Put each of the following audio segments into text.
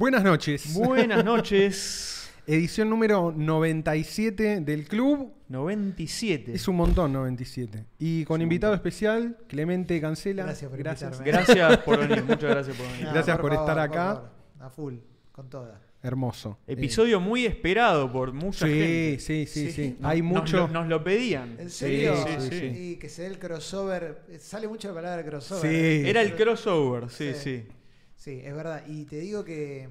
Buenas noches. Buenas noches. Edición número 97 del club. 97. Es un montón 97. Y con invitado especial, Clemente Cancela. Gracias por Gracias. invitarme. Gracias por venir, muchas gracias por venir. No, Gracias por estar acá. favor, a full, con toda. Hermoso. Episodio muy esperado por mucha Sí, gente. sí, sí, sí, Sí. Hay Nos mucho. lo- Nos, lo pedían. ¿En Sí, serio? sí, sí. Y que se dé el crossover. eh, Sale mucho la palabra crossover. Sí. ¿eh? Era el crossover, sí, Sí. Sí. Es verdad. Y te digo que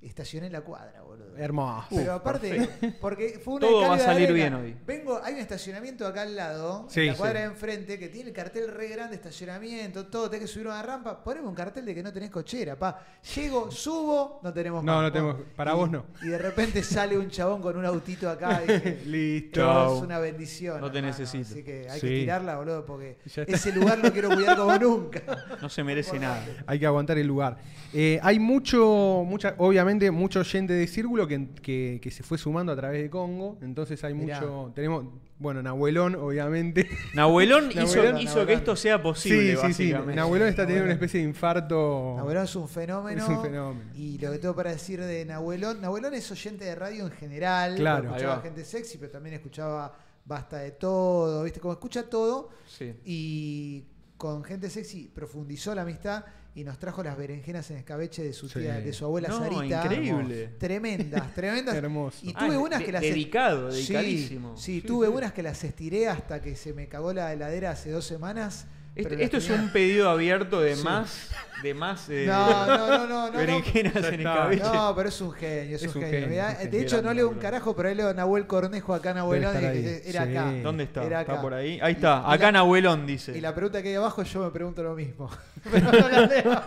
estacioné en la cuadra, boludo. Hermoso. Pero aparte, porque fue una Todo va a salir bien hoy. Vengo, hay un estacionamiento acá al lado, Sí, en la sí. cuadra de enfrente, que tiene el cartel re grande, estacionamiento, todo, tenés que subir una rampa, poneme un cartel de que no tenés cochera, pa. Llego, subo, no tenemos No, más. no tenemos- para Y- vos no. Y de repente sale un chabón con un autito acá, y dije, Listo. Chau. es una bendición. No te hermano, necesito. Así que hay Sí. que tirarla, boludo, porque ese lugar lo quiero cuidar como nunca. No se merece nada. Hay que aguantar el lugar. Eh, hay mucho, mucha, obviamente, mucho oyente de círculo que, que- que se fue sumando a través de Congo. Entonces hay Mirá. mucho. Tenemos, bueno, Nahuelón, obviamente. Nahuelón hizo, Nahuelón. hizo que esto sea posible, sí, sí, sí. básicamente. Nahuelón está teniendo una especie de infarto. Nahuelón es un fenómeno. Es un fenómeno. Y lo que tengo para decir de Nahuelón, Nahuelón es oyente de radio en general. Claro. Escuchaba gente sexy, pero también escuchaba Basta de todo, ¿viste? Como escucha todo. Sí. Y con gente sexy profundizó la amistad y nos trajo las berenjenas en escabeche de su Sí. tía, de su abuela No, Sarita. increíble. Tremendas, tremendas. Hermoso. Y Ah, tuve es unas de- que las dedicado, dedicadísimo. Sí, Sí, tuve sí. unas que las estiré hasta que se me cagó la heladera hace dos semanas. Este- esto es un pedido abierto de Sí. más, de más eh, No, no, no, no, en el cabello. No, pero es un genio, es, Es un un genio. es de hecho, no leo un carajo, pero ahí leo Nahuel Cornejo acá, ahí. que era Sí. acá. ¿Dónde está? Era Está por ahí. Ahí está. Y Acá la- Nahuelón dice. Y la pregunta que hay abajo, yo me pregunto lo mismo. pero no la leo.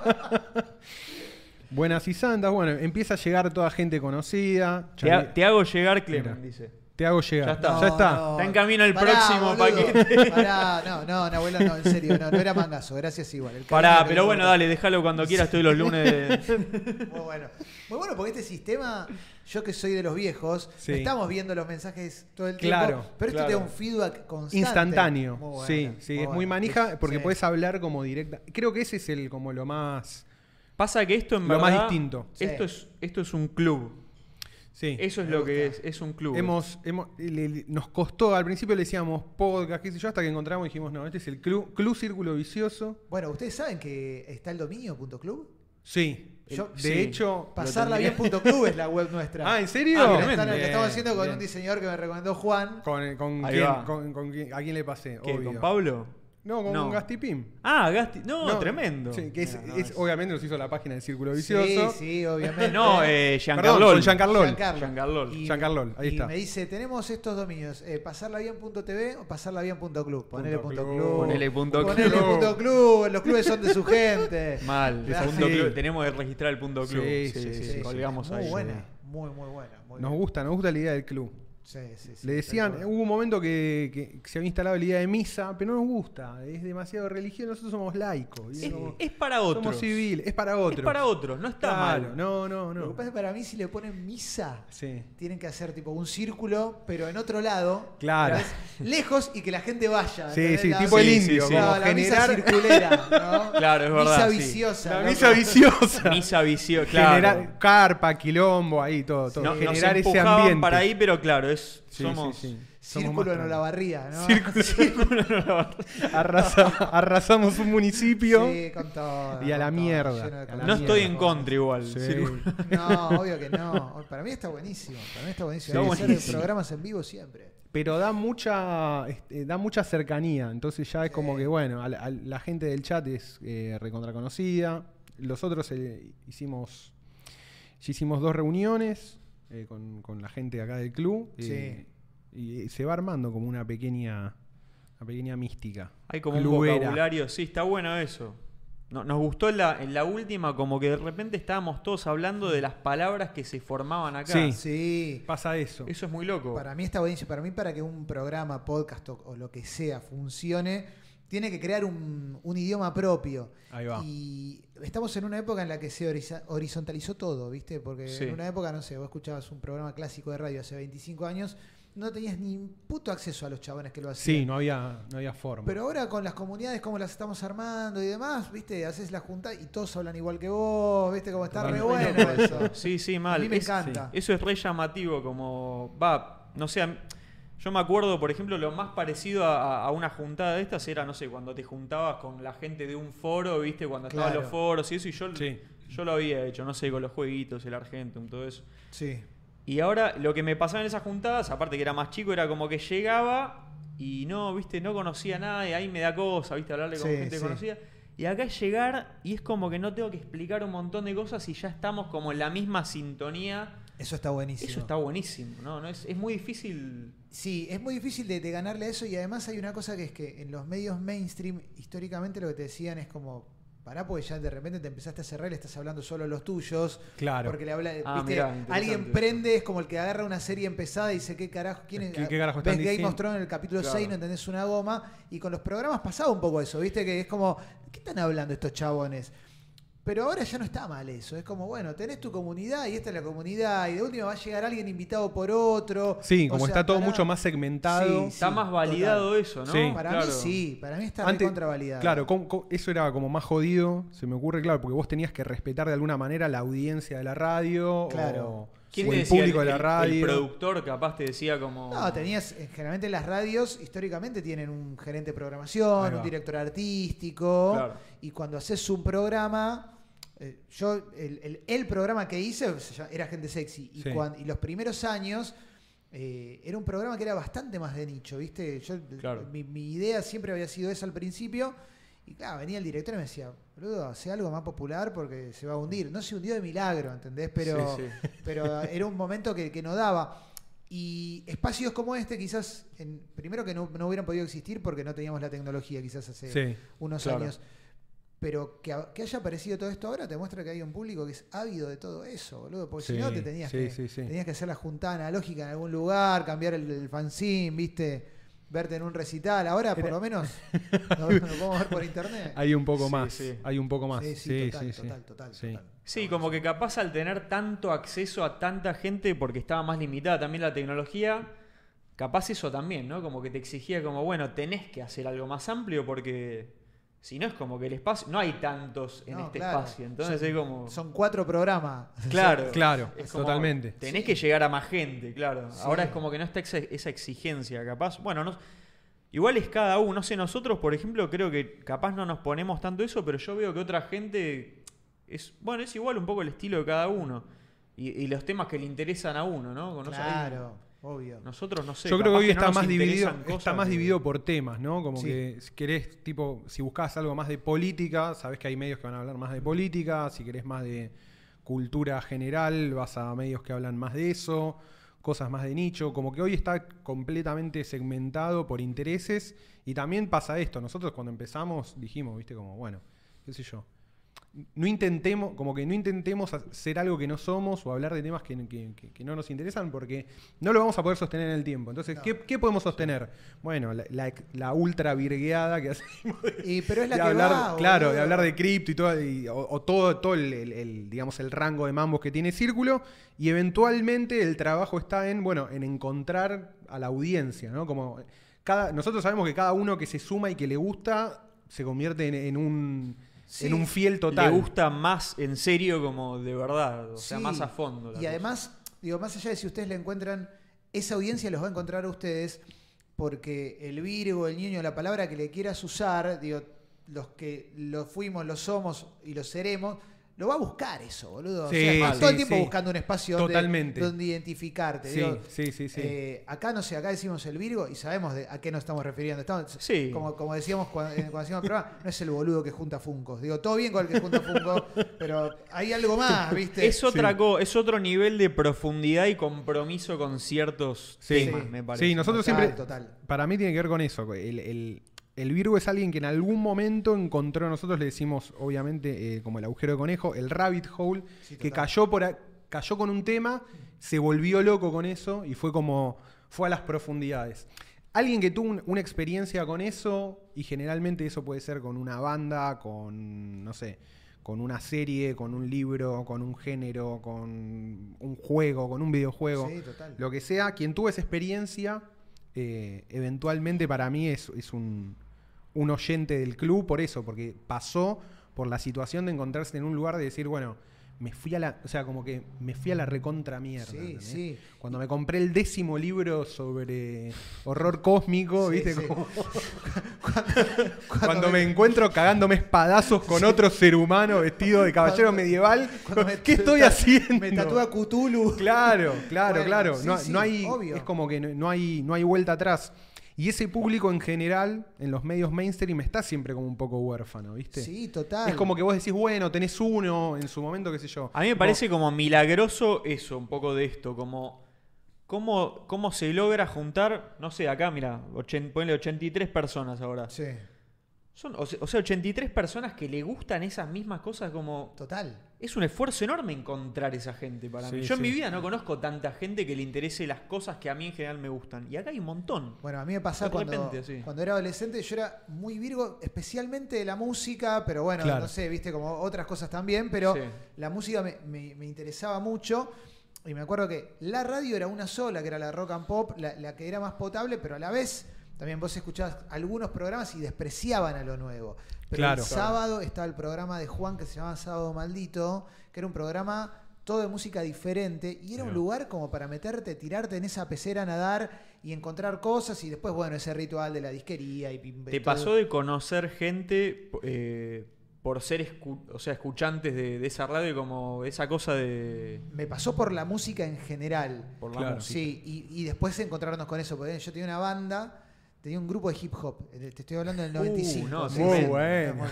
Buenas y santas. Bueno, empieza a llegar toda gente conocida. Te, ha- te hago llegar, Clemen, dice. Te hago llegar. Ya está. Ya está. No, Está en camino el Pará, próximo boludo. paquete. Pará, no, no, Nahuelón, no, en serio, no, no era mangazo, gracias igual. El Pará, pero bueno, dale, déjalo cuando quieras. Estoy los lunes. de- Muy bueno. Muy bueno, porque este sistema, yo que soy de los viejos, Sí. estamos viendo los mensajes todo el tiempo. Claro, pero esto claro. te da un feedback constante. Instantáneo. Muy bueno, sí, sí, es muy bueno. manija porque Sí. puedes hablar como directa. Creo que ese es el como lo más. Pasa que esto en Lo verdad. más distinto. Esto, Sí. es, esto es un club. Sí. Eso es lo que es. Es un club. Hemos, hemos- le- le- nos costó, al principio le decíamos podcast, qué sé yo, hasta que encontramos y dijimos, no, este es el club, club Círculo Vicioso. Bueno, ¿ustedes saben que está el dominio.club? Sí. Yo- de sí. hecho. Pasarlabien.club es la web nuestra. Ah, ¿en serio? Ah, lo que estamos haciendo con bien. un diseñador que me recomendó Juan. ¿Con, quién? va. Con, con quién- ¿A quién le pasé? ¿Qué, Obvio. ¿Con Pablo? No, con No. Gastipim. Ah, Gasti. No, No, tremendo. Sí, que es, Mira, no, es- es- obviamente nos hizo la página de Círculo Sí, Vicioso. sí, obviamente. No, eh, Perdón, Giancarlo. con Giancarlo. Giancarlo. Giancarlo. Y- Giancarlo, ahí y está. me dice, tenemos estos dominios, eh, pasarlabien.tv o pasarlabien.club. Ponele Punto punto club. club. Ponele punto Ponele club. punto club. Los clubes son de su gente. Mal. Claro. punto Sí. club. Tenemos que registrar el punto club. Sí, Sí, sí, sí, sí, sí, colgamos muy ahí. buena, muy, muy buena. muy Nos bien. gusta, nos gusta la idea del club. Sí, sí, sí, Le decían, hubo un momento que, que se había instalado la idea de misa, pero no nos gusta, es demasiado religión, nosotros somos laicos. Es, somos, es para otros. somos civiles, es para otros. Es para otros, no está Claro, mal. no, no, Lo que no. pasa es que para mí si le ponen misa, Sí. tienen que hacer tipo un círculo, pero en otro lado. Claro. Lejos y que la gente vaya. Sí, sí, La- tipo el indio, sí, sí. como No, la generar misa circulera, ¿no? Claro, es verdad, Misa sí. viciosa. la ¿no? misa viciosa. Misa vicio, claro. Generar carpa, quilombo, ahí todo, todo. No- nos generar ese empujaban ambiente. para ahí, pero claro, es, Sí, somos... sí, sí. Somos Círculo en la barría, ¿no? Círculo. Arrasa- arrasamos un municipio. Sí, con todo. Y a la todo, mierda, a la. No estoy en contra igual. No, obvio que no. Para mí está buenísimo. Para mí está buenísimo. Sí, Hay que sí, hacer programas en vivo siempre. Pero da mucha este, da mucha cercanía. Entonces ya es Sí. como que, bueno, a la, a la gente del chat es eh, recontra conocida. Los otros eh, hicimos, ya hicimos dos reuniones eh, con, con la gente acá del club. eh, y se va armando como una pequeña, una pequeña mística. Hay como un vocabulario, sí, está bueno eso. No- nos gustó en la, en la última, como que de repente estábamos todos hablando de las palabras que se formaban acá. Sí. Sí. Pasa eso. Eso es muy loco. Para mí está buenísimo. Para mí, para que un programa, podcast o, o lo que sea funcione, tiene que crear un, un idioma propio. Ahí va. Y estamos en una época en la que se horizontalizó todo, ¿viste? Porque Sí. en una época, no sé, vos escuchabas un programa clásico de radio hace 25 años no tenías ni puto acceso a los chabones que lo hacían. Sí, no había, no había forma. Pero ahora con las comunidades como las estamos armando y demás, viste, haces la junta y todos hablan igual que vos, viste, como está re bueno eso. Sí, sí, mal. A mí me Es- encanta. Eso es re llamativo, como. Va, no sé. a mí- Yo me acuerdo, por ejemplo, lo más parecido a, a una juntada de estas era, no sé, cuando te juntabas con la gente de un foro, viste, cuando estaban los foros y eso, y yo, Sí. yo lo había hecho, no sé, con los jueguitos, el Argentum, todo eso. Sí. Y ahora lo que me pasaba en esas juntadas, aparte que era más chico, era como que llegaba y no, viste, no conocía nada y ahí me da cosa, viste, hablarle con Sí, gente sí. conocida. Y acá es llegar y es como que no tengo que explicar un montón de cosas y ya estamos como en la misma sintonía. Eso está buenísimo. Eso está buenísimo, ¿no? no es, es muy difícil. Sí, es muy difícil de, de ganarle a eso y además hay una cosa que es que en los medios mainstream históricamente lo que te decían es como, pará porque ya de repente te empezaste a cerrar y le estás hablando solo a los tuyos. Claro. Porque le habla, Ah, viste, mirá, alguien eso. prende, es como el que agarra una serie empezada y dice, ¿qué carajo? ¿Quién es? ¿Qué- qué carajo Ves están Game of Thrones en el capítulo Claro. 6, no entendés una goma. Y con los programas pasaba un poco eso, ¿viste? Que es como, ¿qué están hablando estos chabones? Pero ahora ya no está mal eso. Es como, bueno, tenés tu comunidad y esta es la comunidad. Y de última va a llegar alguien invitado por otro. Sí, O como sea, está todo mucho más segmentado. Sí, Está más validado eso, ¿no? Sí. Para Claro. mí sí, para mí está Antes- contravalidado. Claro, com- com- eso era como más jodido, se me ocurre, claro, porque vos tenías que respetar de alguna manera la audiencia de la radio Claro. o, ¿Quién o te el decía? público de la radio. El productor capaz te decía como. No, tenías, eh, generalmente las radios históricamente tienen un gerente de programación, un director artístico, Claro. y cuando haces un programa, eh, yo, el, el- el programa que hice era Gente Sexy, y, Sí. y los primeros años eh, era un programa que era bastante más de nicho, ¿viste? Yo, Claro. mi, mi idea siempre había sido esa al principio, y claro, venía el director y me decía, boludo, hace algo más popular porque se va a hundir. No se hundió de milagro, ¿entendés? Pero, Sí, sí. pero era un momento que, que no daba. Y espacios como este, quizás, en- primero que no, no hubieran podido existir porque no teníamos la tecnología, quizás hace Sí. unos claro. años. Pero que, ha- que haya aparecido todo esto ahora te muestra que hay un público que es ávido de todo eso, boludo. Porque si no, te tenías, que, tenías que hacer la juntada analógica en algún lugar, cambiar el, el fanzine, viste, verte en un recital. Ahora, por Era- lo menos, lo, lo podemos ver por internet. Hay un poco Sí, más, sí. hay un poco más. Sí, sí, Sí, total, sí, sí. total, total, Sí. total. Sí, como que capaz al tener tanto acceso a tanta gente, porque estaba más limitada también la tecnología, capaz eso también, ¿no? Como que te exigía como, bueno, tenés que hacer algo más amplio porque si no es como que el espacio, no hay tantos en No, este claro. espacio, entonces Son- es como... Son cuatro programas. Claro, Claro, es como, totalmente. Tenés que llegar a más gente, claro. Sí. Ahora es como que no está esa, esa exigencia, capaz. Bueno, no, igual es cada uno. No sé, nosotros, por ejemplo, creo que capaz no nos ponemos tanto eso, pero yo veo que otra gente es, bueno, es igual un poco el estilo de cada uno. Y, y los temas que le interesan a uno, ¿no? Claro, obvio. Nosotros no sé. Yo creo que hoy está más dividido, está más que- dividido por temas, ¿no? Como Sí. que si querés, tipo, si buscas algo más de política, sabés que hay medios que van a hablar más de política, si querés más de cultura general, vas a medios que hablan más de eso, cosas más de nicho, como que hoy está completamente segmentado por intereses y también pasa esto, nosotros cuando empezamos dijimos, viste, como, bueno, qué sé yo, no intentemos, como que no intentemos hacer algo que no somos o hablar de temas que, que- que- que no nos interesan porque no lo vamos a poder sostener en el tiempo. Entonces, No. ¿qué, qué podemos sostener? Bueno, la, la- la ultra virgueada que hacemos de, Y, pero es la de que hablar, va, claro, boludo. de hablar de cripto y todo, y- o, o todo, todo el, el- el, digamos, el rango de mambos que tiene Círculo, y eventualmente el trabajo está en, bueno, en encontrar a la audiencia, ¿no? Como cada, nosotros sabemos que cada uno que se suma y que le gusta se convierte en, en un, Sí. en un fiel total. Le gusta más en serio como de verdad, o sea, más a fondo. Y cosa. además, digo, más allá de si ustedes le encuentran, esa audiencia los va a encontrar a ustedes porque el Virgo, el niño, la palabra que le quieras usar, digo, los que lo fuimos, lo somos y lo seremos, lo va a buscar eso, boludo. Sí, o sea, todo el tiempo sí. buscando un espacio donde, Totalmente. donde identificarte. Sí, digo, sí, sí, sí. eh, acá no sé, acá decimos el Virgo y sabemos de a qué nos estamos refiriendo. Estamos, Sí. como, como decíamos cuando, eh, cuando hacíamos el programa, no es el boludo que junta Funcos. Digo, todo bien con el que junta Funcos, pero hay algo más, ¿viste? Es otra co- es otro nivel de profundidad y compromiso con ciertos Sí. temas, Sí. me parece. Sí, nosotros Total, siempre. total. Para mí tiene que ver con eso. El, el- el Virgo es alguien que en algún momento encontró, nosotros le decimos, obviamente, eh, como el agujero de conejo, el rabbit hole, Sí, que cayó, por a- cayó con un tema, se volvió loco con eso y fue como. fue a las profundidades. Alguien que tuvo un- una experiencia con eso, y generalmente eso puede ser con una banda, con, no sé, con una serie, con un libro, con un género, con un juego, con un videojuego, Sí, total. lo que sea, quien tuvo esa experiencia, eh, eventualmente para mí es, un, un oyente del club por eso, porque pasó por la situación de encontrarse en un lugar de decir, bueno, me fui a la, o sea, como que me fui a la recontra mierda. Sí, ¿entendés? sí. Cuando me compré el décimo libro sobre horror cósmico, Sí, ¿viste? Como- Cuando, cuando me encuentro cagándome espadazos con otro ser humano vestido de caballero Cuando- medieval, cuando me- ¿qué estoy haciendo? Me tatúa Cthulhu. Claro, claro, Bueno, claro. no, no hay, obvio. es como que no, no hay, no hay vuelta atrás. Y ese público en general, en los medios mainstream, está siempre como un poco huérfano, ¿viste? Sí, total. Es como que vos decís, bueno, tenés uno en su momento, qué sé yo. A mí me parece como milagroso eso, un poco de esto, como cómo, cómo se logra juntar, no sé, acá mira, ponle 83 personas ahora. Sí, Son, o se- o sea, 83 personas que le gustan esas mismas cosas como... total. Es un esfuerzo enorme encontrar esa gente para Sí, mí. Yo en mi vida no conozco tanta gente que le interese las cosas que a mí en general me gustan. Y acá hay un montón. Bueno, a mí me pasaba De cuando, repente, sí. cuando era adolescente, yo era muy virgo, especialmente de la música, pero bueno, Claro. no sé, viste, como otras cosas también, pero Sí. la música me, me- me interesaba mucho. Y me acuerdo que la radio era una sola, que era la rock and pop, la, la que era más potable, pero a la vez también vos escuchabas algunos programas y despreciaban a lo nuevo. Pero Claro. el sábado estaba el programa de Juan que se llamaba Sábado Maldito, que era un programa todo de música diferente y era un lugar como para meterte, tirarte en esa pecera a nadar y encontrar cosas y después, bueno, ese ritual de la disquería y pim- ¿Te todo. pasó de conocer gente eh, por ser escu- o sea, escuchantes de, de esa radio como esa cosa de... Me pasó por la música en general. Por la Claro. música? Sí, y, y después encontrarnos con eso, porque yo tenía una banda, tenía un grupo de hip hop, te estoy hablando del 95. no, sí, muy bueno.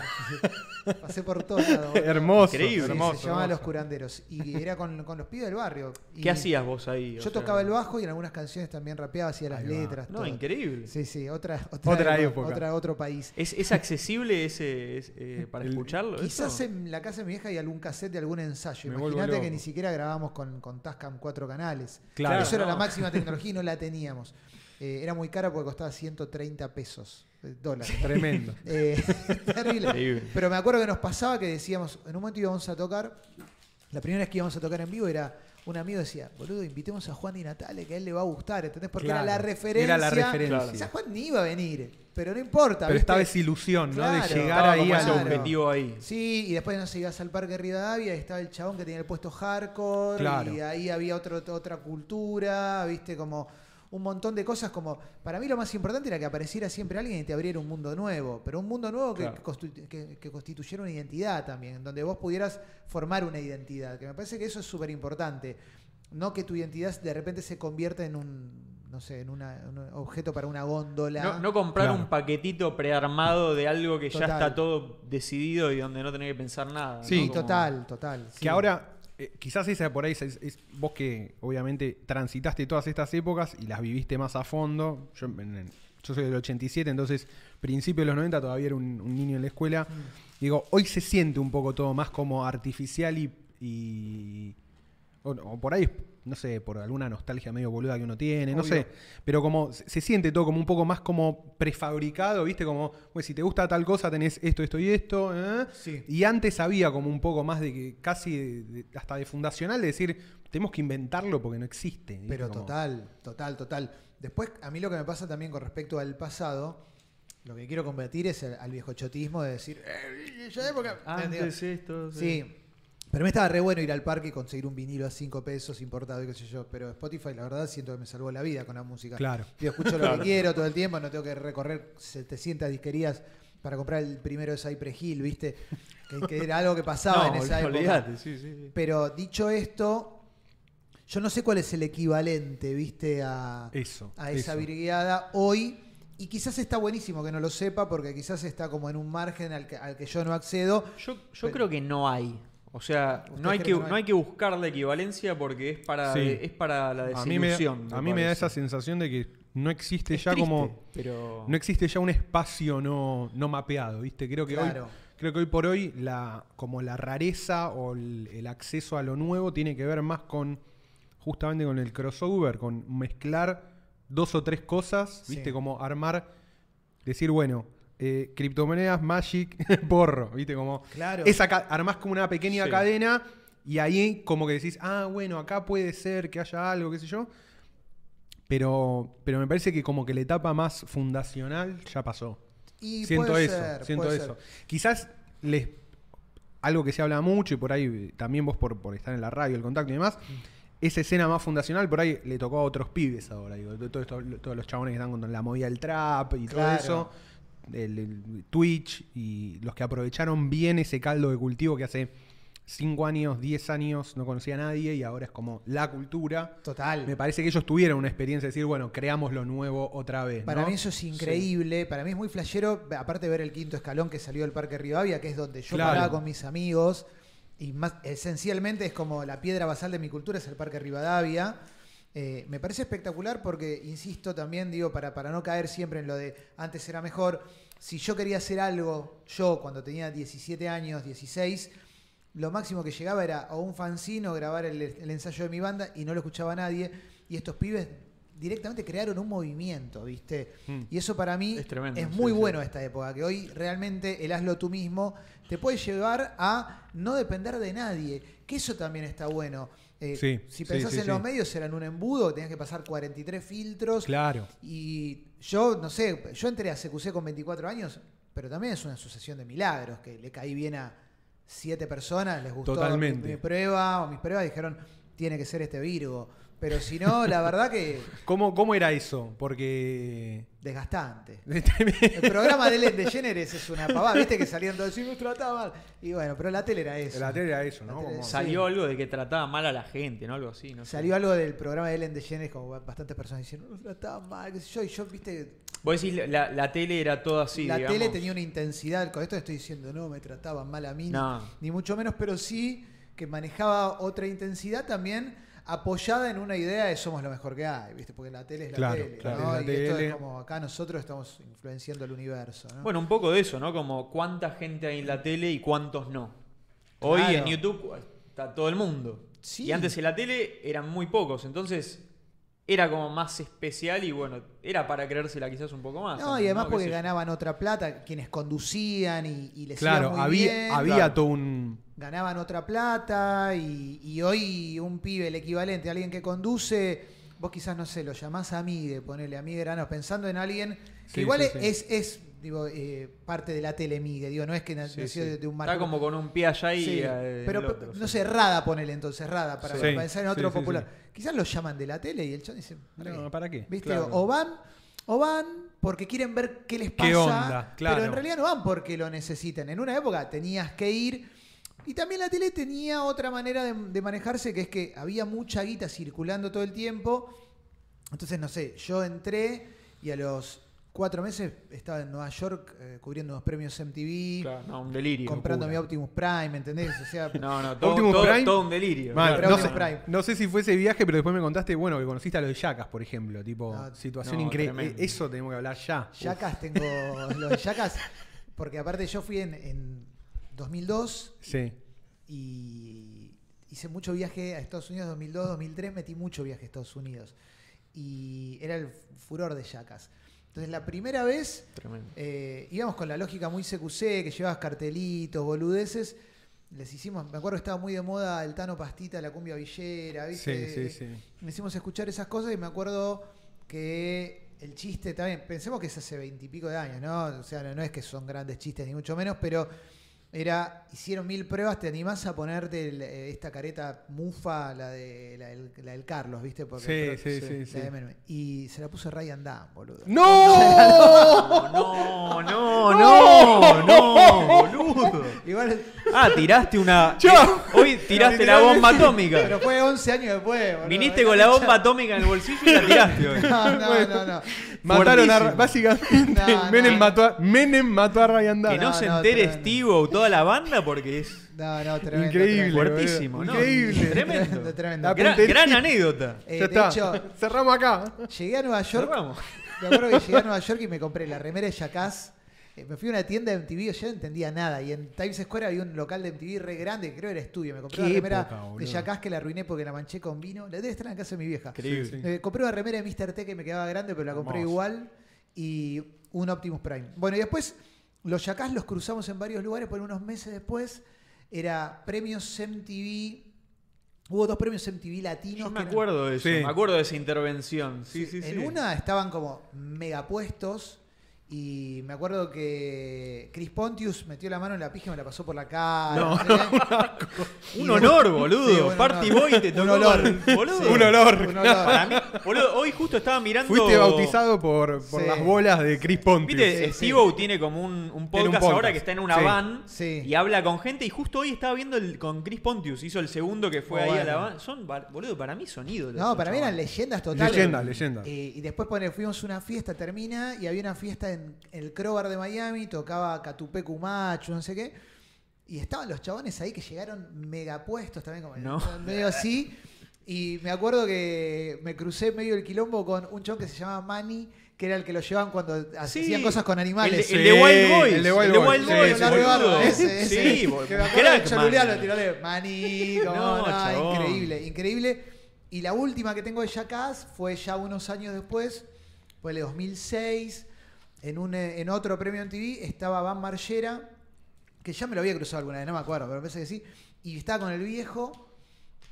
Pasé por todos lados. boludo. hermoso, Increíble. Sí, hermoso. se llamaba hermoso. Los Curanderos. Y era con, con los pibes del barrio. Y ¿Qué hacías vos ahí? O Yo sea, tocaba el bajo y en algunas canciones también rapeaba, hacía las letras. No, todo. increíble. Sí, sí, otra, otra, Otra época. Otra, otro país. ¿Es, es accesible ese, es, eh, para El- escucharlo? Quizás eso? en la casa de mi vieja hay algún cassette de algún ensayo. Imagínate que ni siquiera grabamos con, con Tascam cuatro canales. Claro. Eso era no. la máxima tecnología y no la teníamos. Eh, era muy cara porque costaba 130 pesos, eh, dólares. Tremendo. Eh, terrible. Pero me acuerdo que nos pasaba que decíamos, en un momento íbamos a tocar, la primera vez que íbamos a tocar en vivo era, un amigo decía, boludo, invitemos a Juan y Natale, que a él le va a gustar, ¿entendés? Porque era la referencia. Era la referencia. Quizás Juan ni iba a venir, pero no importa. Pero ¿viste? estaba esa ilusión, ¿no? De llegar ahí Claro. objetivo ahí. Sí, y después no sé, ibas al Parque Rivadavia y estaba el chabón que tenía el puesto hardcore Claro. y ahí había otro, otra cultura, viste, como un montón de cosas como... Para mí lo más importante era que apareciera siempre alguien y te abriera un mundo nuevo, pero un mundo nuevo que, Claro. que constitu- que- que constituyera una identidad también, donde vos pudieras formar una identidad, que me parece que eso es súper importante. No que tu identidad de repente se convierta en un, no sé, en una- un objeto para una góndola. No, no comprar Claro. un paquetito prearmado de algo que ya está todo decidido y donde no tenés que pensar nada. Sí, ¿no? Sí, Como- total, total. sí. Que ahora, eh, quizás esa por ahí, es, es- vos que obviamente transitaste todas estas épocas y las viviste más a fondo. Yo, en- en- yo soy del 87, entonces principio de los 90 todavía era un, un niño en la escuela. Digo, hoy se siente un poco todo más como artificial y... y- o, o por ahí, no sé, por alguna nostalgia medio boluda que uno tiene, no sé. Pero como se, se siente todo como un poco más como prefabricado, ¿viste? Como, pues si te gusta tal cosa tenés esto, esto y esto. ¿eh? Sí. Y antes había como un poco más de que casi de- de- hasta de fundacional de decir, tenemos que inventarlo porque no existe. ¿viste? Pero Como- total, total, total. Después, a mí lo que me pasa también con respecto al pasado, lo que quiero combatir es el- al viejo chotismo de decir, "Eh, esa época", Antes esto. Sí. Pero me estaba re bueno ir al parque y conseguir un vinilo a 5 pesos importado y qué sé yo. Pero Spotify, la verdad, siento que me salvó la vida con la música. Claro. Yo escucho lo que quiero todo el tiempo, no tengo que recorrer 700 disquerías para comprar el primero de Cypress Hill, ¿viste? Que, que era algo que pasaba No, en esa época. olvidate, sí, sí, sí. Pero dicho esto, yo no sé cuál es el equivalente, ¿viste? A, Eso. a esa eso. virgueada hoy. Y quizás está buenísimo que no lo sepa, porque quizás está como en un margen al que, al que yo no accedo. Yo, yo Pero- creo que no hay. O sea, ¿Usted no hay, que, que no hay? no hay que buscar la equivalencia porque es para, Sí. es para la A mí, me, desilusión. a mí me da esa sensación de que no existe Es ya triste, como... Pero... No existe ya un espacio no, no mapeado, ¿viste? Creo que Claro. hoy... Creo que hoy por hoy la, como la rareza o el, el acceso a lo nuevo tiene que ver más con justamente con el crossover, con mezclar dos o tres cosas, Sí. ¿viste? Como armar, decir, bueno, eh, criptomonedas, Magic, porro, ¿viste? Como Claro. esa armás como una pequeña Sí. cadena y ahí como que decís, ah, bueno, acá puede ser que haya algo, qué sé yo. Pero, pero me parece que como que la etapa más fundacional ya pasó. Y siento puede eso, ser, siento puede eso. ser. Quizás les algo que se habla mucho y por ahí eh, también vos por, por estar en la radio, el contacto y demás, Mm. esa escena más fundacional por ahí le tocó a otros pibes ahora, digo, to- todo todos los chabones que están con la movida del trap y Claro. todo eso, el, el Twitch y los que aprovecharon bien ese caldo de cultivo que hace 5 años, 10 años no conocía a nadie y ahora es como la cultura. Total. Me parece que ellos tuvieron una experiencia de decir, bueno, creamos lo nuevo otra vez. Para ¿no? mí eso es increíble, para mí es muy flashero, aparte de ver el quinto escalón que salió del Parque Rivadavia, que es donde yo Claro. paraba con mis amigos, y más esencialmente es como la piedra basal de mi cultura, es el Parque Rivadavia. Eh, me parece espectacular porque, insisto también, digo, para, para no caer siempre en lo de antes era mejor, si yo quería hacer algo, yo cuando tenía 17 años, 16, lo máximo que llegaba era o un fanzine o grabar el, el ensayo de mi banda y no lo escuchaba nadie. Y estos pibes directamente crearon un movimiento, ¿viste? Mm. Y eso para mí Es tremendo, muy sí, sí. bueno esta época, que hoy realmente el hazlo tú mismo te puede llevar a no depender de nadie, que eso también está bueno. Eh, Sí, si pensás sí, en los medios, eran un embudo, tenías que pasar 43 filtros. Claro. Y yo, no sé, yo entré a CQC con 24 años, pero también es una sucesión de milagros, que le caí bien a siete personas, les gustó Totalmente. Mi, mi prueba o mis pruebas, dijeron, tiene que ser este Virgo. Pero si no, la verdad que ¿Cómo, ¿Cómo era eso? Porque... desgastante. El programa de Ellen DeGeneres es una pavada, viste que salían todos y nos trataba mal. Y bueno, pero la tele era eso. La tele era eso, ¿no? sí. Salió algo de que trataba mal a la gente, ¿no? Algo así, no sé. Salió algo del programa de Ellen DeGeneres, como bastantes personas diciendo, nos trataban mal, qué sé yo, y yo, viste, Vos decís, la, la tele era todo así, la digamos. tele tenía una intensidad, con esto estoy diciendo, no, me trataban mal a mí, No. ni mucho menos, pero sí que manejaba otra intensidad también apoyada en una idea de somos lo mejor que hay, ¿viste? Porque la tele es la Claro, tele, claro, ¿no? la y esto tele. es como acá nosotros estamos influenciando el universo, ¿no? Bueno, un poco de eso, ¿no? Como cuánta gente hay en la tele y cuántos no. Hoy Claro. en YouTube está todo el mundo. Sí. Y antes en la tele eran muy pocos, entonces era como más especial y bueno, era para creérsela quizás un poco más. No, y además ¿Qué porque ganaban otra plata, quienes conducían y, y les iba Claro, muy había, bien. había claro. todo un... ganaban otra plata y, y hoy un pibe, el equivalente a alguien que conduce, vos quizás, no sé, lo llamás amigue, ponele amigue granos, pensando en alguien que Sí, igual sí, es, sí. es, es, digo, eh, parte de la tele migue, digo, no es que nació sí. de, de un marco. Está como con un pie allá y Sí, eh, pero otro, no sé, Rada ponele entonces, Rada, para pensar en otro popular. Quizás lo llaman de la tele y el chabón dice, ¿para No, qué? ¿para qué? ¿Viste? Claro. O van, o van porque quieren ver qué les pasa. ¿Qué onda? Claro. Pero en realidad no van porque lo necesitan. En una época tenías que ir. Y también la tele tenía otra manera de, de manejarse, que es que había mucha guita circulando todo el tiempo. Entonces, no sé, yo entré y a los cuatro meses estaba en Nueva York eh, cubriendo unos premios MTV, Claro, no, un delirio. comprando mi. Optimus Prime, ¿entendés? O sea, No, no, todo, Optimus todo- Prime. todo un delirio. No, Optimus sé, Prime. no sé si fue ese viaje, pero después me contaste, bueno, que conociste a los de Yacas, por ejemplo. Tipo, No, situación no, increíble. tremendo. Eso tenemos que hablar ya. Uf. Yacas tengo los de Yacas, porque aparte yo fui en, en 2002 Sí. y hice mucho viaje a Estados Unidos 2002, 2003, metí mucho viaje a Estados Unidos y era el furor de Yacas. Entonces la primera vez eh, íbamos con la lógica muy CQC, que llevabas cartelitos, boludeces. Les hicimos, me acuerdo que estaba muy de moda el Tano Pastita, la cumbia villera, ¿viste? Sí, sí, sí. Me hicimos escuchar esas cosas y me acuerdo que el chiste también, pensemos que es hace veintipico de años, ¿no? O sea, no, no es que son grandes chistes ni mucho menos, pero era, hicieron mil pruebas, te animás a ponerte el- eh, esta careta mufa, la, de, la, del, la del Carlos, ¿viste? Porque Sí, pero- sí, sí, la sí. Y se la puso Ryan Dunn, boludo. ¡No! No, no, no, no, boludo. Igual, Ah, tiraste una. Yo. eh, Hoy tiraste la bomba atómica. pero fue 11 años después, boludo. Viniste con la bomba atómica en el bolsillo y la tiraste hoy. No, no, no, no. Mataron a. Básicamente, No, Menem, no. mató a, Menem mató a Ryan Dunn. Que no, No, se no, entere tremendo. Steve o toda la banda porque es No, no, tremendo. Increíble. tremendo. fuertísimo. Increíble. Tremendo. Tremendo, tremendo. La Gran, puntería. gran anécdota. Eh, ya de está. hecho, Cerramos acá. llegué a Nueva York. Cerramos. Me acuerdo que llegué a Nueva York y me compré la remera de Jackass. Eh, Me fui a una tienda de MTV, yo no entendía nada. Y en Times Square había un local de MTV re grande, creo que era estudio. Me compré una remera época, de Jackass que la arruiné porque la manché con vino. La debe estar en la casa de mi vieja. Increíble. Sí, sí. Eh, compré una remera de Mr. T que me quedaba grande, pero la compré Hermoso. igual. Y un Optimus Prime. Bueno, y después los Yacás los cruzamos en varios lugares, por unos meses después era premios MTV. Hubo dos premios MTV latinos. Yo me que eran- acuerdo de eso, Sí. me acuerdo de esa intervención. Sí, sí, sí. en una estaban como megapuestos y me acuerdo que Chris Pontius metió la mano en la pija y me la pasó por la cara. No. Un Y honor, después- boludo. Sí, un Party honor. Boy te Un tocó olor. con- boludo. Sí, Un olor. un olor. Para mí, boludo, hoy justo estaba mirando. Fuiste bautizado por, por Sí. las bolas de Chris Pontius. Viste, Sí, sí. Steve-O tiene como un, un podcast podcast. ahora que está en una Sí. van Sí. y habla con gente. Y justo hoy estaba viendo el, con Chris Pontius. Hizo el segundo que fue Muy ahí a la van. Son, boludo, para mí son ídolos. No, para mí eran leyendas totales. Leyenda, leyenda. Eh, y después pone, fuimos a una fiesta, termina, y había una fiesta en el Crowbar de Miami, tocaba Catupecu Macho, no sé qué. Y estaban los chabones ahí que llegaron megapuestos también, como No. medio así. Y me acuerdo que me crucé medio el quilombo con un chabón que se llamaba Manny, que era el que lo llevaban cuando Sí. hacían cosas con animales. El, Sí, de- el de Wild Boys. el de Wild Boys, sí, Boys, sí, largo sí. barba, boludo. ese, ese. Sí, boludo. Que me acuerdo Crack, de cholulearlo, man. tirarle Mani, como, No, no, increíble, increíble. Y la última que tengo de Jackass fue ya unos años después, fue el 2006, en, un, eh, en otro premio en TV, estaba Van Margera, que ya me lo había cruzado alguna vez, no me acuerdo, pero parece que sí, y estaba con el viejo.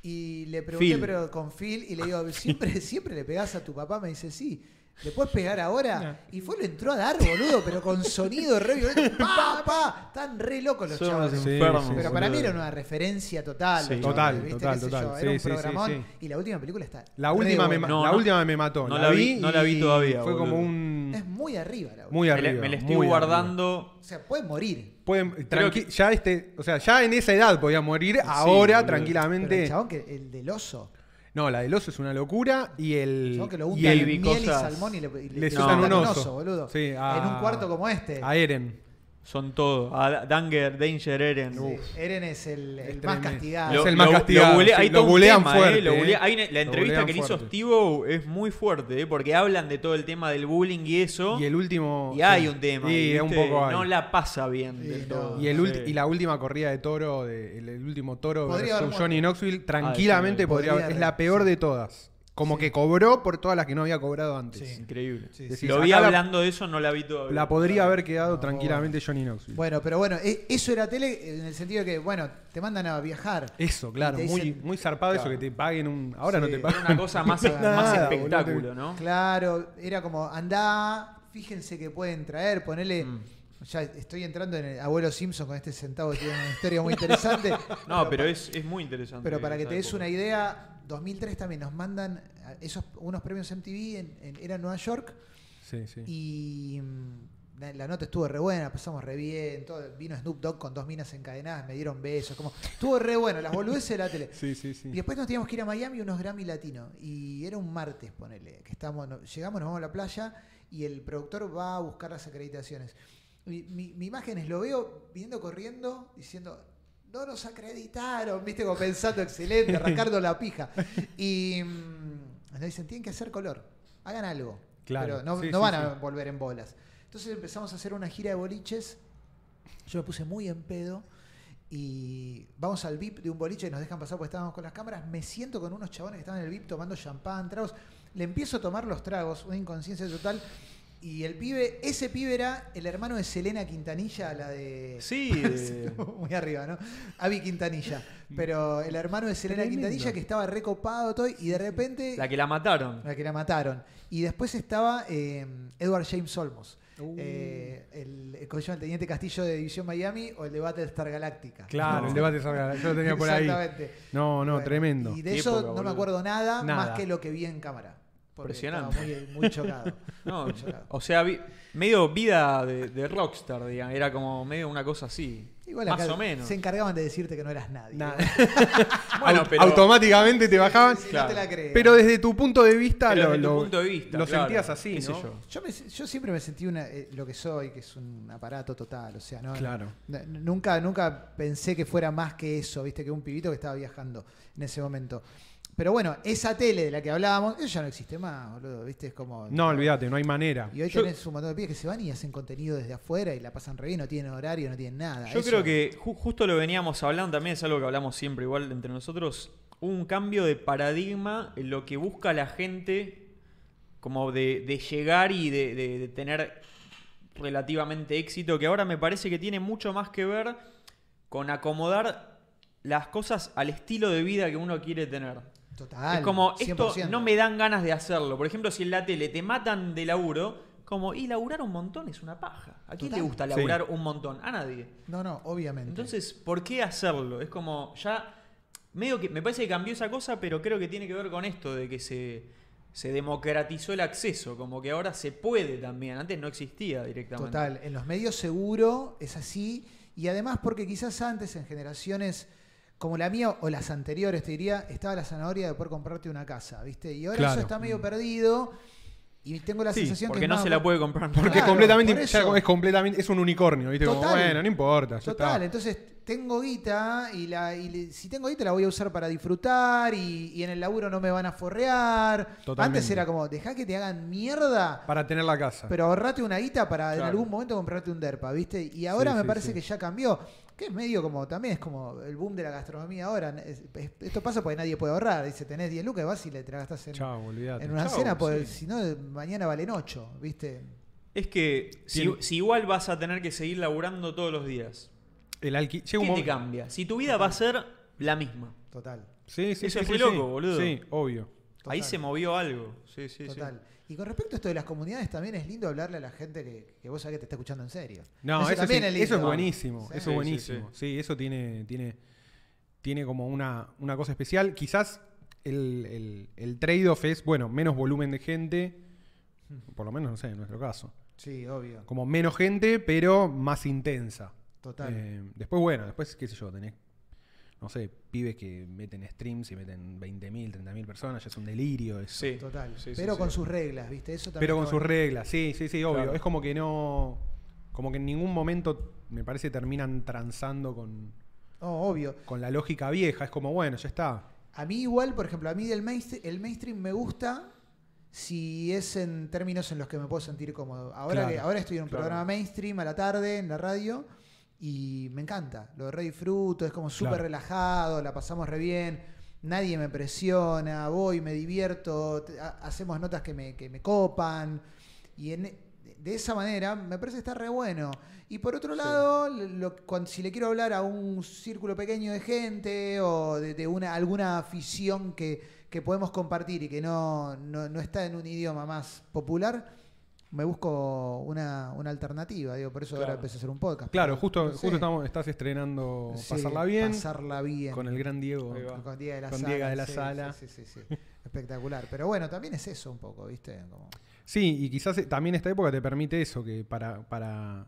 Y le pregunté, Phil. pero con Phil, y le digo, ¿siempre, ¿siempre le pegás a tu papá? Me dice, sí. ¿Le puedes pegar ahora? Y fue, lo entró a dar, boludo, pero con sonido re violento. ¡Pa, pa! Están re locos los chavos. Sí, Pero para mí era una referencia total. Sí. Total, total, ¿Qué sé total. Era un sí, sí, programón. sí. Y la última película está. La última, me, buena. ma- No, la no. última me mató. No la, vi, no la vi todavía, Fue como un. Es muy arriba la Muy Me, arriba. la- me la estoy muy arriba. guardando. O sea, puede morir. Pueden, Creo tranqui- que- ya este, o sea, ya en esa edad podía morir, ahora tranquilamente. el chabón que el del oso. No, la del oso es una locura y El que lo y el- miel y salmón y le, y le le sueltan untan un un oso. oso, boludo. Sí, a- En un cuarto como este. a Eren. Son todo. A Danger, Danger Eren. Sí. Eren es el, más castigado. Lo- Es el más lo- castigado, bulea- sí, hay lo todo un bulean tema, fuerte, eh, lo eh. bulea- hay la Lo entrevista que le hizo. Steve es muy fuerte, eh, porque hablan de todo el tema del bullying y eso. Y el último. Y hay sí. un tema. Es un poco. No la pasa bien Sí, del no. todo. Y, el ulti- y la última corrida de toro, de, el, el último toro versus Johnny. Knoxville, tranquilamente Ah, sí, podría, podría haber- Es la peor sí. de todas. Como Sí. que cobró por todas las que no había cobrado antes. Sí. Increíble. Sí, sí. Lo vi la- hablando de eso, no la vi todavía. La podría haber quedado No, tranquilamente Johnny Knoxville. Bueno, pero bueno, e- eso era tele en el sentido de que, bueno, te mandan a viajar. Eso, claro, muy, dicen- muy zarpado eso que te paguen un. Ahora no te Era pagan. una cosa más, Nada, más boludo. espectáculo, ¿no? Claro, era como, andá, fíjense que pueden traer, ponele. Mm. Ya estoy entrando en el abuelo Simpson con este centavo que tiene una historia muy interesante. No, pero es, es muy interesante. Pero para que te des época. una idea, 2003 también nos mandan a esos unos premios MTV, en, en- era en Nueva York, Sí, sí. y mm, la, la nota estuvo re buena, pasamos re bien, todo, vino Snoop Dogg con dos minas encadenadas, me dieron besos, como estuvo re bueno, las boludeces de la tele. Sí, sí, sí. Y después nos teníamos que ir a Miami unos Grammy Latinos. Y era un martes, ponele, que estamos, llegamos, nos vamos a la playa y el productor va a buscar las acreditaciones. Mi, mi, mi imagen es, lo veo viniendo corriendo, diciendo, no nos acreditaron, viste, como pensando, excelente, arrancando la pija. Y mm, nos dicen, tienen que hacer color, hagan algo. Claro, Pero no, sí, no sí, van a volver en bolas. Entonces empezamos a hacer una gira de boliches. Yo me puse muy en pedo. Y vamos al VIP de un boliche y nos dejan pasar porque estábamos con las cámaras. Me siento con unos chabones que estaban en el VIP tomando champán, tragos. Le empiezo a tomar los tragos, una inconsciencia total. Y el pibe, ese pibe era el hermano de Selena Quintanilla, la de. Sí, de- Muy arriba, ¿no? Avi Quintanilla. Pero el hermano de Selena Tremendo. Quintanilla que estaba recopado todo y de repente. la que la mataron. La que la mataron. Y después estaba eh, Edward James Olmos. Uh. Eh, el, el, ¿cómo se llama? el Teniente Castillo de División Miami o el de Battlestar Galáctica. Claro, No. el debate salga- Yo lo tenía por ahí. Exactamente. No, no, Bueno, tremendo. Y de Qué eso época, no me acuerdo nada, Nada. más que lo que vi en cámara. Porque Impresionante. estaba Muy, muy chocado. No, Muy chocado. o sea, vi- medio vida de, de rockstar, digamos. Era como medio una cosa así. Igual Más o menos. se encargaban de decirte que no eras nadie. Bueno, Aut- pero- Automáticamente te bajaban. Si Claro. no te la crees. Pero desde tu punto de vista Pero lo, desde tu lo- punto de vista, lo claro. sentías así, ¿Qué sé ¿no? yo? Yo, me- yo siempre me sentí una, eh, lo que soy, que es un aparato total. O sea, no, Claro. nunca, nunca pensé que fuera más que eso, viste, que un pibito que estaba viajando en ese momento. Pero bueno, esa tele de la que hablábamos, eso ya no existe más, boludo, viste, es como. No, olvídate, no hay manera. Y hoy Yo- tenés un montón de pibes que se van y hacen contenido desde afuera y la pasan re bien, no tienen horario, no tienen nada. Yo Eso- creo que ju- justo lo veníamos hablando, también es algo que hablamos siempre igual entre nosotros, un cambio de paradigma en lo que busca la gente como de, de llegar y de, de- de tener relativamente éxito, que ahora me parece que tiene mucho más que ver con acomodar las cosas al estilo de vida que uno quiere tener. Total. es como, esto 100%. no me dan ganas de hacerlo. Por ejemplo, si en la tele te matan de laburo, como, y laburar un montón es una paja. ¿A quién Total. le gusta Sí. laburar un montón? A nadie. No, no, obviamente. Entonces, ¿por qué hacerlo? Es como, ya, medio que, me parece que cambió esa cosa, pero creo que tiene que ver con esto, de que se, se democratizó el acceso, como que ahora se puede también, antes no existía directamente. Total, en los medios seguro es así. Y además porque quizás antes, en generaciones como la mía o las anteriores, te diría, estaba la zanahoria de poder comprarte una casa, ¿viste? Y ahora Claro. eso está medio perdido. Y tengo la Sí, sensación Porque que no más- se la puede comprar. Porque Claro, completamente, por ya eso. es completamente, es un unicornio, ¿viste? Como, Total. bueno, no importa, ya Total, está. entonces tengo guita y, la, y le- si tengo guita la voy a usar para disfrutar y, y en el laburo no me van a forrear. Totalmente. Antes era como, deja que te hagan mierda, Para tener la casa. pero ahorrate una guita para en algún momento comprarte un derpa, ¿viste? Y ahora Sí, me sí, parece sí. que ya cambió. Que es medio como, también es como el boom de la gastronomía ahora. Es- es- esto pasa porque nadie puede ahorrar. Dice, tenés 10 lucas, vas y le te la gastás en, una Chau, cena, porque sí. si no, mañana valen 8, ¿viste? Es que si, igual vas a tener que seguir laburando todos los días, El alqui- ¿qué te cambia? Si tu vida va a ser la misma. Total. Sí, sí, Eso sí, es sí, loco, boludo. Sí, obvio. Ahí Total. se movió algo. Sí, sí, sí. Y con respecto a esto de las comunidades, también es lindo hablarle a la gente que, que vos sabés que te está escuchando en serio. No, eso, también es lindo. eso es buenísimo. Sí. Eso es sí, buenísimo. Sí, eso tiene, tiene, tiene como una, una cosa especial. Quizás el, el, el trade-off es, bueno, menos volumen de gente. Por lo menos, no sé, en nuestro caso. Sí, obvio. Como menos gente, pero más intensa. Total. Eh, después, bueno, después, qué sé yo, tenés, no sé, pibes que meten streams y meten 20.000, 30.000 personas, ya es un delirio eso. Sí. Total. Sí, pero sí. con sus reglas, ¿viste? Eso también Pero con sus reglas, sí, sí, sí, obvio. Claro. Es como que no. Como que en ningún momento, me parece, terminan transando con, Oh, obvio. con la lógica vieja. Es como, bueno, ya está. A mí igual, por ejemplo, a mí el mainstream, el mainstream me gusta si es en términos en los que me puedo sentir cómodo. Ahora, Claro, que, ahora estoy en un claro. programa mainstream a la tarde en la radio y me encanta. Lo re disfruto, es como súper Claro. relajado, la pasamos re bien. Nadie me presiona, voy, me divierto, hacemos notas que me, que me copan. Y en, de esa manera me parece está re bueno. Y por otro lado, lo- si le quiero hablar a un círculo pequeño de gente o de, de una, alguna afición que, que podemos compartir y que no, no, no está en un idioma más popular, me busco una, una alternativa. Digo, por eso ahora empecé a hacer un podcast. Claro, Pero, justo, no sé. justo estamos, estás estrenando Sí, Pasarla Bien Pasarla bien. con el gran Diego. Con Diego de la Con Sala. Diego de la sí, Sala. Sí, sí, sí, sí. Espectacular. Pero bueno, también es eso un poco, ¿viste? Como- Sí, y quizás eh, también esta época te permite eso, que para, para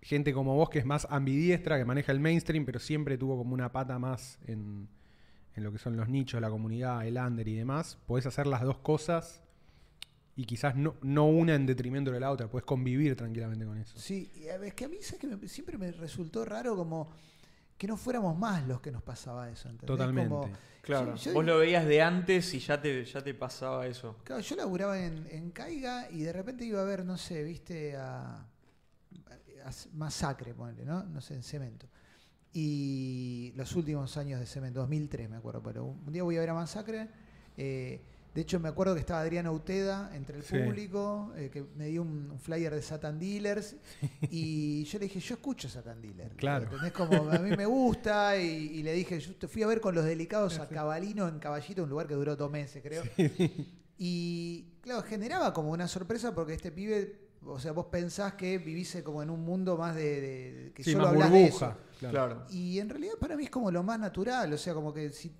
gente como vos que es más ambidiestra, que maneja el mainstream, pero siempre tuvo como una pata más en, en lo que son los nichos, la comunidad, el under y demás, podés hacer las dos cosas y quizás no, no una en detrimento de la otra, podés convivir tranquilamente con eso. Sí, es que a mí ¿sabes que me- siempre me resultó raro como que no fuéramos más los que nos pasaba eso. ¿entendés? Totalmente. Como- Claro. yo- yo- Vos lo veías de antes y ya te, ya te pasaba eso. Claro, yo laburaba en, en Caiga y de repente iba a ver, no sé, viste, a, a Masacre, ponele, ¿no? No sé, en Cemento. Y los últimos años de Cemento, 2003 me acuerdo, pero un día voy a ver a Masacre. eh, de hecho, me acuerdo que estaba Adriana Uteda entre el Sí. público, eh, que me dio un, un flyer de Satan Dealers. Y yo le dije, yo escucho Satan Dealers. Claro. ¿Entendés? Como a mí me gusta. Y, y le dije, yo te fui a ver con los delicados a Cabalino en Caballito, un lugar que duró dos meses, creo. Y claro, generaba como una sorpresa porque este pibe, o sea, vos pensás que vivís como en un mundo más de, de- de- que Sí, solo más hablas de eso. Claro. Y en realidad para mí es como lo más natural, o sea, como que si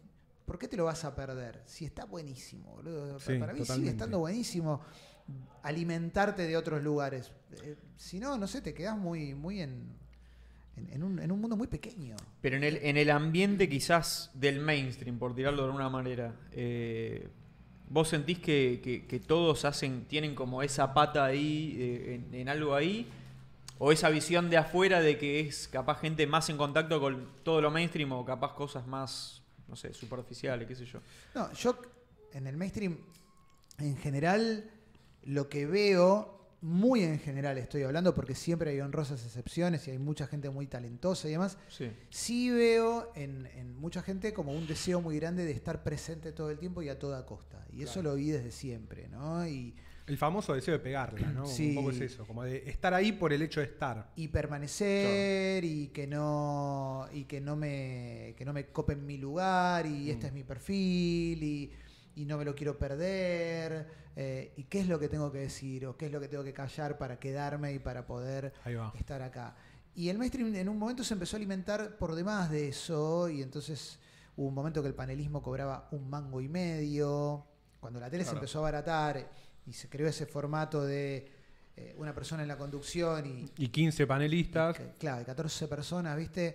¿por qué te lo vas a perder? Si está buenísimo, boludo. Sí, para mí sigue estando buenísimo alimentarte de otros lugares. Eh, si no, no sé, te quedás muy muy en en, en un, en un mundo muy pequeño. Pero en el, en el ambiente quizás del mainstream, por tirarlo de alguna manera, eh, ¿vos sentís que, que- que todos hacen, tienen como esa pata ahí, eh, en, en algo ahí? ¿O esa visión de afuera de que es capaz gente más en contacto con todo lo mainstream o capaz cosas más, no sé, superficiales, qué sé yo? No, yo en el mainstream, en general, lo que veo, muy en general estoy hablando, porque siempre hay honrosas excepciones y hay mucha gente muy talentosa y demás, Sí. sí veo en, en mucha gente como un deseo muy grande de estar presente todo el tiempo y a toda costa. Y eso lo vi desde siempre, ¿no? Y El famoso deseo de pegarla, ¿no? Sí. Un poco es eso, como de estar ahí por el hecho de estar. y permanecer y que no y que no me que no me copen mi lugar y este Mm. es mi perfil y, y no me lo quiero perder eh, y qué es lo que tengo que decir o qué es lo que tengo que callar para quedarme y para poder estar acá y el mainstream en un momento se empezó a alimentar por demás de eso y entonces hubo un momento que el panelismo cobraba un mango y medio cuando la tele se empezó a abaratar y se creó ese formato de eh, una persona en la conducción y, Y 15 panelistas. que- claro, de 14 personas, ¿viste?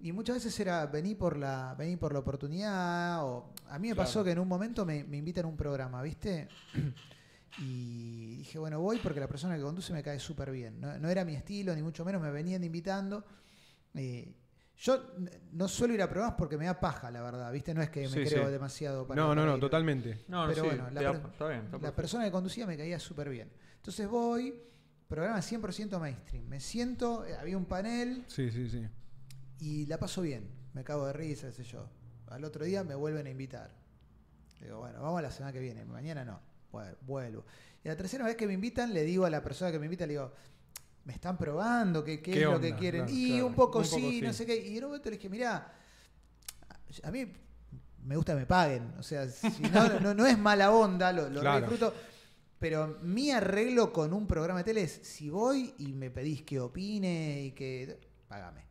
Y muchas veces era vení por la, vení por la oportunidad. O, a mí me Claro. pasó que en un momento me, me invitan a un programa, ¿viste? Y dije, bueno, voy porque la persona que conduce me cae súper bien. No, no era mi estilo, ni mucho menos, me venían invitando. Eh, yo no suelo ir a programas porque me da paja, la verdad, ¿viste? No es que me Sí, creo sí. demasiado para No, no, no, ir. totalmente. No, Pero sí, bueno, la per- está bien. está La persona que conducía me caía súper bien. Entonces voy, programa 100% mainstream. Me siento, eh, había un panel Sí, sí, sí. y la paso bien. Me cago de risa, qué sé yo. Al otro día me vuelven a invitar. Digo, bueno, vamos a la semana que viene. Mañana no. Bueno, vuelvo. Y la tercera vez que me invitan, le digo a la persona que me invita, le digo, me están probando, ¿qué, qué ¿Qué es lo que quieren? Claro, y claro. un poco Un poco sí, no sé qué. Y en un momento le dije, mirá, a mí me gusta que me paguen. O sea, si no, no, no es mala onda, lo, lo Claro. disfruto. Pero mi arreglo con un programa de tele es, si voy y me pedís que opine y que... Págame.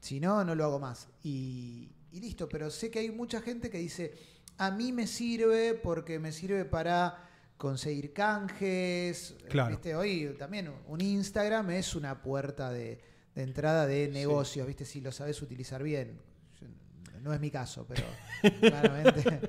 Si no, no lo hago más. Y, y listo, pero sé que hay mucha gente que dice, a mí me sirve porque me sirve para conseguir canjes. Claro. ¿Viste? Hoy también un Instagram es una puerta de, de entrada de negocios, ¿viste? Si lo sabes utilizar bien. No es mi caso, pero claramente...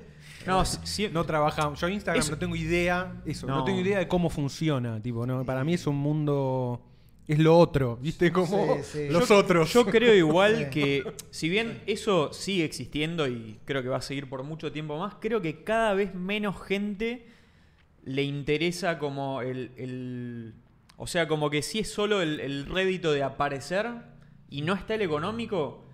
No, sí- sí- No trabajamos. Yo Instagram Eso- no tengo idea. Eso, no. No. tengo idea de cómo funciona. Tipo, no, para mí es un mundo. Es lo otro, ¿viste? Como Sí, sí. los yo, otros. Yo creo igual Sí. que, si bien eso sigue existiendo y creo que va a seguir por mucho tiempo más, creo que cada vez menos gente le interesa como el. el- o sea, como que si es solo el, el rédito de aparecer y no está el económico,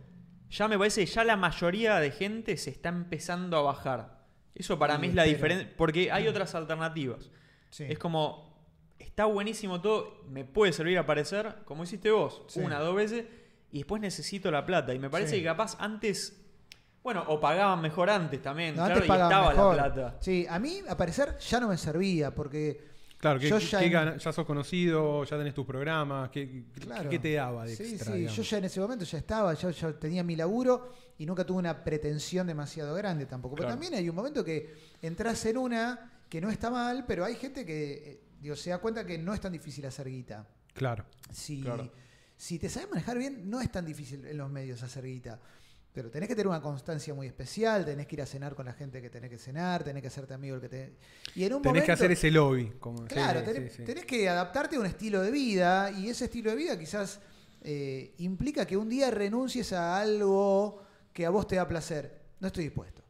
ya me parece ya la mayoría de gente se está empezando a bajar. Eso para Sí, mí es la diferencia. Porque hay otras alternativas. Sí. Es como, está buenísimo todo, me puede servir aparecer, como hiciste vos, una, dos veces, y después necesito la plata. Y me parece que capaz antes, bueno, o pagaban mejor antes también, No, claro, antes y pagaban estaba mejor. la plata. Sí, a mí aparecer ya no me servía porque Claro, que, Yo que- ya que en- gana- ya sos conocido, ya tenés tus programas. ¿Qué, qué- Claro. qué te daba de Sí, extra? sí, digamos? yo ya en ese momento ya estaba, ya, ya tenía mi laburo y nunca tuve una pretensión demasiado grande tampoco. Pero también hay un momento que entras en una que no está mal, pero hay gente que eh, digo, se da cuenta que no es tan difícil hacer guita. Claro. Si, Claro. si te sabes manejar bien, no es tan difícil en los medios hacer guita. Pero tenés que tener una constancia muy especial, tenés que ir a cenar con la gente que tenés que cenar, tenés que hacerte amigo el que te... Y en un Tenés momento, que hacer ese lobby. Como, Claro, sí, tenés, sí. tenés que adaptarte a un estilo de vida y ese estilo de vida quizás eh, implica que un día renuncies a algo que a vos te da placer. No estoy dispuesto.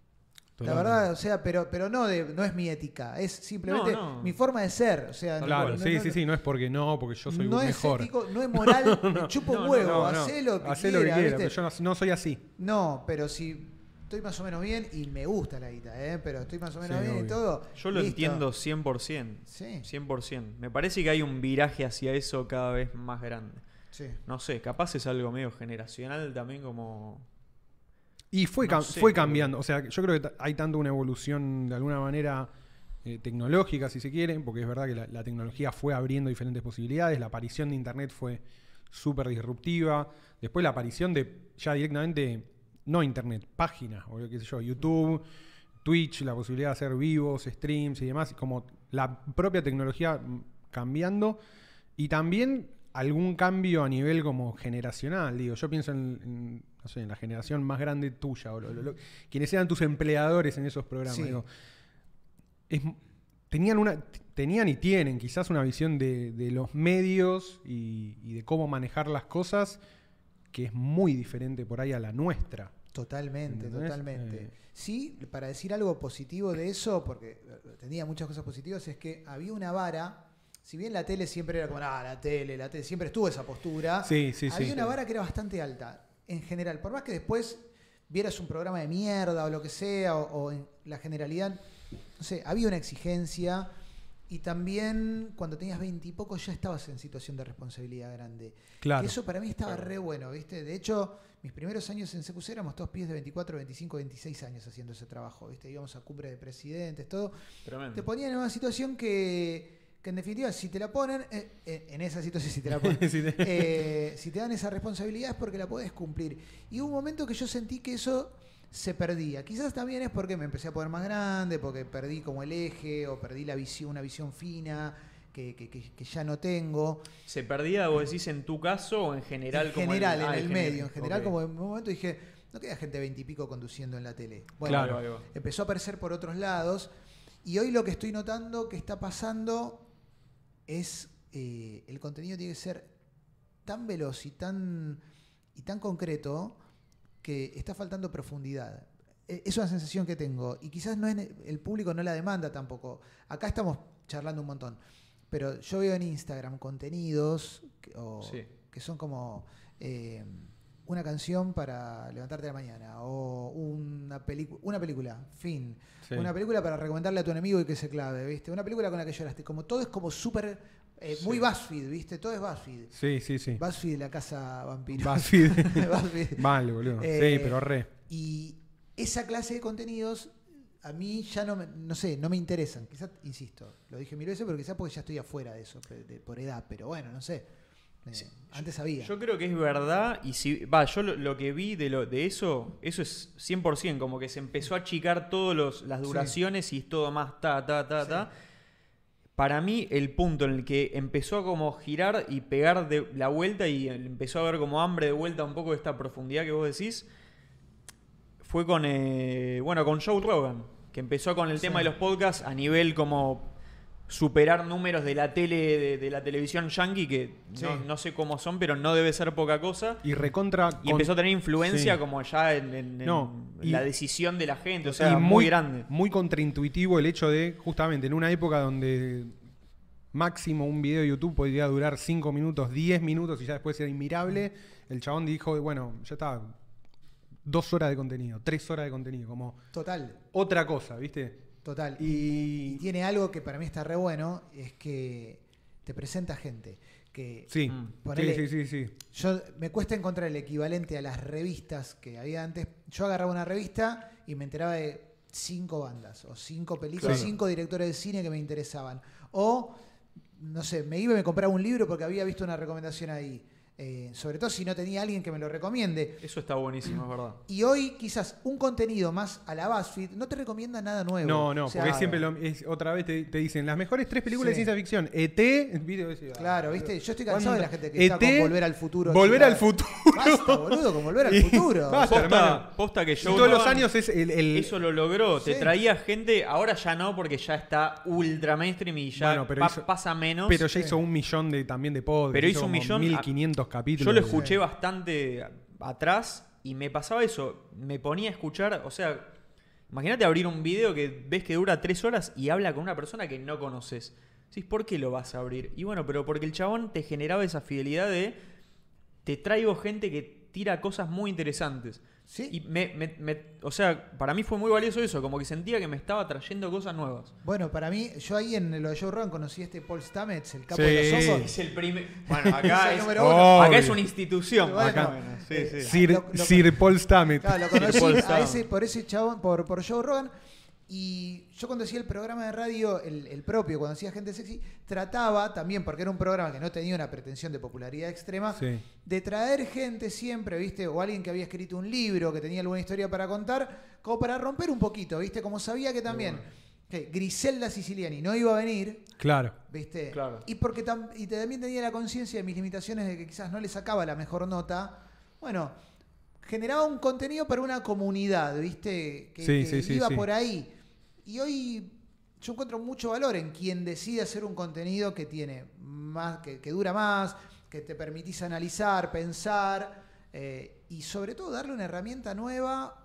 La verdad, o sea, pero, pero no, de, no es mi ética, es simplemente No, no. mi forma de ser. O sea, Claro, no- sí, no- sí, sí. No es porque no, porque yo soy no es mejor. ético, no es moral, me chupo un huevo, No, no. hacé lo que Hacé quiera, lo que quiera, ¿viste? pero yo no, no soy así. No, pero si estoy más o menos bien y me gusta la guita, ¿eh? pero estoy más o menos Sí, bien y todo. Yo lo listo. entiendo 100%. Sí, 100%. Me parece que hay un viraje hacia eso cada vez más grande. sí. No sé, capaz es algo medio generacional también como... Y fue, No cam- sé, fue cambiando. O sea, yo creo que hay tanto una evolución de alguna manera eh, tecnológica, si se quiere, porque es verdad que la, la tecnología fue abriendo diferentes posibilidades. La aparición de Internet fue súper disruptiva. Después la aparición de ya directamente, no Internet, páginas, o qué sé yo, YouTube, Twitch, la posibilidad de hacer vivos, streams y demás, como la propia tecnología mm, cambiando. Y también algún cambio a nivel como generacional, digo, yo pienso en, en, no sé, en la generación más grande tuya, o lo- lo- lo- quienes eran tus empleadores en esos programas. Sí. digo, es- tenían, una, tenían y tienen quizás una visión de, de los medios y, y de cómo manejar las cosas que es muy diferente por ahí a la nuestra. Totalmente, ¿Entendés? totalmente. Eh. Sí, para decir algo positivo de eso, porque eh, tenía muchas cosas positivas, es que había una vara, si bien la tele siempre era como, ah, la tele, la tele, siempre estuvo esa postura, Sí, sí, había sí. una vara que era bastante alta, en general. Por más que después vieras un programa de mierda o lo que sea, o, o en la generalidad, no sé, había una exigencia y también cuando tenías veintipoco ya estabas en situación de responsabilidad grande. Claro. Que eso para mí estaba re bueno, ¿viste? De hecho, mis primeros años en CQC éramos todos pies de 24, 25, 26 años haciendo ese trabajo, ¿viste? Íbamos a cumbre de presidentes, todo. Tremendo. Te ponían en una situación que, que en definitiva, si te la ponen, eh, eh, en esa situación si te la ponen, eh, si te dan esa responsabilidad es porque la podés cumplir. Y hubo un momento que yo sentí que eso se perdía. Quizás también es porque me empecé a poner más grande, porque perdí como el eje o perdí la visión, una visión fina que, que- ya no tengo. ¿Se perdía, vos decís, en tu caso o en general? en como general, ah, en el general. medio. En general, como en un momento dije, no queda gente veintipico conduciendo en la tele. Claro. Ahí va. empezó a aparecer por otros lados. Y hoy lo que estoy notando que está pasando es eh, el contenido tiene que ser tan veloz y tan, y tan concreto que está faltando profundidad. Eh, Es una sensación que tengo. Y quizás no es, el público no la demanda tampoco. Acá estamos charlando un montón. Pero yo veo en Instagram contenidos que, o- Sí. que son como eh, una canción para levantarte a la mañana. O una, pelicu- una película, fin. Sí. Una película para recomendarle a tu enemigo y que se clave, ¿viste? Una película con la que lloraste. Como todo es como súper, eh, muy. BuzzFeed, ¿viste? Todo es BuzzFeed. Sí, sí, sí. BuzzFeed, la casa vampiro. BuzzFeed. BuzzFeed. Mal, boludo. Eh, sí, pero re. Y esa clase de contenidos a mí ya no, me- no sé, no me interesan. Quizás, insisto, lo dije mil veces, pero quizás porque ya estoy afuera de eso, de- por edad. Pero bueno, no sé. Eh, Sí. Antes sabía. Yo creo que es verdad, y si va, yo lo, lo que vi de, lo, de eso, eso es 100%, como que se empezó a achicar todas las duraciones y es todo más ta, ta, ta, Sí. ta. Para mí, el punto en el que empezó a como girar y pegar de la vuelta y empezó a haber como hambre de vuelta un poco de esta profundidad que vos decís, fue con, eh, bueno, con Joe Rogan, que empezó con el Sí. tema de los podcasts a nivel como superar números de la tele, de, de la televisión yankee, que no, Sí. no sé cómo son, pero no debe ser poca cosa. Y recontra. Y empezó a tener influencia Sí. como ya en, en- en No, y- la decisión de la gente, o y sea, muy, grande. Muy contraintuitivo el hecho de, justamente, en una época donde máximo un video de YouTube podría durar 5 minutos, 10 minutos y ya después era inmirable, el chabón dijo, bueno, ya está, dos horas de contenido, tres horas de contenido, como Total, otra cosa, ¿viste? Total. Y Y. tiene algo que para mí está re bueno, es que te presenta gente. Que Sí, Mm. Ponele- sí, sí, sí, sí. Yo me cuesta encontrar el equivalente a las revistas que había antes. Yo agarraba una revista y me enteraba de cinco bandas o cinco películas, Claro. cinco directores de cine que me interesaban. O, no sé, me iba y me compraba un libro porque había visto una recomendación ahí. Eh, sobre todo si no tenía alguien que me lo recomiende. Eso está buenísimo, es verdad. Y hoy quizás un contenido más a la BuzzFeed no te recomienda nada nuevo. No, no, O sea, porque siempre lo, es, otra vez te, te dicen las mejores tres películas Sí. de ciencia ficción. ET, video de Claro, viste, yo estoy cansado de la gente que está ET, con Volver al Futuro. E Volver al futuro. Basta, boludo, con Volver al futuro. Basta, Posta, que Y Joe todos los años es el. el- Eso lo logró, te traía gente, ahora ya no, porque ya está ultra mainstream y ya Bueno, pero pa- hizo- pasa menos. pero ya Sí. hizo un millón de también de podcasts. Pero hizo un como millón- 1500 capítulos. Yo lo escuché bastante atrás y me pasaba eso. Me ponía a escuchar, o sea, imagínate abrir un video que ves que dura tres horas y habla con una persona que no conoces. Decís, ¿por qué lo vas a abrir? Y bueno, pero porque el chabón te generaba esa fidelidad de te traigo gente que tira cosas muy interesantes. Sí. Y me, me- me- o sea, para mí fue muy valioso eso, como que sentía que me estaba trayendo cosas nuevas. Bueno, para mí, yo ahí en lo de Joe Rogan conocí a este Paul Stamets, el capo Sí. de los Sí. ojos. Es el primer. Bueno, Es acá, el es, número uno. acá es una institución. Bueno, Acá, sí, eh, sí. Sir, Lo- lo- Sir Paul Stamets. Claro, lo conocí Paul a ese, por ese chabón, por, por Joe Rogan. Y yo cuando hacía el programa de radio, el, el propio, cuando hacía Gente Sexy, trataba también, porque era un programa que no tenía una pretensión de popularidad extrema, Sí. de traer gente siempre, ¿viste? O alguien que había escrito un libro, que tenía alguna historia para contar, como para romper un poquito, ¿viste? Como sabía que también que Griselda Siciliani no iba a venir, Claro. ¿viste? Claro. Y porque tam- y también tenía la conciencia de mis limitaciones de que quizás no le sacaba la mejor nota. Bueno, generaba un contenido para una comunidad, ¿viste? Que, Sí, que sí, iba sí. por ahí. Y hoy yo encuentro mucho valor en quien decide hacer un contenido que tiene más, que, que dura más, que te permitís analizar, pensar, eh, y sobre todo darle una herramienta nueva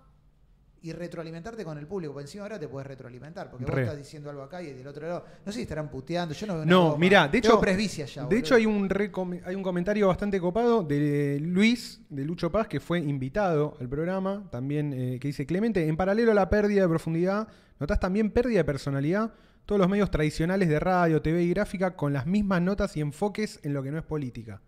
y retroalimentarte con el público. Porque encima ahora te puedes retroalimentar, porque Re. vos estás diciendo algo acá y del otro lado. No sé si estarán puteando. Yo no No, mirá, de hecho, presbicia ya, de boludo. hecho hay un, hay un comentario bastante copado de Luis, de Lucho Paz, que fue invitado al programa, también eh, que dice, Clemente, en paralelo a la pérdida de profundidad, ¿notás también pérdida de personalidad? todos los medios tradicionales de radio, TV y gráfica con las mismas notas y enfoques en lo que no es política.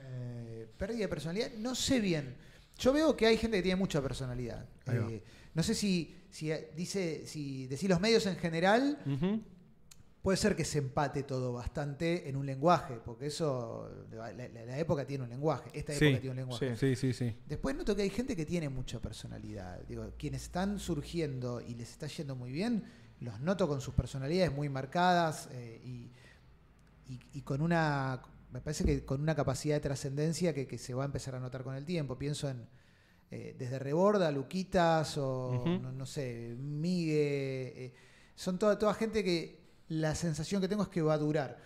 Eh, pérdida de personalidad, no sé bien. Yo veo que hay gente que tiene mucha personalidad. Eh, no sé si, si dice, si decís los medios en general, puede ser que se empate todo bastante en un lenguaje, porque eso, la, la- la época tiene un lenguaje, esta Sí, época tiene un lenguaje. Sí, sí, sí. Después noto que hay gente que tiene mucha personalidad. Digo, quienes están surgiendo y les está yendo muy bien, los noto con sus personalidades muy marcadas eh, y, y- y con una, me parece que con una capacidad de trascendencia que, que se va a empezar a notar con el tiempo. Pienso en eh, desde Reborda, Luquitas o no, no sé, Migue. eh, son toda, toda gente que la sensación que tengo es que va a durar.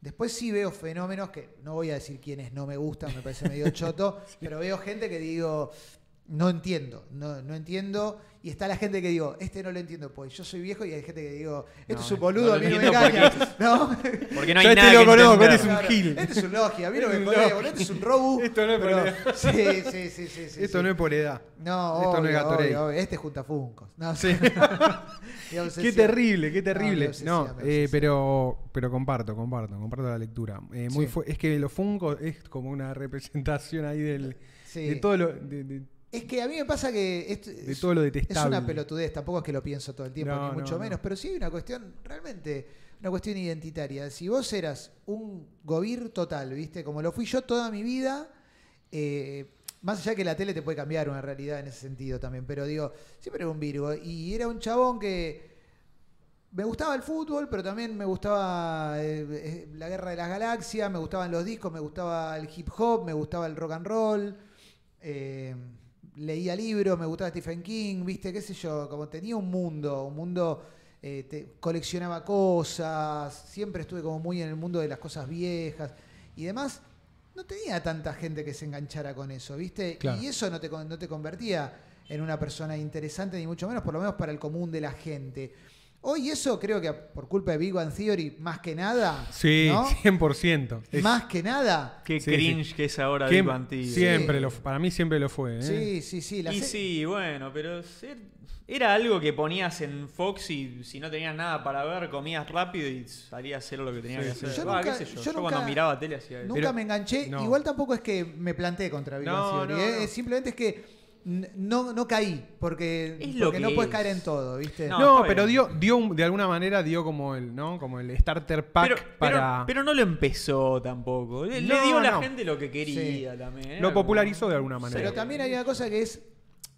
Después sí veo fenómenos que no voy a decir quiénes no me gustan, me parece medio choto, pero veo gente que digo, no entiendo, no, no entiendo. Y está la gente que digo, este no lo entiendo, pues yo soy viejo y hay gente que digo, este No, es un no boludo, lo a mí no me engaña. ¿No? Porque no Yo hay este nada lo que conozco, este es un Claro, gil. Este es un logia, a mí no me Es logia. boludo, este es un robu. Esto no es por edad. Sí, sí, sí, sí, sí. Esto sí. no es por edad. No, esto no es Gatorade. obvio, obvio. Este junta funcos. No, Sí. Qué terrible, qué No, terrible. No, eh, pero, pero comparto, comparto, comparto la lectura. Eh, muy Sí. fu- es que los Funko es como una representación ahí del, Sí. de todo lo, de, de- Es que a mí me pasa que esto de es, todo lo es detestable. una pelotudez, tampoco es que lo pienso todo el tiempo, No, ni mucho no, no. menos, pero sí hay una cuestión, realmente, una cuestión identitaria. Si vos eras un gobir total, ¿viste? Como lo fui yo toda mi vida, eh, más allá que la tele te puede cambiar una realidad en ese sentido también, pero digo, siempre era un Virgo y era un chabón que me gustaba el fútbol, pero también me gustaba eh, eh, la guerra de las galaxias, me gustaban los discos, me gustaba el hip hop, me gustaba el rock and roll. eh, leía libros, me gustaba Stephen King, viste, qué sé yo, como tenía un mundo, un mundo, eh, te- coleccionaba cosas, siempre estuve como muy en el mundo de las cosas viejas y demás. No tenía tanta gente que se enganchara con eso, ¿viste? Claro. Y eso no te, no te convertía en una persona interesante, ni mucho menos, por lo menos para el común de la gente. Hoy eso creo que por culpa de Big Bang Theory, más que nada, Sí, ¿no? 100%. Es- más que nada, Qué Sí, cringe que es ahora Big Bang Theory. siempre Sí. lo, para mí siempre lo fue. ¿eh? sí, sí, sí. la Y se- sí, bueno, pero era algo que ponías en Fox y si no tenías nada para ver, comías rápido y salías a hacer lo que tenías Sí, que sí. hacer. Yo Va, nunca- qué sé yo. yo Yo, nunca- cuando miraba tele hacía eso. Nunca Pero- me enganché. no. Igual tampoco es que me planteé contra Big No, Bang Theory, no, ¿eh? Simplemente es que no, no caí, porque, Es lo porque no puedes es. caer en todo, ¿viste? No, pero dio, dio un- de alguna manera dio como el, ¿no? Como el starter pack pero, pero- para. pero no lo empezó tampoco. Le, le No, dio a la no. gente lo que quería también. Era lo como- popularizó de alguna manera. Pero también hay una cosa que es,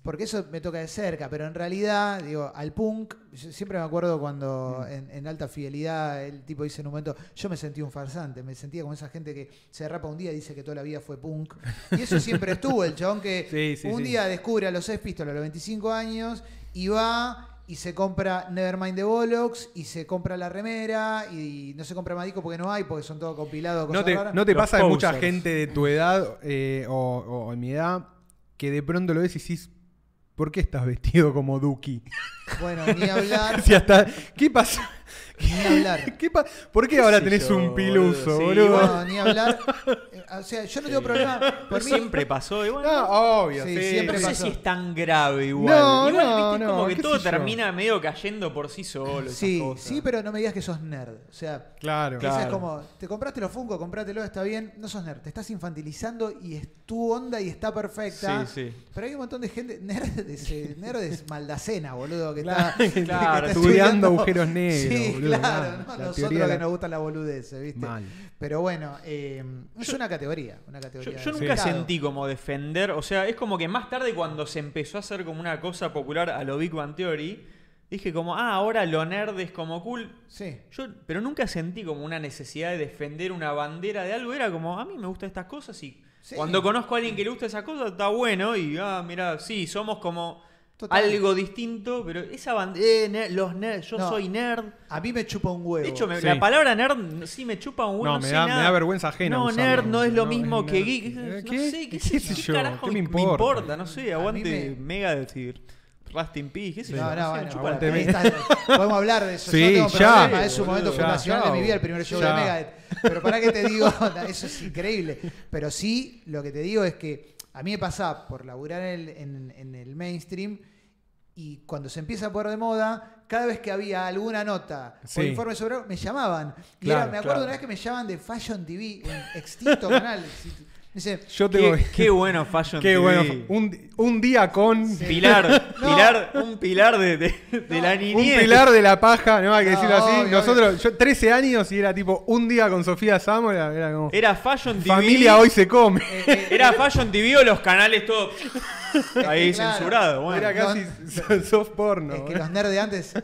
porque eso me toca de cerca, pero en realidad, digo, al punk, yo siempre me acuerdo cuando Mm. en, en alta fidelidad el tipo dice en un momento, yo me sentí un farsante, me sentía como esa gente que se rapa un día y dice que toda la vida fue punk. Y eso siempre estuvo, el chabón que Sí, sí, un sí. día descubre a los Sex Pistols a los 25 años y va y se compra Nevermind the Bollocks y se compra la remera y no se compra más disco porque no hay, porque son todos compilados. ¿No te, raras. no te pasa de mucha gente de tu edad eh, o, o en mi edad que de pronto lo ves y decís, ¿por qué estás vestido como Duki? Bueno, ni hablar, Si hasta, ¿Qué pasa? Ni hablar. ¿Qué pa- ¿Por qué ahora tenés yo, un piluso, boludo? Sí, boludo? bueno. No, ni hablar. Eh, O sea, yo no tengo problema. Por mí, siempre pasó. Igual, No, obvio, Sí, sí. siempre no sé pasó. si es tan grave igual. No, igual, no, viste, no, como que todo termina medio cayendo por sí solo. sí, cosas. sí, pero no me digas que sos nerd. O sea, Claro. que esa es Claro. como, te compraste los Funko, comprátelo, está bien, no sos nerd. Te estás infantilizando y es tu onda y está perfecta. Sí, sí. Pero hay un montón de gente, nerd es, nerd es Maldacena, boludo, que Claro, está, que claro, está estudiando estudiando- agujeros negros, Sí, boludo, claro, ¿no? la nosotros que la- nos gusta la boludez, ¿viste? Mal. Pero bueno, eh, es una categoría, una Yo, categoría. yo nunca mercado. sentí como defender, o sea, es como que más tarde cuando se empezó a hacer como una cosa popular a lo Big Bang Theory, dije como, ah, ahora lo nerd es como cool. Sí. Yo, pero nunca sentí como una necesidad de defender una bandera de algo, era como, a mí me gustan estas cosas y Sí. cuando conozco a alguien que le gusta esa cosa, está bueno y, ah, mira, sí, somos como Total. algo distinto, pero esa bandera, los nerds, yo No. soy nerd. A mí me chupa un huevo. De hecho, me- Sí. la palabra nerd sí me chupa un huevo. No, No, me sé da- me nada. da vergüenza ajena No, usarlo. nerd no es lo No, mismo es que geek. ¿Qué? No sé, qué, ¿Qué sé yo, yo? carajo ¿Qué me me importa? No sé, A aguante mí me- Mega decir. Rust in Peace, qué sé yo. No, no podemos hablar de eso. Sí, Yo no tengo ya. problema, es un momento Ya, fundacional de chao. mi vida, el primer show Ya. de Megadeth. Pero para que te digo, eso es increíble. Pero sí, lo que te digo es que a mí me pasa por laburar en el, en- en el mainstream, Y cuando se empieza a poner de moda, cada vez que había alguna nota o informe sobre algo, me llamaban. Y Claro, era- me acuerdo claro. una vez que me llaman de Fashion TV, un extinto canal. Dice, Yo tengo. Qué, qué bueno Fashion Qué TV. bueno. Un, un día con. Pilar, No. pilar, un pilar de, de- de la Un niñez. pilar de la paja, ¿no? Hay que No, decirlo así. obvio, Nosotros, yo 13 años y era tipo un día con Sofía Zamora, era como. Era Fashion TV. Familia hoy se come. eh, eh, Era Fashion TV o los canales todos ahí Claro. censurados. Bueno. Era casi soft porno. es que ¿eh? los nerds de antes eh,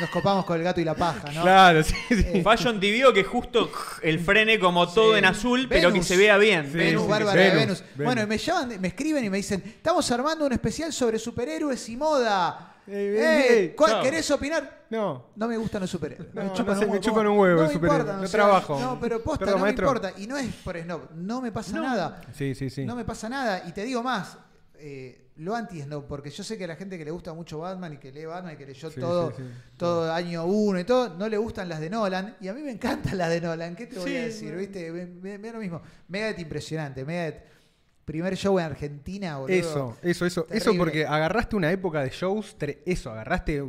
nos copamos con el gato y la paja, ¿no? Claro, sí, sí. Eh, Fashion TV o que justo el frene como todo Sí. en azul, pero que Venus. se vea bien. Sí, Venus, Bárbara de Venus. Bueno, me llaman, me escriben y me dicen, estamos armando un especial sobre superhéroes y moda. Eh, Eh, eh, ¿cuál- chao. ¿Querés opinar? No. No me gustan los superhéroes. No, me no chupan, un me huevo. chupan un huevo No me importa, No sea, trabajo. No, pero posta, Perdón, no maestro. me importa. Y no es por snob. No me pasa nada. Sí, sí, sí. No me pasa nada. Y te digo más. eh, lo anti snob, porque yo sé que a la gente que le gusta mucho Batman y que lee Batman y que leyó Sí, todo, sí, sí. todo año uno y todo, no le gustan las de Nolan. Y a mí me encantan las de Nolan. ¿Qué te voy a decir? ¿Viste? Me, me- me da lo mismo. Megadeth impresionante. Megadeth, primer show en Argentina, boludo. Eso, eso, eso. Eso porque agarraste una época de shows. Eso, agarraste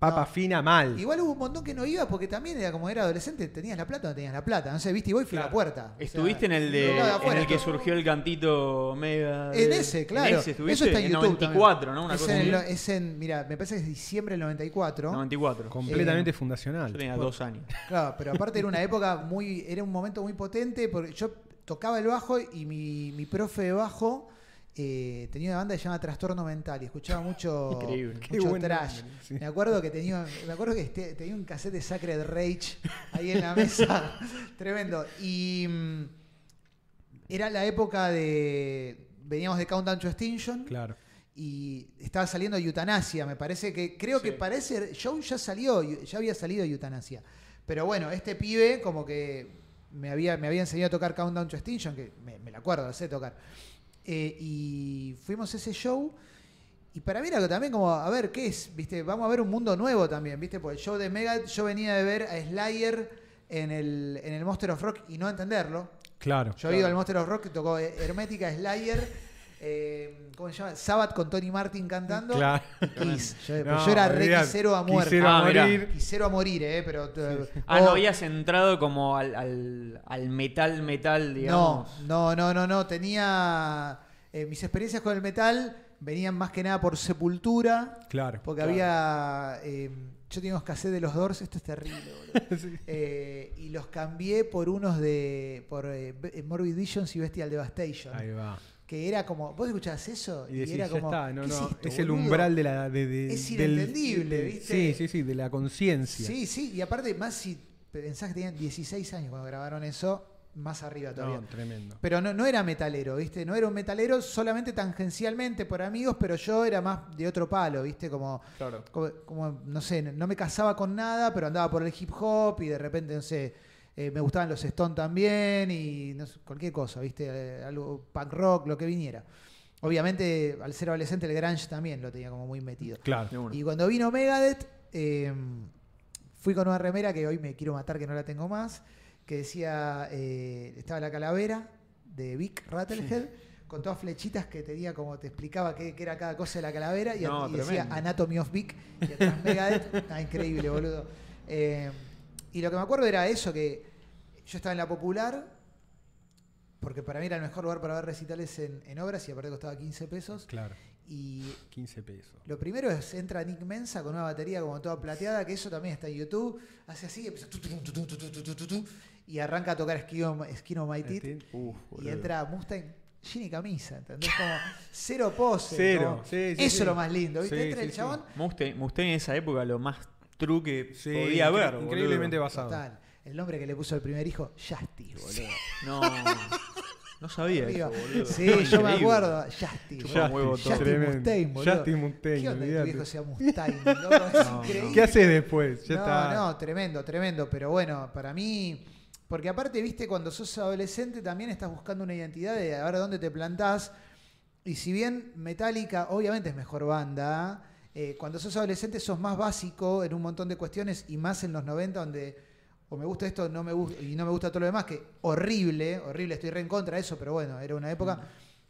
papa No. fina mal. Igual hubo un montón que no iba porque también era como era adolescente, tenías la plata o no tenías la plata. No sé, viste, y voy fui a la puerta. O sea, Estuviste en el de en el que surgió el cantito mega. En ese, claro. En ese estuviste Eso está en en YouTube 94, ¿no? Una es, cosa en el- así. es en, mira, me parece que es diciembre del 94. 94. Completamente Eh, fundacional. Yo tenía dos años. Claro, pero aparte era una época muy, era un momento muy potente porque yo tocaba el bajo y mi, mi profe de bajo eh, tenía una banda que se llama Trastorno Mental y escuchaba mucho, trash. nombre, sí. Me acuerdo que tenía, me acuerdo que este- tenía un cassette de Sacred Rage ahí en la mesa, tremendo. Y mm, era la época de veníamos de Countdown to Extinction Claro. y estaba saliendo Eutanasia, me parece que creo que parece Joe ya salió, ya había salido Eutanasia. Pero bueno, este pibe como que me había, me había enseñado a tocar Countdown to Extinction, que me, me la acuerdo, la sé tocar. Eh, y fuimos a ese show y para mí era también como, a ver, ¿qué es? ¿Viste? Vamos a ver un mundo nuevo también, ¿viste? Porque el show de Megadeth, yo venía de ver a Slayer en el, en el Monster of Rock y no entenderlo. Claro. Yo he ido al Monster of Rock tocó Hermética, Slayer, eh, ¿cómo se llama? Sabbath con Tony Martin cantando. Claro. Kiss. Yo, No, pues yo era re quisero a muerte. Quisero a Ah, morir. Quisero a morir, ¿eh? Pero. Ah, no habías entrado como al, al, al metal, metal, no, digamos. no, no, no, no. Tenía. eh, mis experiencias con el metal venían más que nada por sepultura. Claro. Porque Claro. había. eh, yo tenía unos cassettes de los Doors, esto es terrible, boludo. Sí. Eh, y los cambié por unos de. por eh, Morbid Visions y Bestial Devastation. Ahí va. Que era como. ¿Vos escuchabas eso? Y decís, era ya como. está, no, ¿qué no. esto, Es, el umbral de la. De, de- Es inentendible, ¿viste? Sí, sí, sí, de la conciencia. Sí, sí, y aparte, más si pensás que tenían 16 años cuando grabaron eso, más arriba todavía. No, tremendo. Pero no, no era metalero, ¿viste? No era un metalero solamente tangencialmente por amigos, pero yo era más de otro palo, ¿viste? Como, Claro. como, como, no sé, no me casaba con nada, pero andaba por el hip hop y de repente, no sé, eh, me gustaban los Stone también y no sé, cualquier cosa, ¿viste? Eh, algo punk rock, lo que viniera. Obviamente, al ser adolescente, el grunge también lo tenía como muy metido. Claro. Y cuando vino Megadeth, eh, fui con una remera que hoy me quiero matar que no la tengo más, que decía, eh, estaba la calavera de Vic Rattlehead, con todas flechitas que tenía como te explicaba qué, qué era cada cosa de la calavera, y, No, y decía. Anatomy of Vic, y atrás Megadeth, ah, increíble, boludo. Eh, y lo que me acuerdo era eso, que yo estaba en la popular, porque para mí era el mejor lugar para ver recitales en, obras y aparte costaba 15 pesos. Claro. Y 15 pesos. Lo primero es, entra Nick Mensa con una batería como toda plateada, que eso también está en YouTube, hace así, empieza y arranca a tocar Skin of My Teeth y entra Mustang Gini camisa, ¿entendés? Como cero pose. Cero. Eso es lo más lindo, ¿viste? entra el chabón. Mustang, en esa época lo más true que podía haber. Increíblemente basado. Total. El nombre que le puso el primer hijo, Justice, boludo. No, no sabía Arriba. eso, boludo. Sí, yo me acuerdo. Justin Tremendo. Mustaine, boludo. Justin Mustaine, ¿Qué onda que tu viejo sea Mustaine? loco? Es No, no. increíble. ¿Qué haces después? Ya no, está. no, tremendo, tremendo. Pero bueno, para mí, porque aparte, viste, cuando sos adolescente también estás buscando una identidad de a ver dónde te plantás. Y si bien Metallica obviamente es mejor banda, eh, cuando sos adolescente sos más básico en un montón de cuestiones y más en los 90 donde o me gusta esto no me gusta, y no me gusta todo lo demás, que horrible, horrible, estoy re en contra de eso, pero bueno, era una época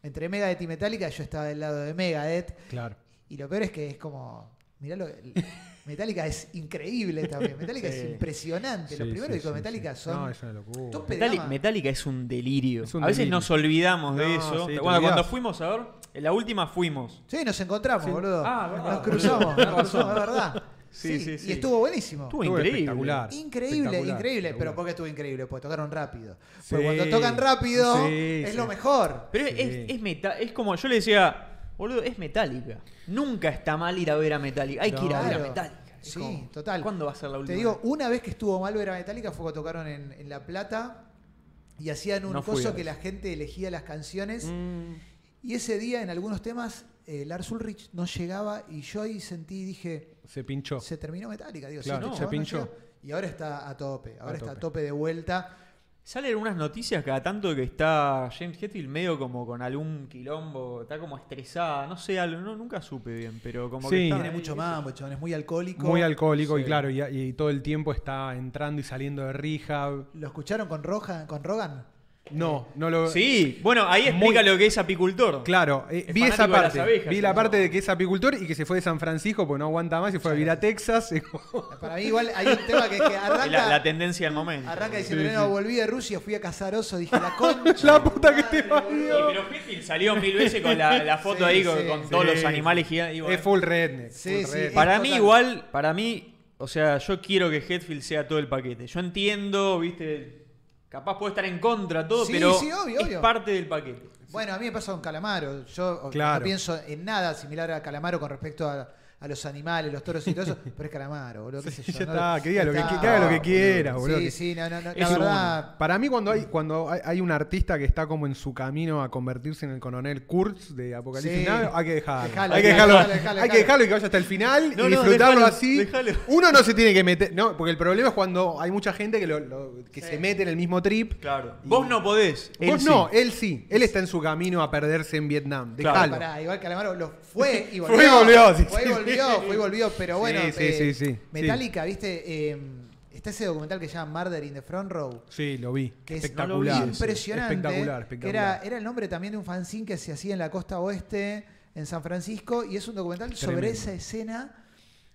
entre Megadeth y Metallica, yo estaba del lado de Megadeth. Claro. Y lo peor es que es como. Mirá lo. Metallica es increíble también. Metallica Sí. es impresionante. Los Sí, primeros sí, discos de Metallica sí. son. No, es una locura. tope de Metalli- gama. Metallica es un delirio. Es un a veces delirio. nos olvidamos de No, eso. bueno, cuando fuimos a ver, en la última fuimos. Sí, nos encontramos, Sí. boludo. Ah, verdad, nos cruzamos, boludo. nos cruzamos, es verdad. Sí, Sí, sí, Y estuvo buenísimo. Estuvo Estuvo increíble. espectacular. Increíble, Espectacular, increíble. espectacular. Pero ¿por qué estuvo increíble? Porque tocaron rápido. Sí. Porque cuando tocan rápido Sí, es sí. lo mejor. Pero Sí. es, es, meta- es como yo le decía, boludo, es Metallica. Nunca está mal ir a ver a Metallica. Hay que ir a ver a. Metallica. Es Sí, como, total. ¿Cuándo va a ser la última? Te digo, una vez que estuvo mal ver a Metallica fue cuando tocaron en, en La Plata y hacían un No coso que la gente elegía las canciones. Mm, Y ese día, en algunos temas, eh, Lars Ulrich no llegaba y yo ahí sentí, dije, se pinchó. se terminó Metallica. Digo, Claro, sí, este se no pinchó. Y ahora está a tope, ahora A está a tope. tope de vuelta. Salen unas noticias cada tanto de que está James Hetfield medio como con algún quilombo, está como estresada, no sé, algo, no, nunca supe bien, pero como Sí. que está Tiene ahí, mucho mambo, el chabón es muy alcohólico. Muy alcohólico y claro, y, y todo el tiempo está entrando y saliendo de rehab. ¿Lo escucharon con, Roja, con Rogan? No, no lo. sé. Sí, bueno, ahí explica Muy- lo que es apicultor. Claro, eh, Es vi esa de parte. abejas, vi la ¿no? parte de que es apicultor y que se fue de San Francisco porque no aguanta más y fue a vivir a Texas. Para mí igual hay un tema que es que Es arranca, la, la tendencia del momento. arranca diciendo, Sí, no, sí. volví de Rusia, fui a cazar oso, dije, la concha. La puta que te parió. boludo". pero Hetfield salió mil veces con la, la foto Sí, ahí con, sí, con sí. todos los animales gigantes. es full redneck. Sí, full sí, redneck. Para mí igual, para mí, o sea, yo quiero que Hetfield sea todo el paquete. Yo entiendo, viste, capaz puede estar en contra todo, Sí, pero sí, obvio, es obvio. parte del paquete. Bueno, a mí me pasa con Calamaro. Yo Claro. no pienso en nada similar a Calamaro con respecto a, a los animales, los toros y todo eso, pero es Calamaro, boludo. qué sé Sí, yo, ya no- está, que diga lo que, haga lo que quiera, boludo. Sí, que- sí, no, no, no, Es la verdad. Para mí cuando hay cuando hay, hay un artista que está como en su camino a convertirse en el coronel Kurtz de Apocalipsis Sí. Now, hay que dejarlo. Dejalo, hay que dejalo, dejarlo, dejalo, hay que dejarlo y que vaya hasta el final No, y no, disfrutarlo dejalo, así. dejalo. Uno no se tiene que meter, no, porque el problema es cuando hay mucha gente que, lo- lo- que Sí. se mete en el mismo trip. Claro. Vos no podés. él Vos sí. no, él sí. Él está en su camino a perderse en Vietnam. Claro. Dejalo. Pará, igual Calamaro lo fue y Fue volvió. y volvió, sí, Fue y sí, volvió, fue y volvió. Pero bueno, Sí, sí, eh, sí, sí. Metallica, ¿viste? Eh, está ese documental que se llama Murder in the Front Row. Sí, lo vi. que es espectacular. no lo vi. impresionante. Espectacular, Que espectacular. era, era el nombre también de un fanzine que se hacía en la costa oeste, en San Francisco, y es un documental sobre esa escena,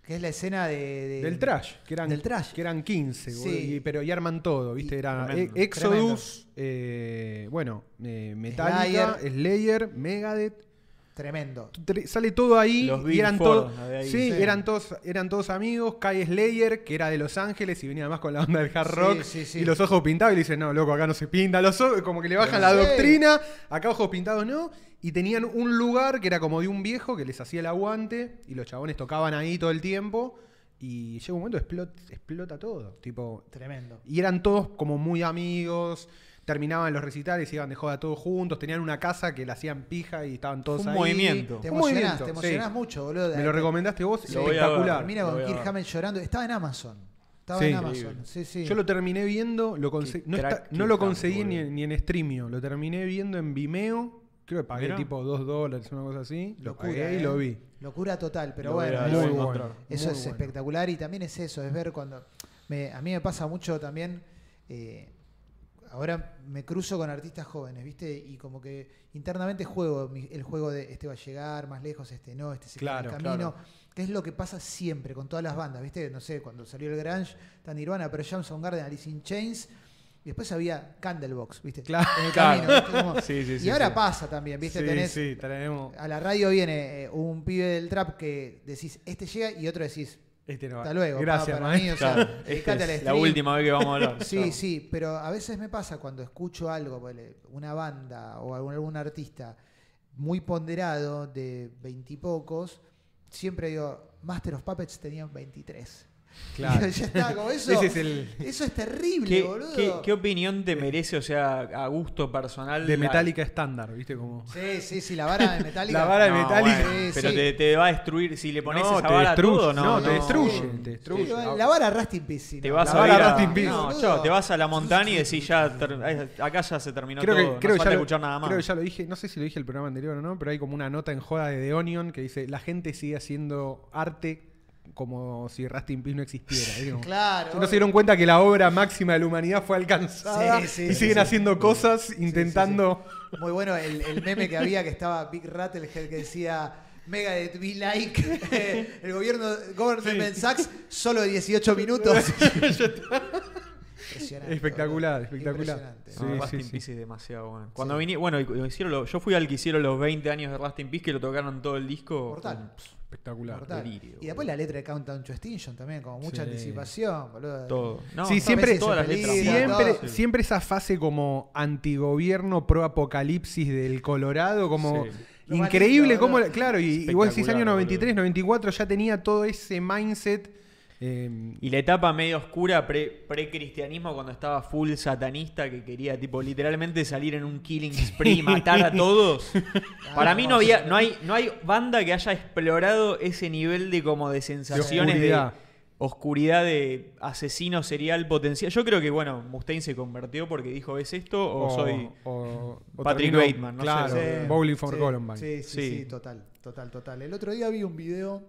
que es la escena de, de- Del trash, que eran, Del trash. Que eran 15, Sí. y- pero y arman todo, ¿viste? Era Tremendo. Exodus, eh, bueno, eh, Metallica, Slayer, Megadeth. Tremendo. tre- Sale todo ahí Los y eran ahí. sí, Sí. eran todos eran todos amigos Kai Slayer que era de Los Ángeles y venía además con la onda del hard Sí, rock sí, sí. y los ojos pintados y le dicen no loco acá no se pinta los ojos como que le bajan la Sí. doctrina acá ojos pintados no y tenían un lugar que era como de un viejo que les hacía el aguante y los chabones tocaban ahí todo el tiempo y llega un momento explota, explota todo tipo Tremendo. y eran todos como muy amigos terminaban los recitales iban de joda todos juntos tenían una casa que la hacían pija y estaban todos Un ahí movimiento. Te Un emocionás, movimiento, te emocionás sí. mucho, boludo. me lo recomendaste vos, Sí. Lo voy a ver. espectacular. Termina Lo con voy a Kirk ver. Hammett llorando. Estaba en Amazon. Estaba Sí. en Amazon. Increíble. Sí, sí. Yo lo terminé viendo, lo conse- Qué no, está- crack no lo conseguí ni, boludo. ni en Streamio, lo terminé viendo en Vimeo, creo que pagué Mirá. tipo 2 dólares, una cosa así, lo Locura, pagué y ¿eh? lo vi. Locura total, pero Lo voy bueno. a- es- lo voy a Muy encontrar. bueno. Eso muy es bueno. espectacular y también es eso, es ver cuando... me- a mí me pasa mucho también, eh, ahora me cruzo con artistas jóvenes, ¿viste? Y como que internamente juego el juego de este va a llegar más lejos, este no, este se queda en Claro, el camino. claro. Que es lo que pasa siempre con todas las bandas, ¿viste? No sé, cuando salió el Grunge, tan Nirvana, pero Jam Soundgarden, Alice in Chains... Y después había Candlebox, ¿viste? Claro. En el Claro. camino, ¿viste? Como- Sí, sí, y sí, ahora sí. pasa también, ¿viste? Sí, Tenés sí, tenemos. a la radio viene eh, un pibe del trap que decís, este llega y otro decís, Este no va. hasta luego. Gracias, pa, para mí, maestro. o sea, Claro, al es la última vez que vamos a hablar. Sí, sí, pero a veces me pasa cuando escucho algo, una banda o algún, algún artista muy ponderado de veintipocos, siempre digo, Master of Puppets tenían 23. Claro. ya está, como eso. Ese es el Eso es terrible, ¿Qué, boludo. qué- qué opinión te merece, o sea, a gusto personal? de la- Metallica estándar, ¿viste? Como... Sí, sí, sí, la vara de Metallica. La vara de No, Metallica. bueno, Sí, pero sí. Te, te va a destruir. Si le pones No, esa te vara a destruye, todo, no. no, te destruye, Sí. te Sí, destruye. la vara Rust in Peace. Te vas, La a vara no, chao, te vas a la montaña y decís ya, ter- acá ya se terminó Creo todo. que, creo, falta ya lo, escuchar nada más. creo que ya lo dije, no sé si lo dije el programa anterior o no, pero hay como una nota en joda de The Onion que dice, la gente sigue haciendo arte como si Rust in Peace no existiera. Como- Claro. No se dieron cuenta que la obra máxima de la humanidad fue alcanzada Sí, sí, y sí, siguen sí. haciendo cosas intentando... Muy bueno el, el meme que había que estaba Big Rattlehead que decía Megadeth be like. el gobierno, Government Sachs, solo 18 minutos. Impresionante, Espectacular, espectacular. Impresionante. Sí, No, Rust sí, in sí. Peace es demasiado bueno. Cuando viní, bueno, hicieron lo- yo fui al que hicieron los 20 años de Rust in Peace que lo tocaron todo el disco. Mortal. con, pff, Espectacular. Mortal. delirio, y después la letra de Countdown to Extinction también, como mucha Sí. anticipación, boludo. todo. No, Sí, siempre- todas las Siempre- letras. Siempre, todo. siempre esa fase como antigobierno pro apocalipsis del Colorado, como Sí. Increíble boludo. claro, y igual si Espectacular, año 93, boludo. 94 ya tenía todo ese mindset. Eh, Y la etapa medio oscura pre- pre-cristianismo cuando estaba full satanista que quería tipo literalmente salir en un killing spree y matar a todos. Para mí no había no hay no hay banda que haya explorado ese nivel de como de sensaciones de oscuridad. oscuridad de asesino serial potencial. Yo creo que bueno, Mustaine se convirtió porque dijo, "¿Es esto o, soy o- o Patrick terminó- Bateman, no sé. Claro, Sí, Bowling for sí, Columbine. Sí, sí, Sí. sí, total, total, total. El otro día vi un video,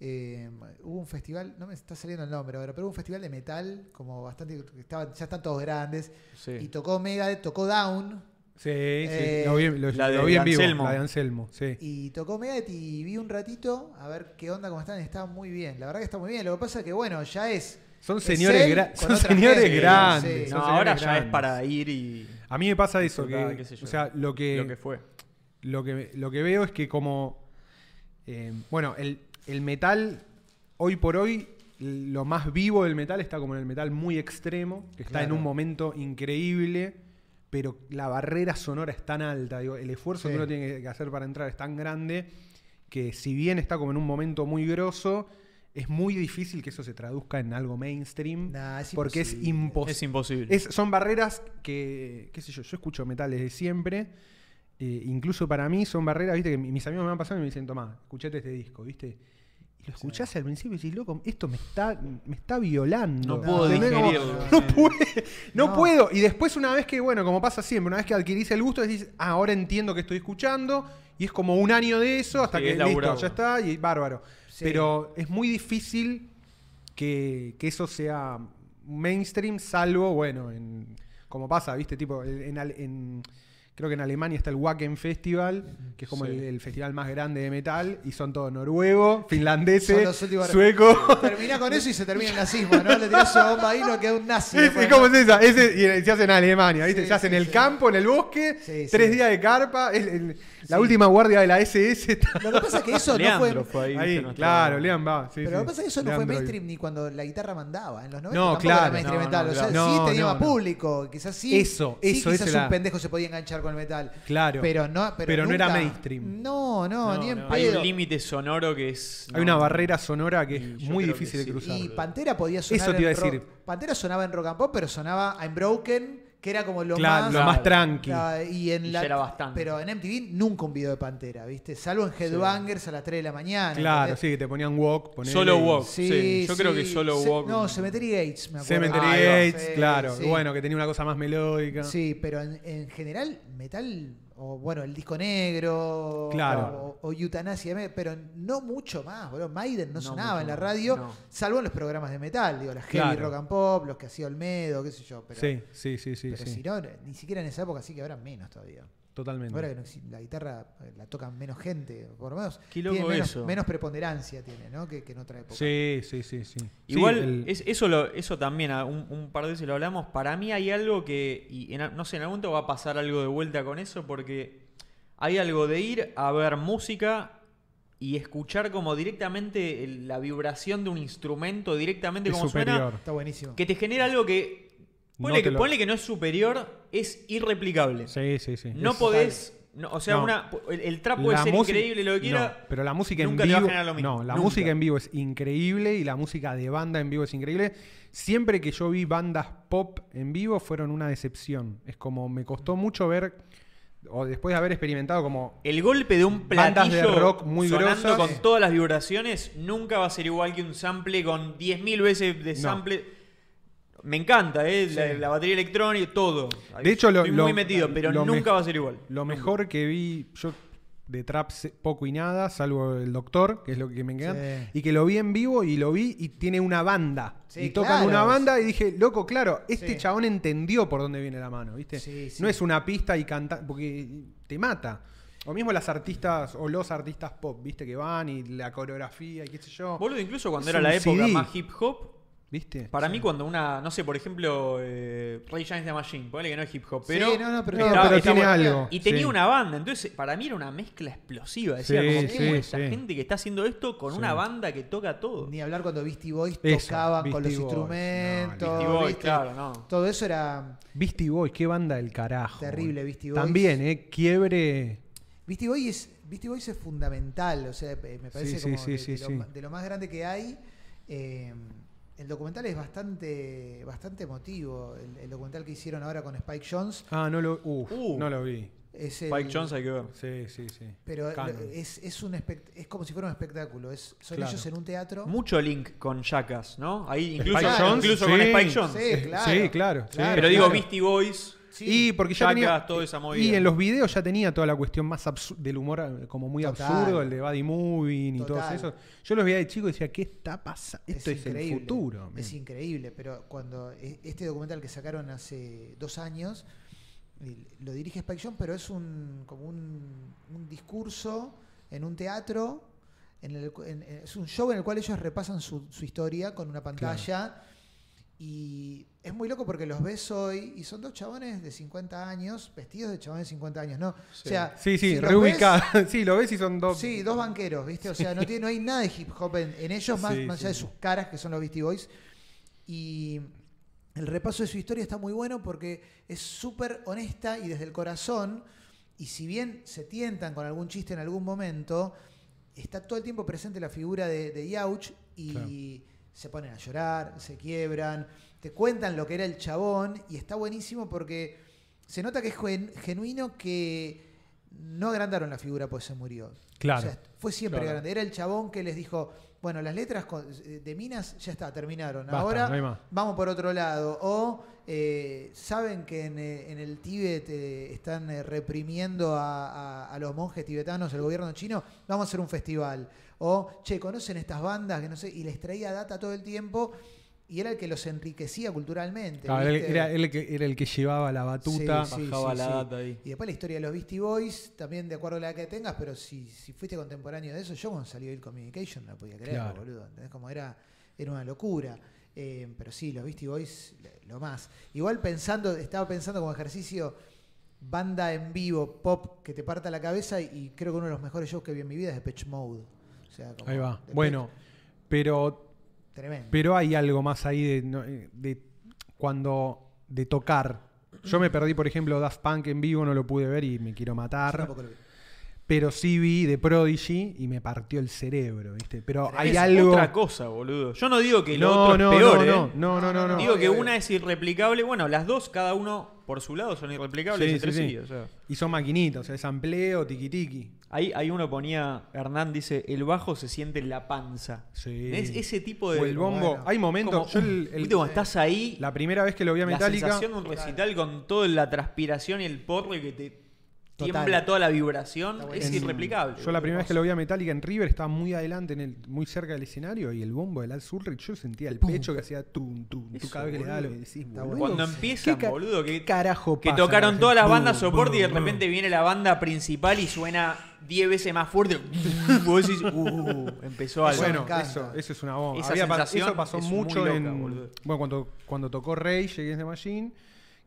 eh, hubo un festival, no me está saliendo el nombre ahora, pero hubo un festival de metal, como bastante, que estaban, ya están todos grandes, Sí. y tocó Megadeth, tocó Down, Sí, sí, Eh, lo vi, lo- la de lo vi en vivo, Anselmo. la de Anselmo, sí. y tocó Megadeth y vi un ratito a ver qué onda, cómo están, está muy bien, la verdad que está muy bien, lo que pasa es que bueno, ya es... Son es señores, gra- son señores gente, grandes. sí. son No, señores ahora ya es para ir y A mí me pasa eso, disfrutar, que, qué sé yo. o sea, lo que, lo que fue. lo que, lo que veo es que como, eh, bueno, el, el metal, hoy por hoy, lo más vivo del metal está como en el metal muy extremo, que está en un momento increíble, pero la barrera sonora es tan alta, digo, el esfuerzo Sí. que uno tiene que hacer para entrar es tan grande, que si bien está como en un momento muy grosso, es muy difícil que eso se traduzca en algo mainstream, Nah, es porque es imposible. imposible. Es imposible. Es- son barreras que, qué sé yo, yo escucho metal desde siempre. Eh, incluso para mí son barreras, viste, que mi- mis amigos me van pasando y me dicen, Tomás, escuchate este disco, viste. Y lo escuchás al principio y decís, loco, esto me está, me está violando. No puedo ¿Entendés? Como, digerirlo. no, puede- no No. puedo. Y después, una vez que, bueno, como pasa siempre, una vez que adquirís el gusto, decís, ah, ahora entiendo que estoy escuchando. Y es como un año de eso hasta Sí, que es listo, ya está y bárbaro. Sí. Pero es muy difícil que, que eso sea mainstream, salvo, bueno, en, como pasa, ¿viste? Tipo, en, en- creo que en Alemania está el Wacken Festival, que es como Sí. el, el festival más grande de metal, y son todos noruegos, finlandeses, suecos. Termina con eso y se termina el nazismo, ¿no? Le tirás su bomba ahí y no queda un nazi. Es, es como ¿no? es esa, ese, y se hace en Alemania, ¿viste? Sí, se hace en el sí. campo, en el bosque, Sí, tres sí. días de carpa, es el- la Sí. última guardia de la SS Lo que pasa es que eso no fue... fue ahí. Claro, Lean va. sí, Pero sí. lo que pasa es que eso no fue mainstream ni cuando la guitarra mandaba. En los 90 No, claro. era mainstream No, metal. no, o sea, claro. sí No, tenía no, más no. público. Quizás sí. Eso, sí, eso, quizás un pendejo se podía enganchar con el metal. Claro. Pero no, pero Pero no era mainstream. No, no, No, ni en no. Hay pedo. un límite sonoro que es. Hay no, una barrera sonora que es muy difícil de sí. cruzar. Y Pantera podía sonar Eso te iba a decir. rock. Pantera sonaba en rock and pop, pero sonaba I'm Broken, que era como lo Claro, más... lo más tranqui. Ah, y en Y la, ya era bastante. Pero en MTV nunca un video de Pantera, ¿viste? Salvo en Headbangers a las 3 de la mañana. Claro, ¿entendés? sí, que te ponían walk. ponele Solo walk. Sí, yo creo que solo Walk- No, Cemetery Gates, me acuerdo. Cemetery va. Gates, Sí, claro. sí. Bueno, que tenía una cosa más melódica. Sí, pero en, en general, metal, o bueno, el disco negro, Claro. o, o Eutanasia, pero no mucho más, boludo. Maiden no, No sonaba en la radio, no. salvo en los programas de metal, digo, las heavy rock and pop, los que hacía Olmedo, qué sé yo. Pero, Sí, sí, sí, sí. pero sí. si no, ni siquiera en esa época sí que ahora menos todavía. Totalmente. Ahora que la guitarra eh, la tocan menos gente, por lo menos Qué loco tiene menos, eso. menos preponderancia tiene, ¿no? Que, que en otra época. Sí, sí, sí, sí. Igual, Sí, el- es- eso, lo, eso también, un, un par de veces lo hablamos. Para mí hay algo que, y en no sé, en algún momento va a pasar algo de vuelta con eso, porque hay algo de ir a ver música y escuchar como directamente la vibración de un instrumento, directamente es como suena, superior. Está buenísimo. que te genera algo que. Ponle, que, lo- ponle que no es superior, es irreplicable. Sí, sí, sí. No Es- podés. no, o sea, No. una, el, el trap puede La ser música- increíble, lo que quiera. pero la música nunca en te va a vivo. lo mismo. No, la Nunca. música en vivo es increíble y la música de banda en vivo es increíble. Siempre que yo vi bandas pop en vivo fueron una decepción. Es como me costó mucho ver, o después de haber experimentado como. El golpe de un Bandas de platillo rock muy grosas. con todas las vibraciones nunca va a ser igual que un sample con 10.000 veces de sample. Me encanta, ¿eh? La, Sí. la batería electrónica, todo. De hecho, lo- Estoy lo- muy metido, pero lo nunca va a ser igual. Lo Nunca. mejor que vi, yo de trap poco y nada, salvo el doctor, que es lo que me encanta, Sí. y que lo vi en vivo y lo vi y tiene una banda. Sí, y tocan claro. una banda y dije, loco, claro, este Sí. chabón entendió por dónde viene la mano, ¿viste? Sí, sí. No es una pista y canta, porque te mata. O mismo las artistas o los artistas pop, viste, que van y la coreografía y qué sé yo. Boludo, incluso cuando Es era la época CD. más hip hop, ¿Viste? para mí cuando una, no sé, por ejemplo, eh, Ray James the Machine, ponele que no es hip hop, pero... sí, no, no, pero, No, tiene- pero algo. Y tenía sí. una banda, entonces para mí era una mezcla explosiva. Decía, Sí, como, sí, ¿cómo esta sí. gente que está haciendo esto con Sí. una banda que toca todo? Ni hablar cuando Beastie Boys Eso, tocaban con los Boys. instrumentos. No, Beastie Boys, ¿viste? claro, no. Todo eso era Beastie Boys, qué banda del carajo. terrible, Beastie Boys. También, ¿eh? Quiebre. Beastie Boys es, Beastie Boys es fundamental, o sea, eh, me parece Sí, como sí, de, sí, de sí, lo, sí. de lo más grande que hay. Eh, el documental es bastante bastante emotivo. El, el documental que hicieron ahora con Spike Jones Ah, no lo, uf, Uh. no lo vi. es el- Spike Jones hay que ver. Sí, sí, sí. pero es, es un espect- es como si fuera un espectáculo. Es, son Claro. ellos en un teatro. Mucho link con Jackass, ¿no? Ahí incluso, Spike Jones, incluso sí. con Spike Jones. Sí, claro. Sí, claro. sí. Claro, Pero digo, claro. Beastie Boys, Sí, y porque ya tenía. toda esa movida. Y en los videos ya tenía toda la cuestión más del humor eh, como muy Total. absurdo, el de Buddy Moving y todo eso. Yo los veía de chico y decía, ¿qué está pasando? Esto es, el increíble, futuro. Es increíble, pero cuando e- este documental que sacaron hace dos años, lo dirige Spike Jonze, pero es un como un, un discurso en un teatro, en el, cu- en- es un show en el cual ellos repasan su, su historia con una pantalla. Y es muy loco porque los ves hoy y son dos chabones de 50 años, vestidos de chabones de 50 años, ¿no? Sí. O sea, Sí, sí, si los reubicada. sí, lo ves y son dos. Sí, dos banqueros, ¿viste? O sea, no, tiene, no hay nada de hip hop en, en ellos, más, Sí, más sí, allá de sus caras, que son los Beastie Boys. Y el repaso de su historia está muy bueno porque es súper honesta y desde el corazón. Y si bien se tientan con algún chiste en algún momento, está todo el tiempo presente la figura de, de Yauch y Claro. Se ponen a llorar, se quiebran, te cuentan lo que era el chabón y está buenísimo porque se nota que es gen- genuino que no agrandaron la figura pues se murió. Claro. O sea, fue siempre Claro. grande. Era el chabón que les dijo, bueno, las letras eh, de Minas ya está, terminaron. Basta, Ahora no vamos por otro lado. O eh, saben que en, eh, en el Tíbet eh, están eh, reprimiendo a, a- a los monjes tibetanos, el gobierno chino, vamos a hacer un festival. O, che, ¿conocen estas bandas? que no sé Y les traía data todo el tiempo y era el que los enriquecía culturalmente. Era, el que, era el que llevaba la batuta. Sí, Bajaba sí, la sí. data ahí. Y después la historia de los Beastie Boys, también de acuerdo a la que tengas, pero si, si fuiste contemporáneo de eso, yo cuando salió el Communication no podía creer, Claro. boludo. ¿Entendés? Como era, era una locura. Eh, pero sí, los Beastie Boys, lo más. Igual pensando, estaba pensando como ejercicio, banda en vivo, pop, que te parta la cabeza, y creo que uno de los mejores shows que vi en mi vida es Depeche Mode. O sea, como Ahí va. Bueno, pero tremendo. Pero hay algo más ahí de, eh, de cuando de tocar. Yo me perdí, por ejemplo, Daft Punk en vivo, no lo pude ver y me quiero Yo matar. tampoco lo vi. Pero sí vi de Prodigy y me partió el cerebro, ¿viste? Pero hay es algo. otra cosa, boludo. Yo no digo que lo no, otro no, es peor, no, ¿eh? no, no, no, no, no. Digo que una es irreplicable. Bueno, las dos, cada uno por su lado, son irreplicables Sí, entre sí, sí. o sea. Y son maquinitas, o sea, es ampleo, tiki tiki. Ahí, ahí uno ponía, Hernán dice, el bajo se siente en la panza. Sí. Es ese tipo de... O el bombo. bueno, hay momentos. como, yo el- el- ¿viste cuando estás ahí, la primera vez que lo vi a la Metallica. sensación de un recital con toda la transpiración y el porro y que te Total. tiembla toda la vibración, es irreplicable. Yo la primera vez que lo vi a Metallica en River estaba muy adelante, en el, muy cerca del escenario, y el bombo del Al Ulrich, yo sentía el pecho que hacía tum, tum, tú cada vez que le daba lo que decís, Está boludo. Cuando ¿qué empiezan, ca- boludo, que, ¿Qué carajo que pasa, tocaron todas las bandas soporte y de repente viene la banda principal y suena 10 veces más fuerte. Vos decís, uh, empezó algo. Bueno, eso, eso es una bomba. Esa Había eso pasó es muy mucho loca, en. boludo. Bueno, cuando, cuando tocó Rage Against the Machine,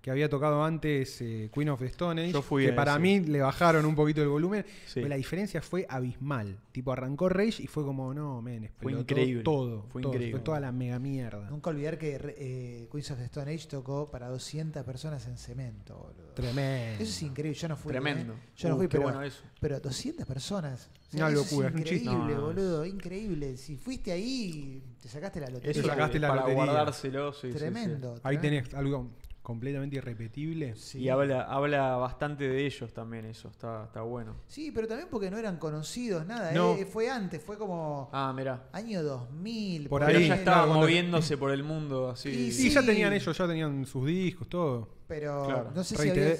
que había tocado antes eh, Queen of the Stone Age, Yo fui que para ese. mí le bajaron un poquito el volumen. Sí. Pero la diferencia fue abismal. Tipo, arrancó Rage y fue como, no, men, Fue increíble. Todo. Fue todo, increíble. Fue toda la mega mierda. Nunca olvidar que eh, Queens of the Stone Age tocó para 200 personas en cemento, boludo. Tremendo. Eso es increíble, yo no fui. Tremendo. ¿eh? Yo no Uh, fui, qué pero, bueno eso. pero 200 personas. O Una eso locura, es un chiste. increíble, No, no, boludo, increíble. Si fuiste ahí, te sacaste la lotería. Eso sacaste la para lotería. guardárselo, sí, sí, sí. Tremendo. Ahí tremendo. tenés algo completamente irrepetible. Sí. Y habla, habla bastante de ellos también, eso, está, está bueno. Sí, pero también porque no eran conocidos, nada. No. eh, Fue antes, fue como Ah, mirá. año 2000. Por Pero ahí, ya estaba cuando- moviéndose por el mundo así. Y Y Sí. ya tenían ellos, ya tenían sus discos, todo. Pero Claro. no sé si había...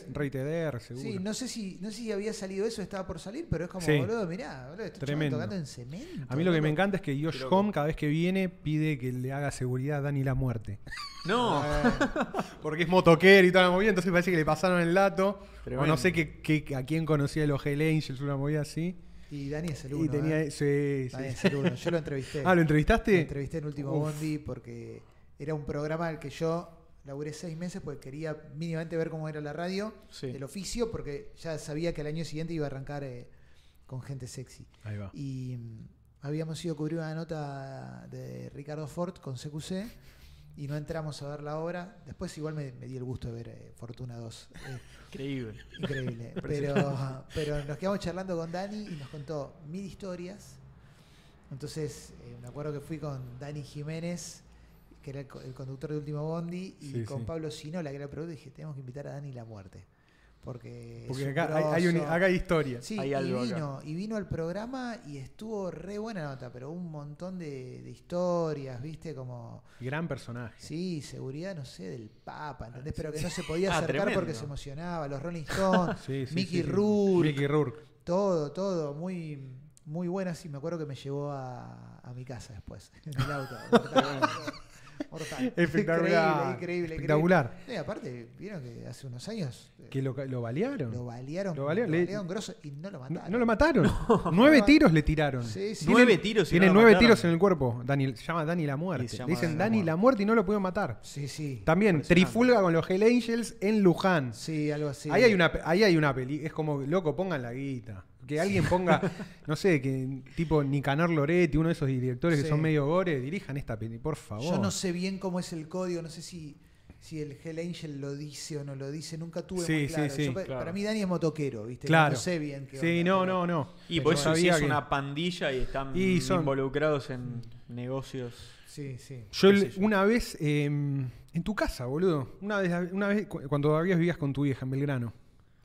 Seguro. Sí, no sé si no sé si había salido eso, estaba por salir, pero es como, Sí. boludo, mirá, boludo, chavales Tremendo. tocando en cemento. A mí lo que me encanta es que Josh loco. Home cada vez que viene pide que le haga seguridad a Dani la muerte. No. Ah, Porque es motoquero y toda la movida, entonces parece que le pasaron el dato. O no sé qué, qué- a quién conocía de los Hell Angels, una movida así. y Dani es el uno. y tenía ¿eh? sí, sí. Dani es el uno. Yo lo entrevisté. Ah, ¿lo Lo entrevistaste? entrevisté en Último Uf. Bondi porque era un programa al que yo laburé seis meses porque quería mínimamente ver cómo era la radio, Sí. el oficio, porque ya sabía que al año siguiente iba a arrancar eh, con gente sexy. Ahí va. Y mm, habíamos ido a cubrir una nota de Ricardo Ford con CQC y no entramos a ver la obra. Después igual me, me di el gusto de ver eh, Fortuna 2. Eh, Increíble. increíble. pero, pero nos quedamos charlando con Dani y nos contó mil historias. Entonces, me acuerdo que fui con Dani Jiménez, que era el, co- el conductor de Último Bondi, y Sí, con sí. Pablo Sinola, que era el productor, y dije, tenemos que invitar a Dani la muerte. Porque, Porque acá hay, hay un- acá hay historia. Sí, Hay y acá. vino, y vino al programa y estuvo re buena nota, pero un montón de, de historias, ¿viste? Como, Gran personaje. sí, seguridad, no sé, del Papa, ¿entendés? Pero que no se podía Ah, acercar tremendo. porque se emocionaba, los Rolling Stones, Sí, sí, Mickey sí, sí. Rourke, Mickey Rourke. todo, todo, muy, muy buena, sí, me acuerdo que me llevó a, a mi casa después, en el auto. Mortal. Espectacular. Increíble, increíble. Espectacular. increíble. Y aparte, vieron que hace unos años eh, Que lo, lo balearon. lo balearon, Lo lo balearon, le- balearon grosso y no lo mataron. no lo mataron. Nueve No. tiros le tiraron. Sí, sí. Nueve tiros Tiene nueve mataron. tiros en el cuerpo. Dani, se llama Dani la muerte. Le dicen Dani la muerte. la muerte y no lo pudieron matar. Sí, sí. También trifulga con los Hell Angels en Luján. Sí, algo así. Ahí hay una ahí hay una peli, es como loco, pongan la guita. Que alguien ponga, no sé, que tipo Nicanor Loretti, uno de esos directores que Sí. son medio gore, dirijan esta peli, por favor. Yo no sé bien cómo es el código, no sé si, si el Hell Angel lo dice o no lo dice, nunca tuve Sí, muy sí, claro. sí. Yo Claro. Para mí Dani es motoquero, ¿viste? Claro. No sé bien qué Sí, onda, no, no, no. Y por eso sí es que- una pandilla y están Y son- involucrados en negocios. Sí, sí. Yo una vez eh, en tu casa, boludo, una vez, una vez cu- cuando todavía vivías con tu vieja en Belgrano,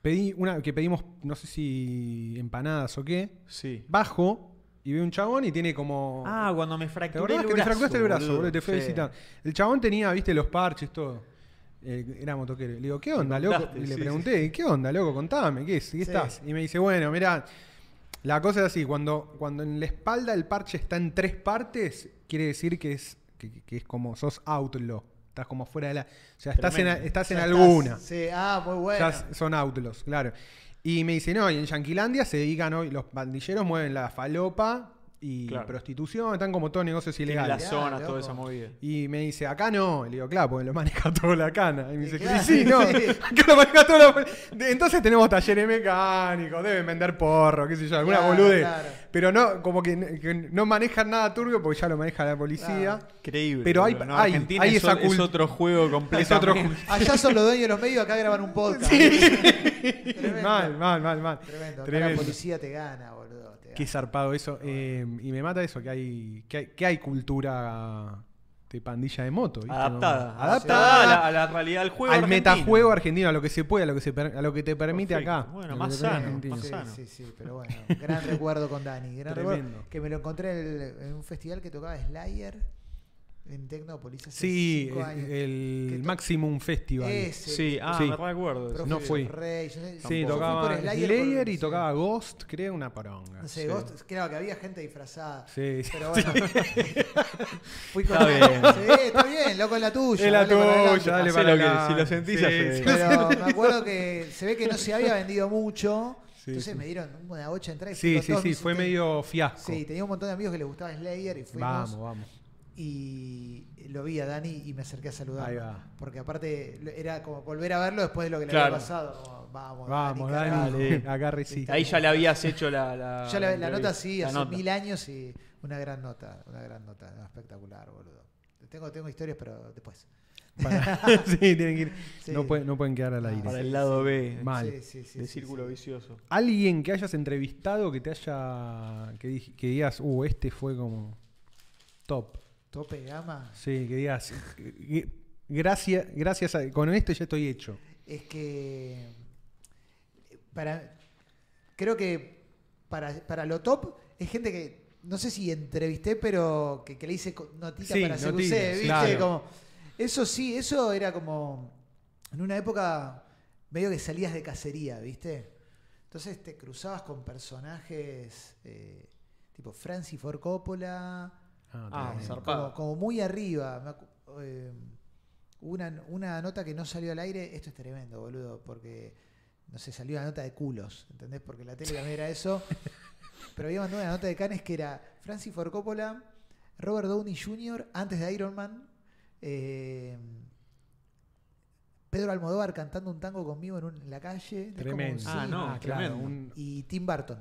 pedí una que pedimos, no sé si empanadas o qué, Sí. bajo y veo un chabón y tiene como Ah, cuando me ¿Te fracturé acordás el que te brazo. fracturaste el brazo, boludo? Te fui a Sí. visitar. El chabón tenía, viste, los parches, todo. Eh, era motoquero. Le digo, ¿qué onda, loco? Y le sí, pregunté, ¿qué onda, loco? Contame, ¿qué es? ¿Qué estás? Y me dice, bueno, mira, la cosa es así, cuando, cuando en la espalda el parche está en tres partes, quiere decir que es, que, que es como sos outlaw. Estás como fuera de la. O sea, estás en, estás en alguna. estás- Sí, ah, muy bueno. Son outlaws, claro. Y me dice, no, y en Yanquilandia se dedican hoy, los pandilleros mueven la falopa y Claro. prostitución, están como todos negocios ilegales. las zonas, loco. toda esa movida. Y me dice, acá no. Le digo, claro, porque lo maneja toda la cana. Y me dice, claro, sí, sí, no. Acá lo maneja todo la Entonces tenemos talleres mecánicos, deben vender porro, qué sé yo, alguna Claro, boludez. claro. Pero no, como que, que no manejan nada turbio porque ya lo maneja la policía. Increíble. Pero hay-. No, hay- Argentina hay es, esa otro juego otro ju- Allá son los dueños de los medios, acá graban un podcast. Mal, mal, mal, mal. Tremendo. Acá Tremendo. la policía te gana, boludo. Qué zarpado eso. Eh, y me mata eso, que hay, que hay, que hay cultura de pandilla de moto. ¿viste? Adaptada. Adaptada a la, a la realidad del juego. al argentino. metajuego argentino, a lo que se puede, a lo que, se per- a lo que te permite Perfecto. acá. Bueno, más sano, más Sí, sano. sí, sí, pero bueno, gran recuerdo con Dani. Gran Tremendo. recuerdo que me lo encontré en, el- en un festival que tocaba Slayer en Tecnópolis hace Sí, cinco el, años. el Maximum Festival. Ese, Sí, ah, Sí. me recuerdo. de no fui. Rey, yo sé- Sí, yo fui tocaba por Slayer, Slayer por- y sí. tocaba Ghost, creo, una poronga. No sé, Sí. Ghost, claro que había gente disfrazada. Sí, sí. Pero bueno. Fui con Está bien. Sí, está bien, loco en la tuya. Es la dale tuya, dale para lo que- si lo sentís, sí. Pero me acuerdo que se ve que no se había vendido mucho. Entonces sí. me dieron una entradas. y fui Sí, sí, sí, fue medio fiasco. Sí, tenía un montón de amigos que les gustaba Slayer y fuimos. vamos, vamos. Y lo vi a Dani y me acerqué a saludar. Ahí va. Porque aparte era como volver a verlo después de lo que le Claro. había pasado. Como, vamos, Vamos, Dani. Dale. sí. Viste. Ahí ya le habías hecho la. la Ya la, nota sí, La hace nota. mil años y una gran nota, una gran nota, no, espectacular, boludo. Tengo, tengo historias, pero después. Para- sí, tienen que ir. Sí. No, pueden, no pueden quedar al Ah, aire. Para el lado. B. Mal. Sí, sí, sí, de círculo sí. vicioso. Alguien que hayas entrevistado que te haya. que, que digas, uh, este fue como. top. Tope gama. Sí, que digas. Gracias, gracias a, con esto ya estoy hecho. Es que para creo que para, para lo top es gente que no sé si entrevisté, pero que, que le hice notita Sí, para notitas, ¿viste? claro. Como, eso sí, eso era como en una época medio que salías de cacería, ¿viste? Entonces te cruzabas con personajes eh, tipo Francis Ford Coppola, Ah, eh, zarpado. como, como muy arriba. Eh, una, una nota que no salió al aire, esto es tremendo, boludo, porque no sé, salió una nota de culos, ¿entendés? Porque la tele también era eso. Pero había mandado una nota de Canes que era Francis Ford Coppola, Robert Downey Jr., antes de Iron Man, eh, Pedro Almodóvar cantando un tango conmigo en, un- en la calle. ¿entendés? Como un- Tremendo. Ah, no, claro. tremendo. un- Y Tim Burton.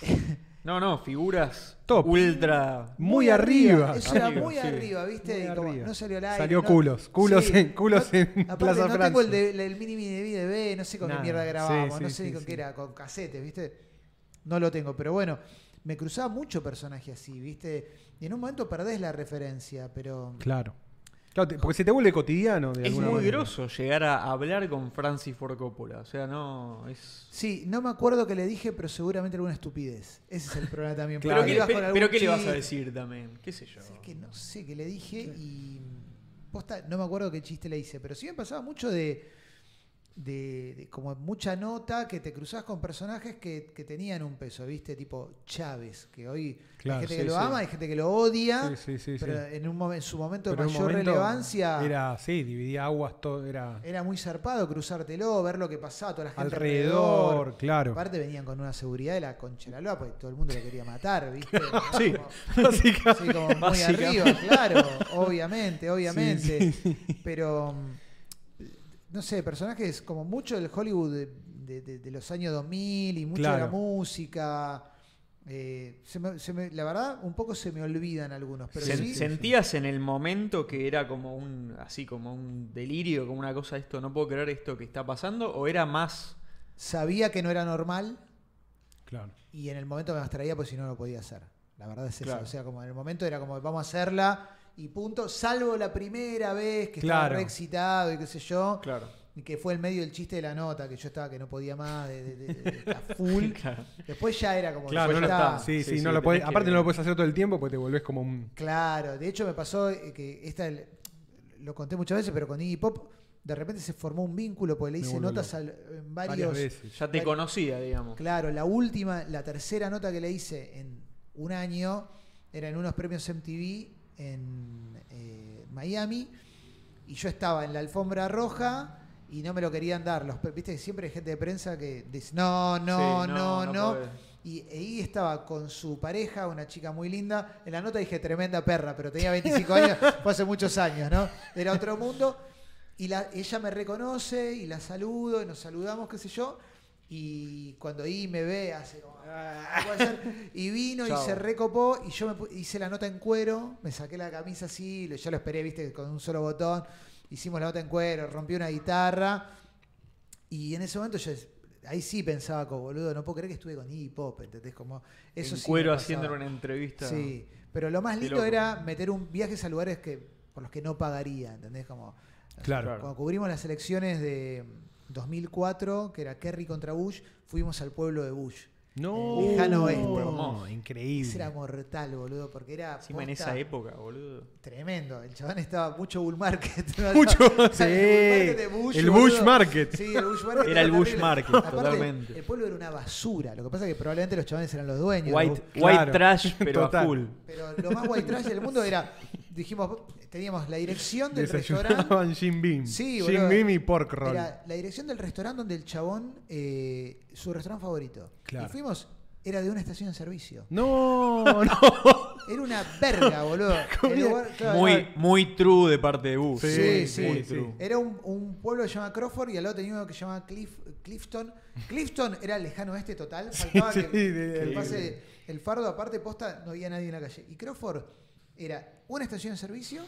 No, no, figuras Top. ultra. Muy arriba. Eso era muy sí. arriba, ¿viste? Muy Y como arriba. no salió al aire. Salió no- culos, culos Sí. en, culos No- en Aparte, Plaza no tengo el, de- el mini mini de B, no sé con Nada. qué mierda sí, no sé sí, con sí. qué era, con casetes, ¿viste? No lo tengo, pero bueno, me cruzaba mucho personaje así, ¿viste? Y en un momento perdés la referencia, pero Claro. Claro, te- porque se te vuelve cotidiano de Es muy manera. groso llegar a hablar con Francis Ford Coppola. O sea, no. Es. sí, no me acuerdo qué le dije, pero seguramente alguna estupidez. Ese es el problema también. Claro. Pero, ¿qué, ibas pero- con algún pero ¿qué le vas a decir también? ¿Qué sé yo? Es que no sé qué le dije y posta, no me acuerdo qué chiste le hice, pero sí me pasaba mucho de, de, de como mucha nota que te cruzabas con personajes que, que tenían un peso, ¿viste? Tipo Chávez, que hoy Claro, hay gente sí, que lo sí. ama, hay gente que lo odia, Sí, pero en, un en su momento Pero de mayor momento relevancia era, Era, sí, dividía aguas, todo era muy zarpado cruzártelo, ver lo que pasaba, toda la gente alrededor, claro. Aparte venían con una seguridad de la concha de la loa, porque todo el mundo lo quería matar, ¿viste? Sí. Como- Básicamente. Como muy arriba, claro, obviamente, obviamente. Sí, Pero, mm, no sé, personajes como mucho del Hollywood de, de- de- de los años 2000 y mucho de la música. eh, se me- se me- la verdad, un poco se me olvidan algunos, pero Sen- sí. ¿Sentías en el momento que era como un. así como un delirio, como una cosa, esto, no puedo creer esto que está pasando? ¿O era más. Sabía que no era normal Claro. y en el momento me abstraía porque si no lo podía hacer. La verdad es eso. Claro. O sea, como en el momento era como vamos a hacerla y punto. Salvo la primera vez que Claro. estaba re excitado y qué sé yo. Claro. Y que fue el medio del chiste de la nota, que yo estaba que no podía más, de, de- de- de- full. Claro. Después ya era como. Claro, ya no lo- está. sí, sí, Sí, no lo podés- que- aparte no lo puedes hacer todo el tiempo porque te volvés como un... Claro, de hecho me pasó eh, que esta el- lo conté muchas veces, pero con Iggy Pop de repente se formó un vínculo porque le hice notas al- en varias varios. veces. Ya te conocía, digamos. Claro, la última, la tercera nota que le hice en un año era en unos premios MTV en eh, Miami y yo estaba en la alfombra roja y no me lo querían dar. Los, Viste que siempre hay gente de prensa que dice no, no, Sí, no, no. Y ahí estaba con su pareja, una chica muy linda. En la nota dije tremenda perra, pero tenía 25 años, fue hace muchos años, ¿no? Era otro mundo. Y la- ella me reconoce y la saludo y nos saludamos, qué sé yo. Y cuando ahí me ve, hace como, "Ah, ¿qué puede ser?". Y vino y se recopó y yo me hice la nota en cuero, me saqué la camisa así, ya lo esperé, viste, con un solo botón. Hicimos la nota en cuero, rompí una guitarra. Y en ese momento yo ahí sí pensaba como boludo, no puedo creer que estuve con Iggy Pop, ¿entendés? Como eso en sí cuero haciendo una entrevista. Sí, pero lo más lindo era meter un viajes a lugares que por los que no pagaría, ¿entendés? Como Claro. Claro. cuando cubrimos las elecciones de 2004, que era Kerry contra Bush, fuimos al pueblo de Bush. No, Lejano oeste. no, increíble. Ese era mortal, boludo, porque era Encima en esa época, boludo. tremendo. El chabón estaba mucho bull market. Mucho, El bull market sí. de Bush, El. Bush Market. Sí, el Bush Market. Era el Bush. Market, Aparte, totalmente. El pueblo era una basura. Lo que pasa es que probablemente los chavales eran los dueños. White, white Claro. trash, pero Total. a full. Pero lo más white trash del mundo era, dijimos, teníamos la dirección del restaurante. Jim Beam. Sí, Jim boludo. Beam y pork roll. Era la dirección del restaurante donde el chabón, eh, su restaurante favorito. Claro. Y fuimos, era de una estación de servicio. No, no. Era una verga, boludo. El lugar- claro, Muy, muy true de parte de Bush. Sí, sí, muy sí. true. Era un, un pueblo que se llama Crawford y al lado tenía uno que se llama Cliff, Clifton. Clifton era el lejano oeste total. Faltaba sí, que, que de- pase el fardo aparte posta, no había nadie en la calle. Y Crawford era una estación de servicio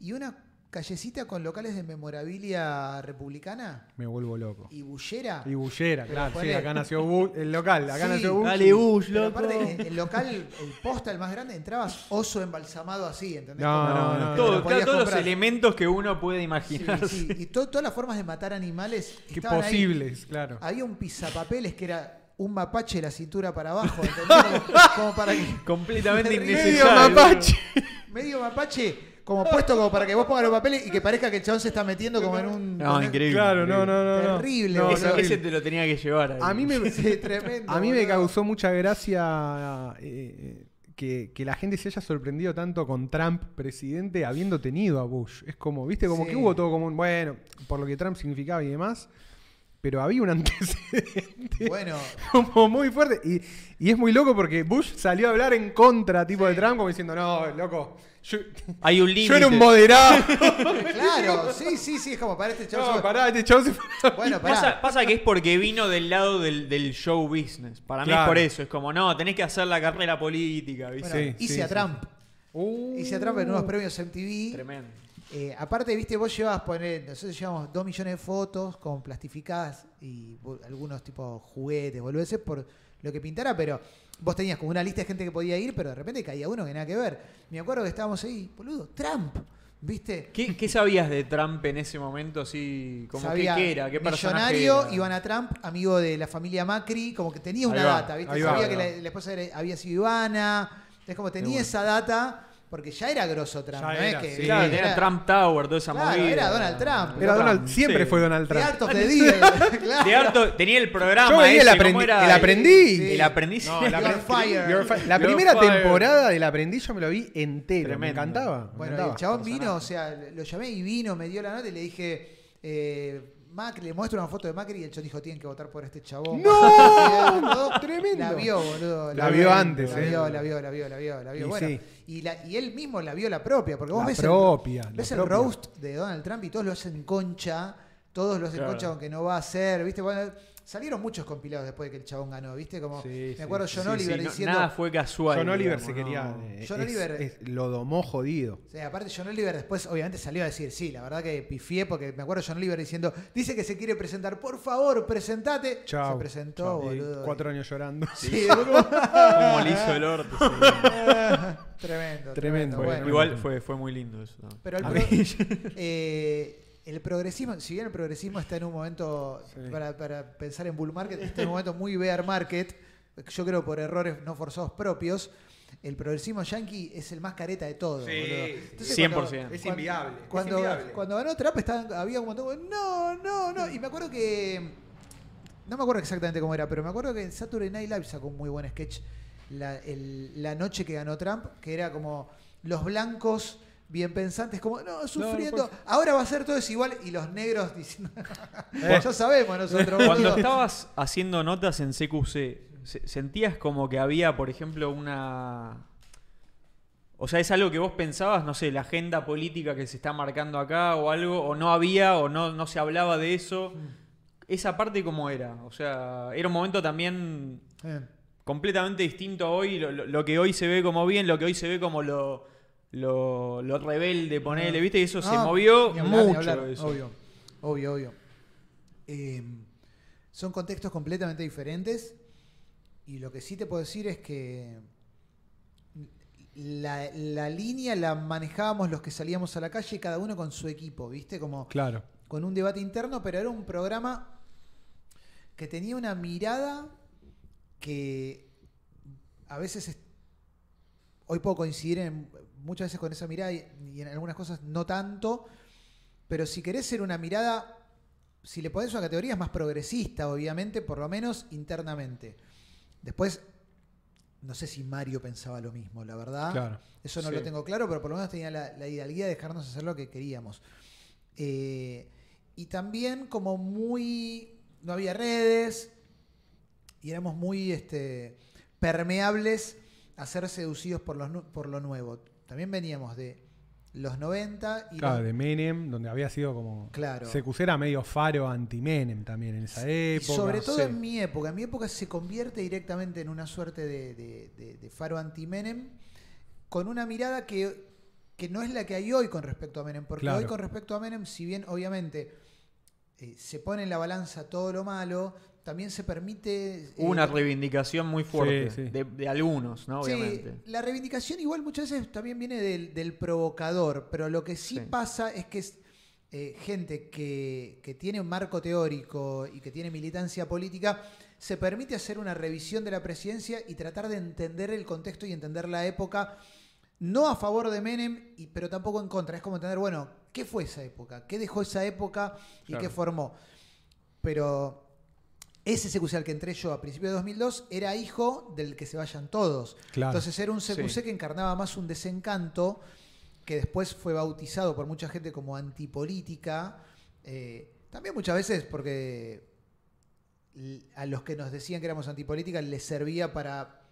y una callecita con locales de memorabilia republicana Me vuelvo loco. y bullera. Y Bullera, Pero claro. Sí, acá nació Bush, el local. Acá Sí, nació Bush. Dale, Bush, Pero loco. aparte, en el local, el posta, el más grande, entrabas oso embalsamado así, ¿entendés? No, Como- no, no. que Todo- te lo claro, podías todos los elementos que uno puede imaginar. sí, Y to- todas las formas de matar animales ahí. posibles, claro. Había un pisapapeles que era un mapache de la cintura para abajo, ¿entendés? Como, como para que Completamente Medio innecesario. mapache. medio mapache como puesto como para que vos pongas los papeles y que parezca que el chabón se está metiendo como en un. No, increíble. Claro, no, no, no. no. Terrible, No. Ese, terrible. ese te lo tenía que llevar. ahí. A mí me, Sí, tremendo. a mí me causó mucha gracia eh, que, que la gente se haya sorprendido tanto con Trump presidente habiendo tenido a Bush. Es como, viste, como Sí. que hubo todo como un, bueno, por lo que Trump significaba y demás, pero había un antecedente Bueno, como muy fuerte. Y, y es muy loco porque Bush salió a hablar en contra tipo de Trump como diciendo, no, loco, yo, Hay un yo límite. era un moderado. claro, sí, sí, sí, es como para este chabón. no, pará, este chavo se. Bueno, pará. Pasa, pasa que es porque vino del lado del, del show business. Para mí es Claro. por eso. Es como, no, tenés que hacer la carrera política. ¿viste? Bueno, Sí, hice sí, a sí. Trump. Uh. Hice a Trump en unos premios MTV. Tremendo. Eh, aparte, viste, vos llevas, poner, nosotros llevamos dos millones de fotos con plastificadas y algunos tipos juguetes, boludeces, por lo que pintara, pero vos tenías como una lista de gente que podía ir, pero de repente caía uno que nada que ver. Me acuerdo que estábamos ahí, boludo, Trump, ¿viste? ¿Qué, qué sabías de Trump en ese momento? Así, como Sabía, qué, era? ¿Qué millonario, era? Ivana Trump, amigo de la familia Macri, como que tenía una va, data, ¿viste? va, Sabía que la, la esposa era- había sido Ivana, es como tenía bueno. esa data, porque ya era grosso Trump, Ya ¿no era, es que sí. Claro, era- Trump Tower, toda esa Claro, movida. era Donald Trump. Era Donald, siempre Sí. fue Donald Trump. Deal, claro. De harto- tenía el programa. Yo veía el, ese, aprendi- ¿cómo era? el aprendiz. Sí. El aprendiz. No, el aprendiz- La primera temporada del aprendiz yo me lo vi entero. Me encantaba. me Bueno, encantaba. el chabón vino, o sea, lo llamé y vino, me dio la nota y le dije, eh, Macri, le muestro una foto de Macri y el chabón dijo, tienen que votar por este chabón. ¡No! Tremendo. La vio, boludo. La vio antes, la eh. Vio, la vio, la vio, la vio, la vio. Y bueno, sí. y, la- y él mismo la vio la propia, porque vos La ves, propia, el, la ves el propia. roast de Donald Trump y todos lo hacen concha, todos lo hacen Claro. concha aunque no va a ser, ¿viste? Bueno, salieron muchos compilados después de que el chabón ganó, ¿viste? Como, Sí, me acuerdo sí, John Sí, Oliver sí, no- diciendo... nada fue casual. John Oliver digamos, se quería. no. eh, John es- Oliver- es- lo domó jodido. Sí, aparte John Oliver después obviamente salió a decir, sí, la verdad que pifié porque me acuerdo John Oliver diciendo, dice que se quiere presentar, por favor, presentate. Chao. Se presentó. Y boludo. Cuatro años llorando. Sí. Como le hizo el orto. tremendo, tremendo. Tremendo, Fue- bueno. igual fue, fue muy lindo eso. ¿no? Pero el, pro- eh, el progresismo, si bien el progresismo está en un momento, Sí. para, para pensar en bull market, está en un momento muy bear market, yo creo por errores no forzados propios, el progresismo yankee es el más careta de todo. Sí. Entonces, 100%. cuando- Es cuando- inviable. es Cuando, inviable. cuando ganó Trump estaban- había un montón de, no, no, no. Y me acuerdo que. No me acuerdo exactamente cómo era, pero me acuerdo que en Saturday Night Live sacó un muy buen sketch la, el- la noche que ganó Trump, que era como los blancos bien pensantes, como, no, sufriendo. Ahora va a ser todo desigual. Y los negros diciendo, Eh. ya sabemos nosotros. Cuando boludo". estabas haciendo notas en CQC, se- ¿sentías como que había, por ejemplo, una... O sea, es algo que vos pensabas, no sé, la agenda política que se está marcando acá o algo, o no había, o no, no se hablaba de eso. Esa parte cómo era. O sea, era un momento también Eh. completamente distinto a hoy, lo, lo- lo que hoy se ve como bien, lo que hoy se ve como lo, lo, lo rebelde, ponele, ¿viste? Y eso se No, movió ni hablar, ni mucho. hablar, eso. Obvio, obvio, obvio. Eh, son contextos completamente diferentes y lo que sí te puedo decir es que la, la línea la manejábamos los que salíamos a la calle, cada uno con su equipo, ¿viste? Como Claro. con un debate interno, pero era un programa que tenía una mirada que a veces es- hoy puedo coincidir en, muchas veces con esa mirada y, y en algunas cosas no tanto, pero si querés ser una mirada, si le pones una categoría es más progresista, obviamente, por lo menos internamente. Después, no sé si Mario pensaba lo mismo, la verdad. Claro. Eso no Sí. lo tengo claro, pero por lo menos tenía la, la hidalguía de dejarnos hacer lo que queríamos. Eh, y también como muy... No había redes y éramos muy este, permeables a ser seducidos por, los, nu- por lo nuevo. También veníamos de los 90 y Claro, los- de Menem, donde había sido como. Claro. CQC era medio faro anti-Menem también en esa Y época. sobre todo Sí. en mi época. En mi época se convierte directamente en una suerte de, de- de- de faro anti-Menem con una mirada que, que no es la que hay hoy con respecto a Menem. Porque Claro. hoy con respecto a Menem, si bien obviamente eh, se pone en la balanza todo lo malo, también se permite... eh, Hubo una reivindicación muy fuerte Sí, sí. De, de algunos, ¿no? Sí, Obviamente. la reivindicación igual muchas veces también viene del, del provocador, pero lo que sí, Sí. pasa es que es eh, gente que, que tiene un marco teórico y que tiene militancia política, se permite hacer una revisión de la presidencia y tratar de entender el contexto y entender la época no a favor de Menem, y, pero tampoco en contra. Es como entender, bueno, ¿qué fue esa época? ¿Qué dejó esa época y Claro. qué formó? Pero ese CQC al que entré yo a principios de 2002 era hijo del que se vayan todos. Claro. Entonces era un CQC Sí. que encarnaba más un desencanto que después fue bautizado por mucha gente como antipolítica. eh, también muchas veces porque a los que nos decían que éramos antipolítica les servía para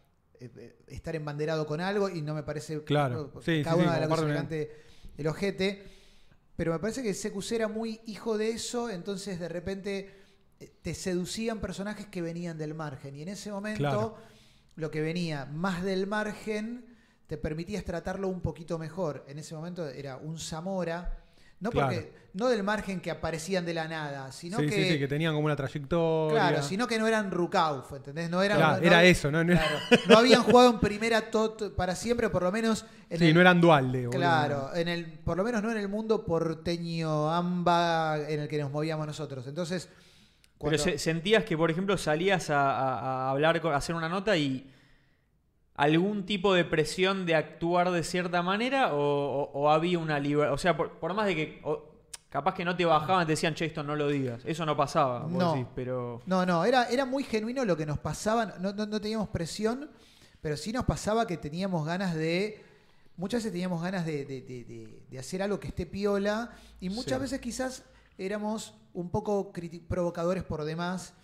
eh, eh, estar embanderado con algo y no me parece Claro. no, Sí, cada sí, una sí, de las cosas el ojete pero me parece que CQC era muy hijo de eso entonces de repente te seducían personajes que venían del margen y en ese momento Claro. lo que venía más del margen te permitías tratarlo un poquito mejor. En ese momento era un Zamora, no Claro. porque no del margen que aparecían de la nada, sino sí, que, sí, sí, que tenían como una trayectoria. claro, sino que no eran Rukauf, ¿entendés? No eran Claro, no- era eso, ¿no? No, claro, no habían jugado en primera tot para siempre, por lo menos en sí, el- no eran dualde. Claro, en el, por lo menos no en el mundo porteño amba en el que nos movíamos nosotros. Entonces, Pero se- sentías que, por ejemplo, salías a, a- a hablar, a hacer una nota y algún tipo de presión de actuar de cierta manera o, o- o había una libertad. O sea, por, por más de que o- capaz que no te bajaban, te decían, che, esto no lo digas. Eso no pasaba, vos No. decís, pero. No, no, era, era muy genuino lo que nos pasaba. No, no- no teníamos presión, pero sí nos pasaba que teníamos ganas de. Muchas veces teníamos ganas de, de- de- de- de hacer algo que esté piola. Y muchas Sí. veces quizás éramos un poco provocadores por demás.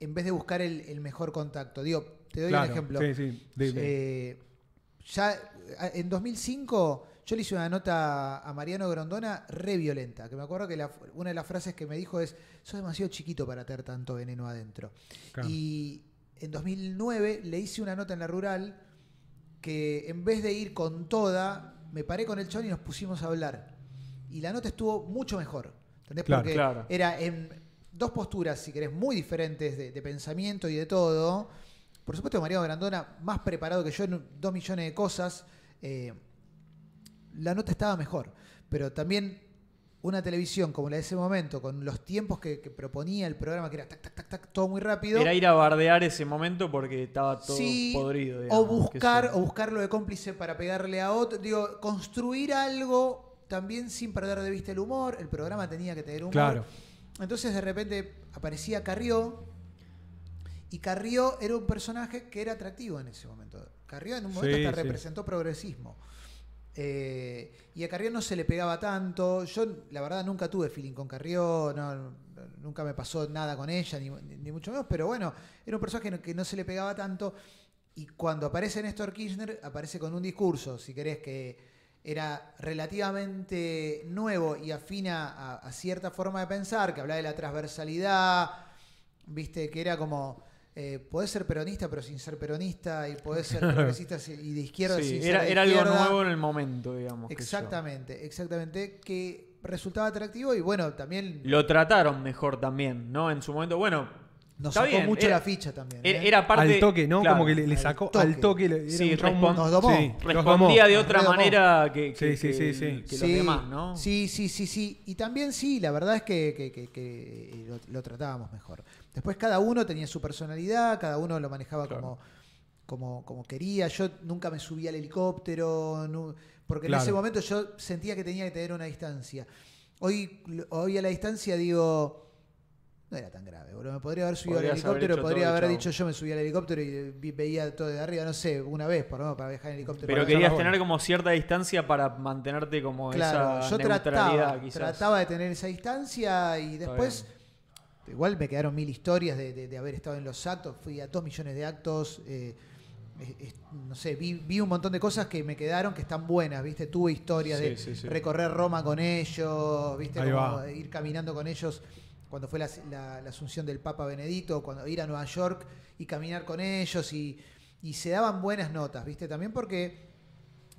En vez de buscar el, el mejor contacto. Digo, te doy Claro, un ejemplo. Sí, sí. Eh, ya en 2005 yo le hice una nota a Mariano Grondona re violenta, que me acuerdo que la- una de las frases que me dijo es, sos demasiado chiquito para tener tanto veneno adentro. claro. Y en 2009 le hice una nota en la rural que en vez de ir con toda, me paré con el chon y nos pusimos a hablar. Y la nota estuvo mucho mejor. ¿Entendés? Claro. Porque Claro. era en dos posturas, si querés, muy diferentes de, de pensamiento y de todo. Por supuesto, Mariano Grandona, más preparado que yo en dos millones de cosas, eh, la nota estaba mejor. Pero también una televisión como la de ese momento, con los tiempos que, que proponía el programa, que era tac, tac, tac, tac, todo muy rápido. Era ir a bardear ese momento porque estaba todo Sí, podrido. o buscar, o buscarlo de cómplice para pegarle a otro. Digo, construir algo también sin perder de vista el humor. El programa tenía que tener humor. Claro. Entonces de repente aparecía Carrió. Y Carrió era un personaje que era atractivo en ese momento. Carrió en un momento Sí, hasta sí. representó progresismo. Eh, y a Carrió no se le pegaba tanto. Yo, la verdad, nunca tuve feeling con Carrió. no- nunca me pasó nada con ella, ni, ni mucho menos. Pero bueno, era un personaje que no- que no se le pegaba tanto. Y cuando aparece Néstor Kirchner, aparece con un discurso, si querés, que era relativamente nuevo y afina a, a cierta forma de pensar, que hablaba de la transversalidad, viste, que era como, eh, podés ser peronista pero sin ser peronista, y podés ser progresista y de izquierda Sí, sin ser era, de era algo nuevo en el momento, digamos. Exactamente, exactamente, que resultaba atractivo y bueno, también Lo trataron mejor también, ¿no? En su momento, bueno, nos está sacó bien, mucho era- la ficha también. era, ¿eh? era parte. al toque, ¿no? claro, como que le, le al sacó toque. al toque. le- Sí, Nos domó. Sí, respondía de otra manera que, que- Sí, sí, que- sí, sí. que Sí, los demás, ¿no? Sí, sí, sí, sí. Y también sí, la verdad es que, que- que- que lo, lo tratábamos mejor. Después cada uno tenía su personalidad, cada uno lo manejaba Claro. como, como, como quería. Yo nunca me subí al helicóptero, porque en ese momento yo sentía que tenía que tener una distancia. Hoy, hoy a la distancia digo, no era tan grave, boludo. Me podría haber subido al Podrías helicóptero, podría haber dicho yo me subí al helicóptero y veía todo de arriba, no sé, una vez por lo menos para viajar en helicóptero. Pero querías tener como cierta distancia para mantenerte como Claro, esa yo neutralidad, trataba, quizás. trataba de tener esa distancia y después, igual me quedaron mil historias de, de- de haber estado en los actos, fui a dos millones de actos, eh, no sé, vi, vi un montón de cosas que me quedaron que están buenas, ¿viste? Tuve historias Sí, de sí, sí. recorrer Roma con ellos, ¿viste? Como ir caminando con ellos cuando fue la, la- la asunción del Papa Benedicto, cuando ir a Nueva York y caminar con ellos y, y se daban buenas notas, ¿viste? También porque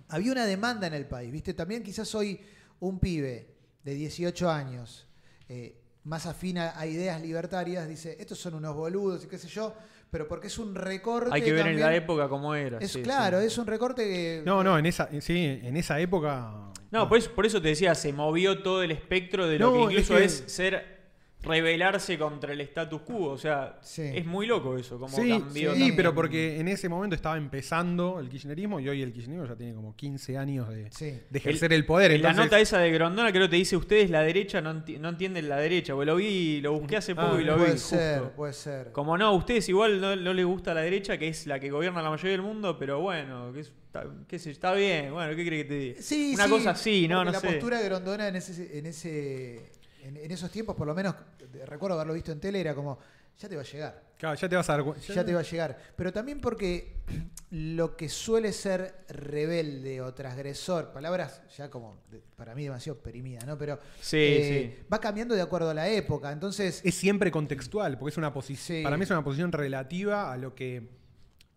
había una demanda en el país, ¿viste? También quizás soy un pibe de 18 años, eh, más afín a, a ideas libertarias, dice, estos son unos boludos y qué sé yo, pero porque es un recorte. Hay que ver en la época cómo era. Es sí, claro, sí. es un recorte que. No, no, en esa, sí, en esa época. No, pues, por eso te decía, se movió todo el espectro de lo No, que incluso es ser rebelarse contra el status quo. O sea, Sí. es muy loco eso, como Sí, cambió. sí, pero porque en ese momento estaba empezando el kirchnerismo y hoy el kirchnerismo ya tiene como 15 años de, Sí. de ejercer el, poder. En la nota esa de Grondona creo que te dice ustedes la derecha no, enti- no entienden la derecha, porque lo vi, lo busqué hace poco Ah, y lo vi. puede justo. ser, puede ser. Como no, a ustedes igual no, no les gusta la derecha, que es la que gobierna la mayoría del mundo, pero bueno, que es- está, qué sé está bien, bueno, ¿qué crees que te diga? Sí, Una sí, cosa así, ¿no? No la sé. postura de Grondona en ese, en ese, en, en esos tiempos, por lo menos recuerdo haberlo visto en tele, era como, ya te va a llegar, Claro, ya te vas a dar cuenta. ya te va a llegar. Pero también porque lo que suele ser rebelde o transgresor, palabras ya como de- para mí demasiado perimidas, ¿no? Pero Sí, eh, sí. va cambiando de acuerdo a la época. Entonces, Es siempre contextual, porque es una posición. Sí. Para mí es una posición relativa a lo que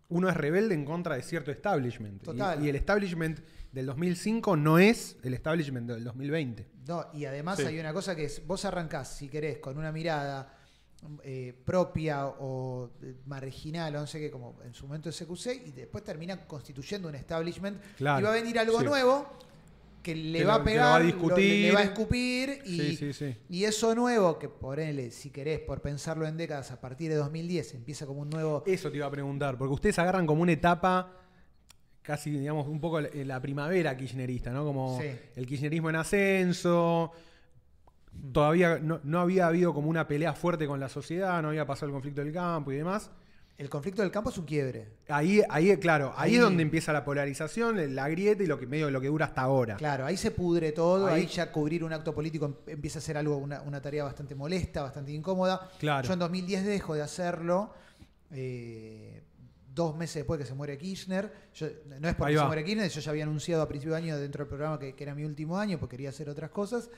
uno es rebelde en contra de cierto establishment. Y- Total. Y, el establishment del 2005 no es el establishment del 2020. No, y además Sí. hay una cosa que es, vos arrancás, si querés, con una mirada eh, propia o eh, marginal o no sé qué, como en su momento SQC, y después termina constituyendo un establishment Claro, y va a venir algo sí. nuevo que le Que va a pegar, va a lo- le- va a escupir y, Sí, sí, sí. y eso nuevo, que por él, si querés, por pensarlo en décadas, a partir de 2010 empieza como un nuevo... Eso te iba a preguntar, porque ustedes agarran como una etapa casi, digamos, un poco la, la primavera kirchnerista, ¿no? Como Sí. el kirchnerismo en ascenso. Todavía no, no había habido como una pelea fuerte con la sociedad, no había pasado el conflicto del campo y demás. El conflicto del campo es un quiebre. Ahí, ahí ahí, Ahí- es donde empieza la polarización, la grieta y lo que medio lo que dura hasta ahora. Claro, ahí se pudre todo, ahí, Ahí- ya cubrir un acto político em- empieza a ser algo, una, una tarea bastante molesta, bastante incómoda. Claro. Yo en 2010 dejo de hacerlo, eh, dos meses después que se muere Kirchner. Yo- no es porque se muere Kirchner, yo ya había anunciado a principio de año dentro del programa que, que era mi último año, porque quería hacer otras cosas.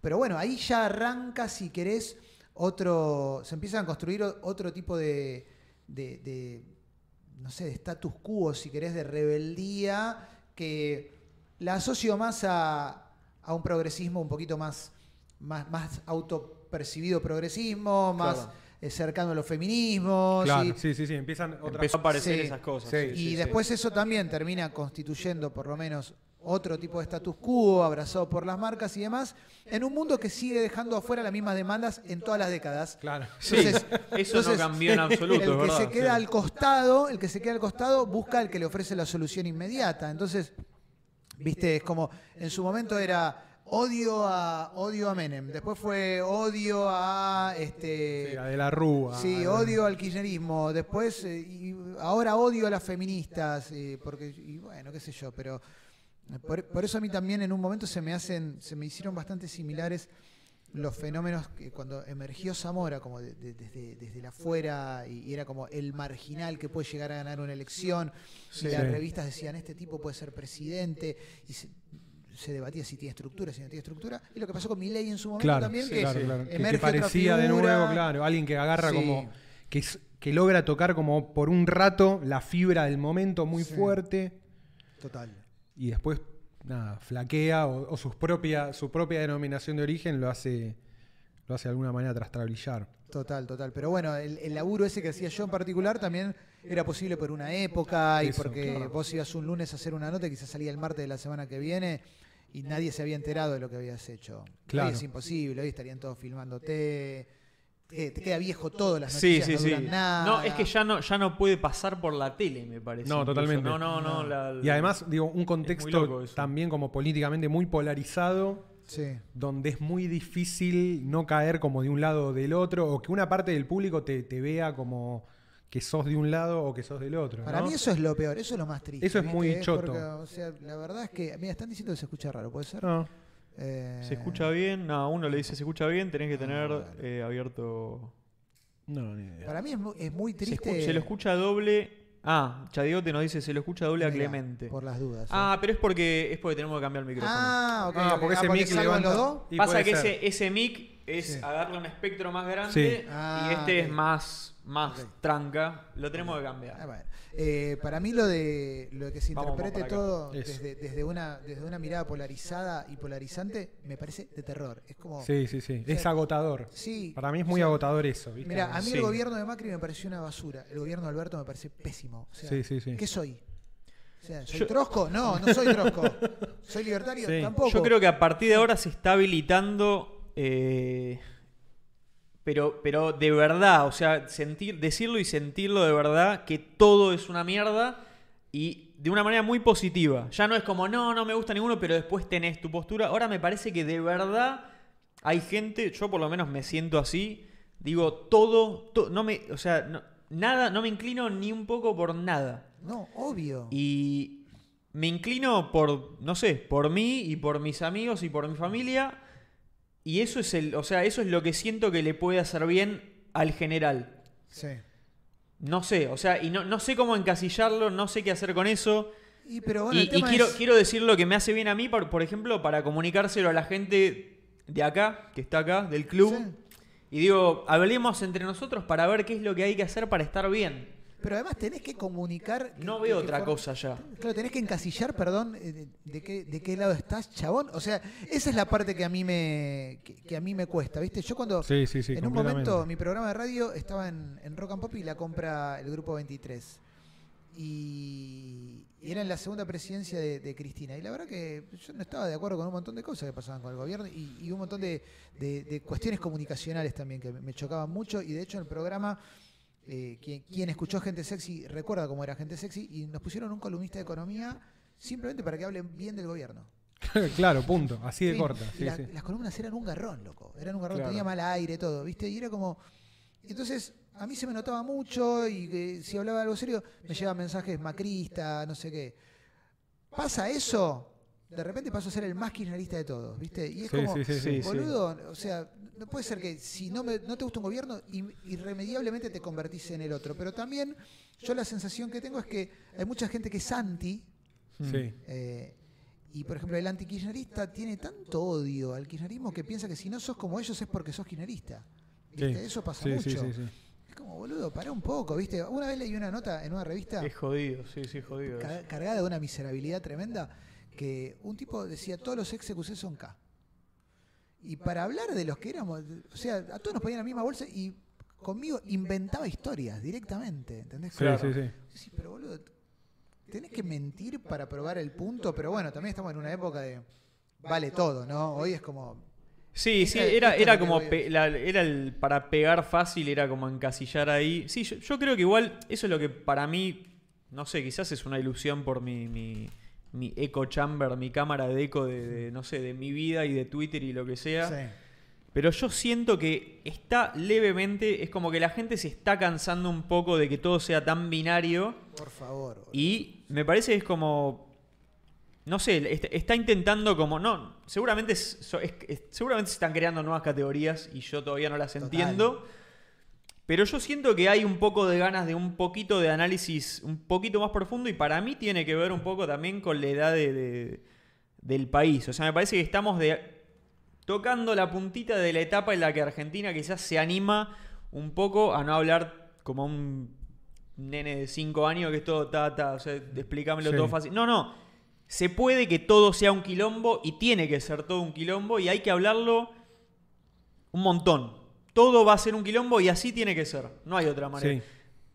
Pero bueno, ahí ya arranca, si querés, otro. Se empiezan a construir otro tipo de. de- de, no sé, de status quo, si querés, de rebeldía, que la asocio más a, a un progresismo un poquito más, más, más autopercibido progresismo, más Claro. Eh, cercano a los feminismos. Claro, y- sí, sí, sí, empiezan otras a aparecer Sí. esas cosas. Sí. sí, y sí, sí. después eso también termina constituyendo por lo menos otro tipo de status quo, abrazado por las marcas y demás, en un mundo que sigue dejando afuera las mismas demandas en todas las décadas. Claro. Sí, Entonces- eso no cambió en absoluto, El que verdad. se queda sí. al costado, el que se queda al costado busca el que le ofrece la solución inmediata. Entonces, viste, es como en su momento era odio a odio a Menem, después fue odio a este Sí, la de la Rúa. Sí, odio al kirchnerismo. Después, eh, y ahora odio a las feministas, eh, porque, y bueno, qué sé yo, pero por, por eso a mí también en un momento se me hacen, se me hicieron bastante similares los fenómenos que cuando emergió Zamora como de- de- desde, desde la afuera y, y era como el marginal que puede llegar a ganar una elección Sí. y las Sí. revistas decían este tipo puede ser presidente y se, se debatía si tiene estructura, si no tiene estructura y lo que pasó con Milei en su momento Claro, también sí, que claro, claro. Que- que, emerge otra parecía de nuevo, claro, alguien que agarra Sí. como que, es- que logra tocar como por un rato la fibra del momento muy Sí. fuerte total y después nada, flaquea o, o sus propia, su propia denominación de origen lo hace lo hace de alguna manera trastrabillar. Total, total. Pero bueno, el, el laburo ese que hacía yo en particular también era posible por una época y Eso, porque claro. vos ibas un lunes a hacer una nota y quizás salía el martes de la semana que viene y nadie se había enterado de lo que habías hecho. Claro. Hoy es imposible, hoy estarían todos filmándote. Te, te queda viejo todo, las Sí, noticias sí, no sí. nada. No, es que ya no, ya no puede pasar por la tele, me parece. No, incluso. totalmente. No, no, no. No. la- Y además, digo, un contexto también como políticamente muy polarizado, Sí, donde es muy difícil no caer como de un lado o del otro, o que una parte del público te, te vea como que sos de un lado o que sos del otro. Para ¿no? mí eso es lo peor, eso es lo más triste. Eso es ¿viste? muy choto. porque, o sea, la verdad es que, mira, están diciendo que se escucha raro, ¿puede ser? No. Eh, ¿Se escucha bien? No, uno le dice se escucha bien, tenés que Ah, tener eh, abierto. No, ni idea. Para mí es muy, es muy Se, triste. escu- se lo escucha doble. Ah, Chadiote nos dice se lo escucha doble a Clemente. Por las dudas. ¿eh? Ah, pero es porque es porque tenemos que cambiar el micrófono. Ah, ok. Ah, porque ese mic levanta- los dos. Y Pasa que ese, ese mic es Sí. a darle un espectro más grande Sí. Ah, y este es más, más tranca. Lo tenemos que Ah, cambiar. bueno. Eh, para mí lo de lo de que se interprete todo desde, desde una desde una mirada polarizada y polarizante me parece de terror. Es como Sí, sí, sí. sea, Es agotador. sí, Para mí es o muy sea, agotador eso. ¿viste? Mira, a mí Sí. el gobierno de Macri me pareció una basura. El gobierno de Alberto me parece pésimo. O sea, Sí, sí, sí. ¿Qué soy? O sea, ¿soy Yo- trosco? No, no soy trosco. ¿Soy libertario? Sí. Tampoco. Yo creo que a partir de ahora se está habilitando eh, pero, pero de verdad, o sea, sentir, decirlo y sentirlo de verdad, que todo es una mierda y de una manera muy positiva. Ya no es como, no, no me gusta ninguno, pero después tenés tu postura. Ahora me parece que de verdad hay gente, yo por lo menos me siento así, digo, todo, to- no me, o sea, no- nada, no me inclino ni un poco por nada. No, obvio. Y me inclino por, no sé, por mí y por mis amigos y por mi familia. Y eso es el, o sea, eso es lo que siento que le puede hacer bien al general. Sí. No sé, o sea, y no, no sé cómo encasillarlo, no sé qué hacer con eso. Y, pero bueno, y el y tema quiero, es- quiero decir lo que me hace bien a mí, por, por ejemplo, para comunicárselo a la gente de acá, que está acá, del club. Sí. Y digo, hablemos entre nosotros para ver qué es lo que hay que hacer para estar bien. Pero además tenés que comunicar. que- No veo otra cosa ya. Claro, tenés que encasillar, perdón, eh, de, de qué, de qué lado estás, chabón. O sea, esa es la parte que a mí me, que, que a mí me cuesta, ¿viste? Yo cuando Sí, sí, sí. en un momento mi programa de radio estaba en, en Rock and Pop y la compra el grupo 23. Y, y era en la segunda presidencia de, de Cristina. Y la verdad que yo no estaba de acuerdo con un montón de cosas que pasaban con el gobierno y, y un montón de, de- de cuestiones comunicacionales también que me, me chocaban mucho. Y de hecho en el programa, eh, quien, quien escuchó Gente Sexy recuerda cómo era Gente Sexy y nos pusieron un columnista de economía simplemente para que hablen bien del gobierno. claro, punto. Así de corta. Y Sí, la- sí. Las columnas eran un garrón, loco. Eran un garrón, Claro. tenía mal aire, todo, ¿viste? Y era como. Entonces, a mí se me notaba mucho y que si hablaba de algo serio, me llegaban mensajes macristas, no sé qué. Pasa eso, de repente paso a ser el más kirchnerista de todos, ¿viste? Y es Sí, como, sí, sí, sí. Sí, sí. boludo, o sea, no puede ser que si no, me- no te gusta un gobierno, irremediablemente te convertís en el otro. Pero también, yo la sensación que tengo es que hay mucha gente que es anti, Sí. eh, y por ejemplo, el antikirchnerista tiene tanto odio al kirchnerismo que piensa que si no sos como ellos es porque sos kirchnerista. ¿Viste? Sí. Eso pasa Sí, mucho. sí, sí, sí. Es como, boludo, pará un poco, ¿viste? Una vez leí una nota en una revista Es jodido, sí, sí, jodido. ca- cargada de una miserabilidad tremenda que un tipo decía, todos los ex CQC son K. Y para hablar de los que éramos, o sea, a todos nos ponían la misma bolsa y conmigo inventaba historias directamente, ¿entendés? Sí, Claro. sí, sí. Sí, pero boludo, tenés que mentir para probar el punto, pero bueno, también estamos en una época de vale todo, ¿no? Hoy es como Sí, sí, era, era como pe- la- era el para pegar fácil, era como encasillar ahí. Sí, yo, yo creo que igual eso es lo que para mí, no sé, quizás es una ilusión por mi, mi, mi echo chamber, mi cámara de eco de, de, no sé, de mi vida y de Twitter y lo que sea. sí. Pero yo siento que está levemente, es como que la gente se está cansando un poco de que todo sea tan binario. Por favor. Y me parece que es como. No sé, est- está intentando como. No, seguramente, es- es- seguramente se están creando nuevas categorías y yo todavía no las Total. entiendo. Pero yo siento que hay un poco de ganas de un poquito de análisis un poquito más profundo y para mí tiene que ver un poco también con la edad de- de- del país. O sea, me parece que estamos de, tocando la puntita de la etapa en la que Argentina quizás se anima un poco a no hablar como un nene de 5 años que es todo tata, o sea, explícamelo Sí. todo fácil. No, no. Se puede que todo sea un quilombo y tiene que ser todo un quilombo y hay que hablarlo un montón. Todo va a ser un quilombo y así tiene que ser. No hay otra manera. Sí.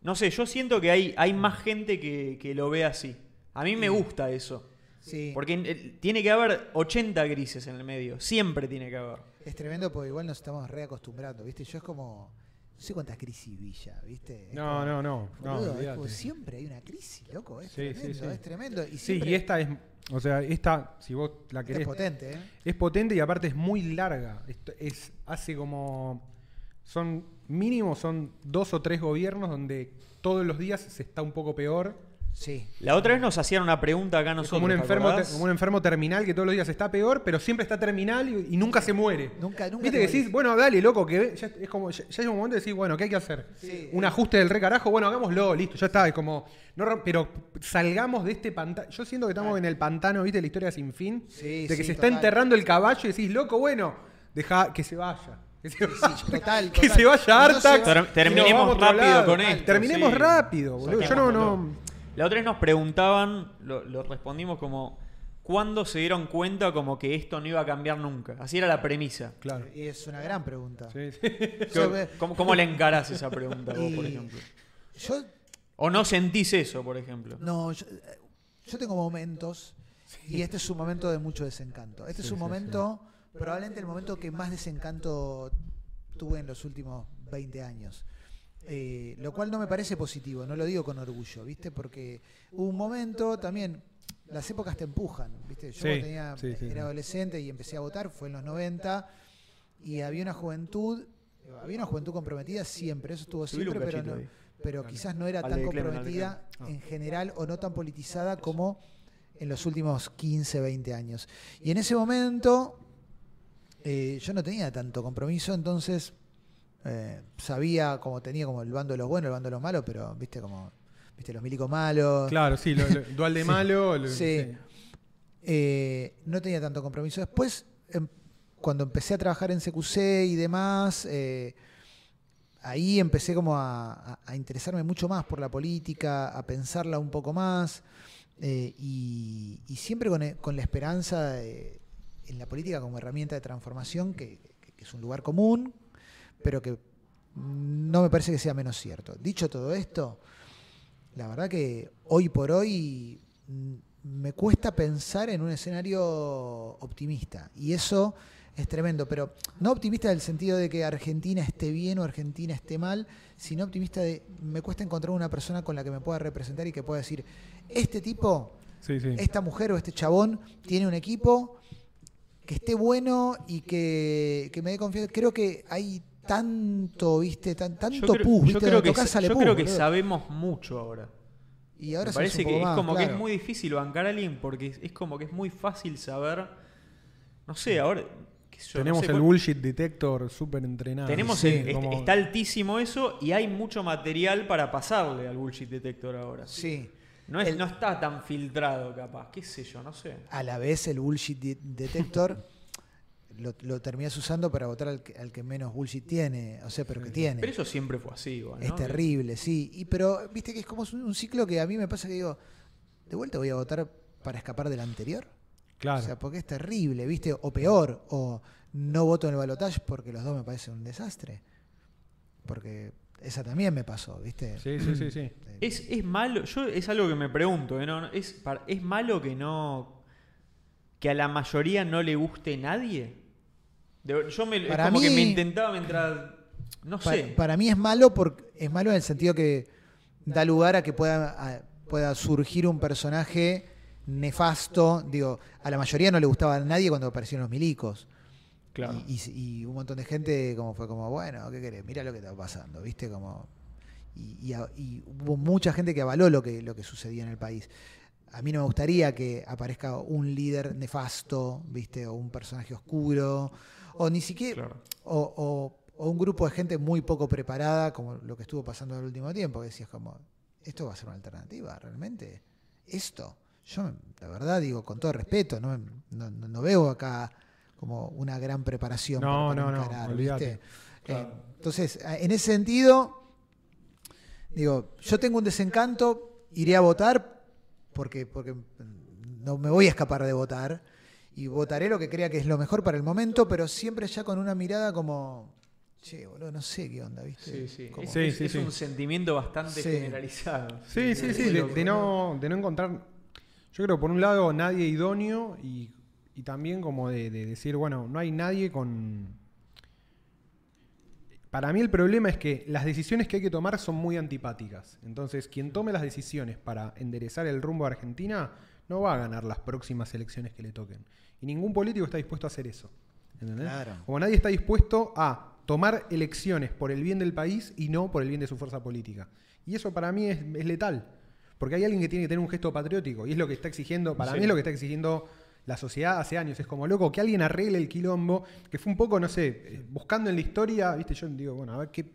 No sé, yo siento que hay, hay más gente que, que lo ve así. A mí me gusta eso. Sí, Porque tiene que haber 80 grises en el medio. Siempre tiene que haber. es tremendo porque igual nos estamos reacostumbrando, ¿viste? Yo es como. No sé cuántas crisis villa, ¿viste? Es No, como, no, no. es como siempre hay una crisis, loco. Es Sí, tremendo, sí. es tremendo. Y Sí, y esta es. O sea, esta, si vos la es querés. potente, ¿eh? Es potente y aparte es muy larga. Esto es, hace como. Son mínimo, son dos o tres gobiernos donde todos los días se está un poco peor. Sí. La otra vez nos hacían una pregunta acá nosotros. como un, ¿te enfermo, como un enfermo terminal que todos los días está peor, pero siempre está terminal y, y nunca se muere. Nunca, nunca. Viste te que decís, bueno, dale, loco, que ya, es como, ya, ya llega un momento de decir, bueno, ¿qué hay que hacer? Sí, un eh. ajuste del re carajo, bueno, hagámoslo, listo, ya está. Es como, no, ro- pero salgamos de este pantano. Yo siento que estamos en el pantano, ¿viste? La historia sin fin. Sí, de que sí, se está enterrando el caballo y decís, loco, bueno, deja que se vaya. Que se vaya, total, que total. se vaya No Artax. se va- y Ter- nos terminemos rápido con esto, Terminemos sí. rápido, boludo. Yo no, no. La otra vez nos preguntaban, lo, lo respondimos como, ¿cuándo se dieron cuenta como que esto no iba a cambiar nunca? Así era la premisa. Claro. Y es una gran pregunta. Sí, sí. ¿Cómo, cómo le encarás esa pregunta vos, por ejemplo? Yo ¿O no sentís eso, por ejemplo? No, yo, yo tengo momentos y este es un momento de mucho desencanto. Este es Sí, un sí, momento, probablemente el momento que más desencanto tuve en los últimos 20 años. Eh, lo cual no me parece positivo, no lo digo con orgullo, ¿viste? Porque hubo un momento también, las épocas te empujan, ¿viste? Yo Sí, cuando tenía, sí, sí, era adolescente y empecé a votar, fue en los 90, y había una juventud, había una juventud comprometida siempre, eso estuvo siempre, pero, no- pero quizás no era tan comprometida Clemen. en general o no tan politizada como en los últimos 15, 20 años. Y en ese momento eh, yo no tenía tanto compromiso, entonces eh, sabía como tenía como el bando de los buenos, el bando de los malos, pero viste como viste los milicos malos. Claro, sí, lo- lo- dual de Sí. malo. lo- Sí. Eh, no tenía tanto compromiso. Después, em- cuando empecé a trabajar en CQC y demás, eh, ahí empecé como a, a- a interesarme mucho más por la política, a pensarla un poco más, eh, y, y siempre con, con la esperanza de- en la política como herramienta de transformación, que, es un lugar común, pero que no me parece que sea menos cierto. Dicho todo esto, la verdad que hoy por hoy mm, me cuesta pensar en un escenario optimista. Y eso es tremendo, pero no optimista del sentido de que Argentina esté bien o Argentina esté mal, sino optimista de me cuesta encontrar una persona con la que me pueda representar y que pueda decir, este tipo, Sí, sí. esta mujer o este chabón tiene un equipo que esté bueno y que, que me dé confianza. Creo que hay tanto, viste, tan, tanto Yo creo, pus, yo viste, creo donde que, sale yo pus, creo que boludo. sabemos mucho ahora. Y ahora Me parece que es como que es muy difícil bancar a alguien porque es, como que es muy fácil saber. No sé, ahora. yo, no Tenemos sé, el cuál- bullshit detector súper entrenado. Tenemos Sí, el- est- como- está altísimo eso y hay mucho material para pasarle al bullshit detector ahora. Sí. No, es, El- no está tan filtrado capaz, qué sé yo, no sé. A la vez el bullshit de- detector lo, lo terminas usando para votar al que, al que menos bullshit tiene, o sea, pero que tiene. Pero eso siempre fue así, igual, es ¿no? terrible, sí. Y pero viste que es como un, un ciclo que a mí me pasa que digo, de vuelta voy a votar para escapar del anterior. Claro. O sea, porque es terrible, ¿viste? O peor, o no voto en el balotaje porque los dos me parecen un desastre. Porque esa también me pasó, ¿viste? sí, sí, sí, sí. Es, es malo, yo es algo que me pregunto, ¿eh? No, es, es malo que no. que a la mayoría no le guste nadie. De- yo me, Para es como que mí- me intentaba mientras. No Pa- sé. Para, mí es malo porque es malo en el sentido que da lugar a que pueda, a- pueda surgir un personaje nefasto. Digo, a la mayoría no le gustaba a nadie cuando aparecieron los milicos. Claro. Y, y- y un montón de gente como fue como, bueno, ¿qué querés? Mira lo que está pasando, ¿viste? Como, y, hubo mucha gente que avaló lo que, lo que sucedía en el país. A mí no me gustaría que aparezca un líder nefasto, ¿viste? O un personaje oscuro, o ni siquiera, Claro. o, o- o un grupo de gente muy poco preparada, como lo que estuvo pasando en el último tiempo, que decías como, ¿esto va a ser una alternativa realmente? ¿Esto? Yo, la verdad, digo, con todo respeto, no- no veo acá como una gran preparación No, para, para no, no, encarar, olvídate. ¿viste? Claro. Eh, entonces, a- en ese sentido, digo, yo tengo un desencanto, iré a votar porque, porque no me voy a escapar de votar y votaré lo que crea que es lo mejor para el momento, pero siempre ya con una mirada como, che, boludo, no sé qué onda, ¿viste? Sí, sí. Como- Es, Sí, es- sí, es sí. un sentimiento bastante Sí. generalizado. Sí, sí, sí, de no, de no encontrar, yo creo por un lado nadie idóneo y, y también como de, de decir, bueno, no hay nadie con... Para mí el problema es que las decisiones que hay que tomar son muy antipáticas. Entonces, quien tome las decisiones para enderezar el rumbo a Argentina no va a ganar las próximas elecciones que le toquen. Y ningún político está dispuesto a hacer eso. ¿entendés? Claro. Como nadie está dispuesto a tomar elecciones por el bien del país y no por el bien de su fuerza política. Y eso para mí es, es letal. Porque hay alguien que tiene que tener un gesto patriótico. Y es lo que está exigiendo, para Sí. mí es lo que está exigiendo la sociedad hace años. Es como loco que alguien arregle el quilombo, que fue un poco, no sé, eh, buscando en la historia, viste, yo digo, bueno, a ver qué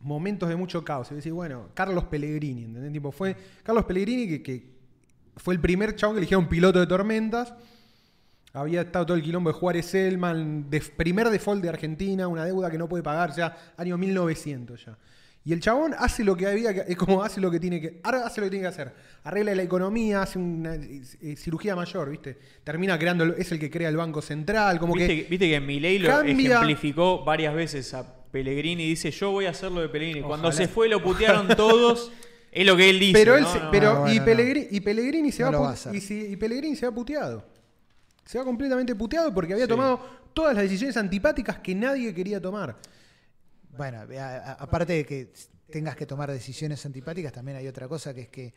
momentos de mucho caos. Y decir, bueno, Carlos Pellegrini, ¿entendés? Tipo, fue Carlos Pellegrini que, que fue el primer chabón que eligieron piloto de tormentas. Había estado todo el quilombo de Juárez Selman, de primer default de Argentina, una deuda que no puede pagar, ya año 1900 ya. Y el chabón hace lo que había, que- es como hace lo que tiene que, ahora hace lo que tiene que hacer. Arregla la economía, hace una eh, cirugía mayor, ¿viste? Termina creando, es el que crea el Banco Central, como ¿Viste, que... viste que Milei lo cambia- ejemplificó varias veces a Pellegrini y dice, yo voy a hacer lo de Pellegrini. Cuando se fue lo putearon todos. Es lo que él dice. Pero, él ¿no? se- No, pero no, y, Pellegrini, y Pellegrini se No va va a y, si- y Pellegrini se ha puteado. Se va completamente puteado porque había Sí. tomado todas las decisiones antipáticas que nadie quería tomar. Bueno, a- a- aparte de que tengas que tomar decisiones antipáticas, también hay otra cosa que es que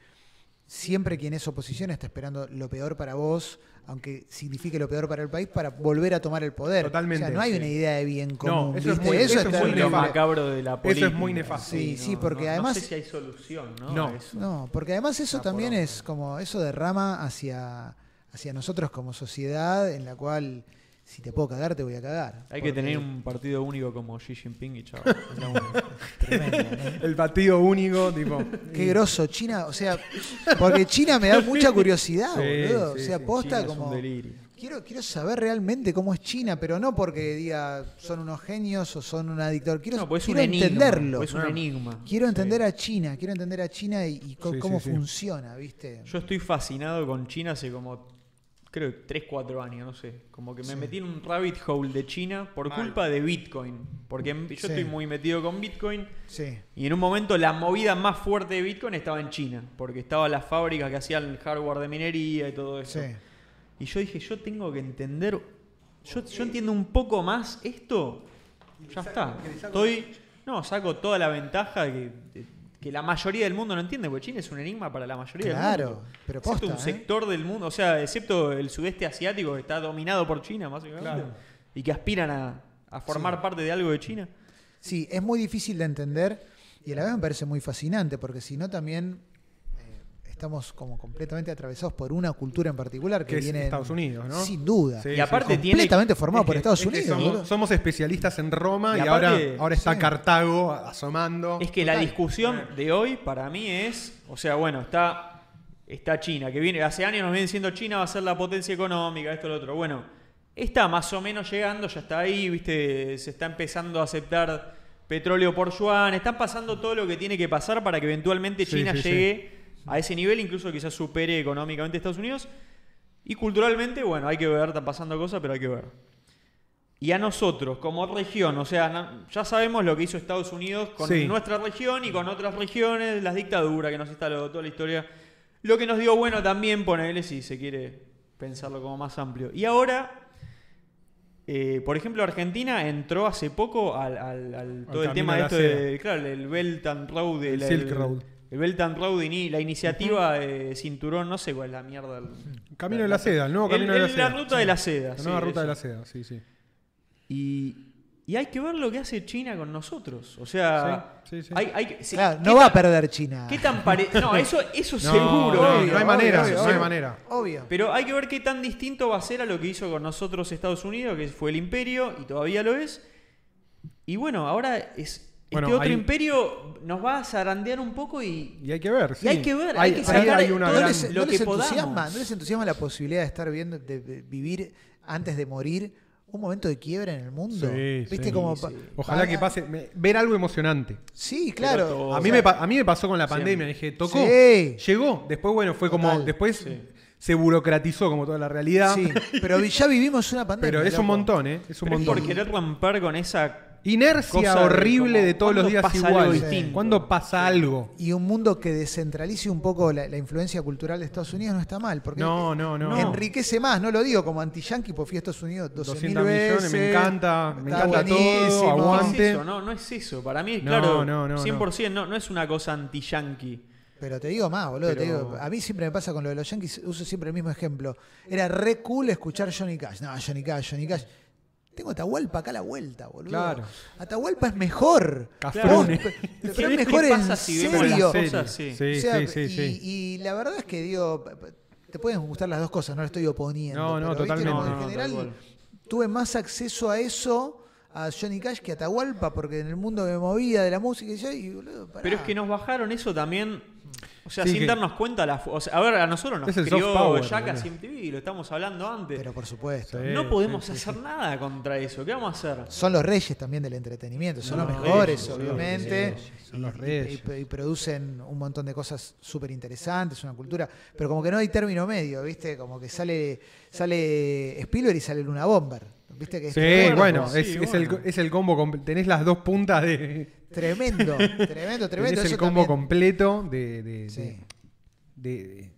siempre quien es oposición está esperando lo peor para vos, aunque signifique lo peor para el país, para volver a tomar el poder. Totalmente, O sea, no hay sí. una idea de bien común. eso muy- eso es muy en- lo nefasto. macabro de la política. Eso es muy nefasto. Sí, sí, porque no- además- No sé si hay solución, ¿no? No. Eso. No, porque además eso también es como, eso derrama hacia, hacia nosotros como sociedad, en la cual si te puedo cagar, te voy a cagar. Hay que tener un partido único como Xi Jinping y chao. Tremendo, ¿no? El partido único, tipo. Qué grosso, China, o sea, porque China me da mucha curiosidad, Sí, boludo. sí, o sea, sí. posta China como. un delirio. Quiero, quiero saber realmente cómo es China, pero no porque diga son unos genios o son una dictadura. Quiero, No, pues es un quiero enigma. entenderlo. pues es un enigma. Quiero Sí. entender a China, quiero entender a China y, y cómo sí, sí. funciona, ¿viste? Yo estoy fascinado con China hace como, creo que 3, 4 años, no sé. Como que me Sí. metí en un rabbit hole de China por Mal. culpa de Bitcoin. Porque yo Sí. estoy muy metido con Bitcoin. Sí. Y en un momento la movida más fuerte de Bitcoin estaba en China. Porque estaban las fábricas que hacían el hardware de minería y todo eso. Sí. Y yo dije, yo tengo que entender. Yo, yo entiendo un poco más esto. Ya está. Estoy. No, saco toda la ventaja que, que la mayoría del mundo no entiende, porque China es un enigma para la mayoría del Claro, mundo. pero Excepto posta, un ¿eh? sector del mundo, o sea, excepto el sudeste asiático que está dominado por China, básicamente. Claro. Y que aspiran a, a formar parte de algo de China. Sí, es muy difícil de entender y a la vez me parece muy fascinante porque si no también estamos como completamente atravesados por una cultura en particular que, Que es viene en- Estados Unidos, ¿no? Sin duda. Sí, y aparte sí. tiene. completamente formado Es por que- Estados es Unidos. somos, especialistas en Roma Y y, ahora, aparte- ahora está sí. Cartago asomando. Es que la discusión de hoy para mí es, o sea, bueno, está, está China, que viene, hace años nos viene diciendo China va a ser la potencia económica, esto, lo otro. Bueno, está más o menos llegando, ya está ahí, viste, se está empezando a aceptar petróleo por yuan, están pasando todo lo que tiene que pasar para que eventualmente China sí, sí. llegue a ese nivel, incluso quizás supere económicamente a Estados Unidos. Y culturalmente, bueno, hay que ver, están pasando cosas, pero hay que ver. Y a nosotros, como región, o sea, ya sabemos lo que hizo Estados Unidos con Sí. nuestra región y con otras regiones, las dictaduras que nos instaló, toda la historia. Lo que nos dio bueno también, ponerle si se quiere pensarlo como más amplio. Y ahora, eh, por ejemplo, Argentina entró hace poco al, al- al- todo el tema de esto de, claro, el Belt and Road, El Silk Road. El Belt and Road, y la iniciativa de cinturón, no sé cuál es la mierda. el- Camino de la seda, el nuevo el- camino de la el- seda. ruta de la seda. La sí, nueva ruta de la eso. seda, sí, sí. Y, y hay que ver lo que hace China con nosotros. O sea, Sí, sí, sí. hay, hay sí, Claro, ¿qué no va a perder China. ¿Qué tan pare- No, eso, eso No, seguro. no, Obvio, no hay manera, obvio, no hay manera. Obvio. Pero hay que ver qué tan distinto va a ser a lo que hizo con nosotros Estados Unidos, que fue el imperio, y todavía lo es. Y bueno, ahora es. Bueno, este otro hay- imperio nos va a zarandear un poco y. Y hay que ver, sí. hay que ver, hay que sacar hay una ¿No gran- les, lo no que les podamos. entusiasma, ¿No les entusiasma la posibilidad de estar viendo, de, de vivir antes de morir un momento de quiebra en el mundo? Sí, ¿Viste sí, como sí. Ojalá que pase. me- ver algo emocionante. Sí, claro. todo- A O mí, sea, me, a mí me pasó con la siempre. pandemia. Dije, tocó. Sí. Llegó. Después, bueno, fue como. Total. Después Sí. se burocratizó como toda la realidad. Sí, pero ya vivimos una pandemia. Pero es un montón, ¿eh? Es un Pero montón. por querer romper con esa. Inercia cosa de horrible como, de todos los ¿cuándo días pasa algo igual. distinto? ¿Cuándo pasa algo? Y un mundo que descentralice un poco la, la influencia cultural de Estados Unidos no está mal, porque No, no, no. enriquece más, no lo digo como anti-yankee, porque fui a Estados Unidos 12 200 millones, me encanta, me encanta todo, buenísimo. No aguante. es eso, no, no es eso. Para mí, claro, no, no, 100%, no, no es una cosa anti-yankee. Pero te digo más, boludo. te Pero- digo, a mí siempre me pasa con lo de los Yankees, uso siempre el mismo ejemplo. Era re cool escuchar Johnny Cash. No, Johnny Cash, Johnny Cash. Tengo Atahualpa acá a la vuelta, boludo. Claro. Atahualpa es mejor. Cafrune. Vos, pero ¿Qué- es qué mejor pasa en si vemos las serio. cosas? Serio. sí. Sí, O sea, sí, sí, y, la verdad es que digo, te pueden gustar las dos cosas, no lo estoy oponiendo. No, no, pero, totalmente. En no, general, tuve más acceso a eso, a Johnny Cash, que a Atahualpa, porque en el mundo me movía de la música y yo, y boludo, pará. Pero es que nos bajaron eso también. O sea, Sí, sin que- darnos cuenta. La, o sea, a ver, a nosotros nos Es el crió power, Jackass. MTV, lo estamos hablando antes. Pero por supuesto. Sí. no podemos sí, sí, hacer nada contra eso. ¿Qué vamos a hacer? Son los reyes también del entretenimiento, son No, los mejores, reyes, obviamente. son y- los y- reyes. Y, y producen un montón de cosas súper interesantes, una cultura. Pero como que no hay término medio, ¿viste? Como que sale, sale Spielberg y sale Luna Bomber. ¿Viste? Que es Sí, bueno, sí, es, bueno. el, es el combo. com- Tenés las dos puntas de. Tremendo, tremendo, tremendo. Tenés el Eso combo también- completo de. de, Sí. de-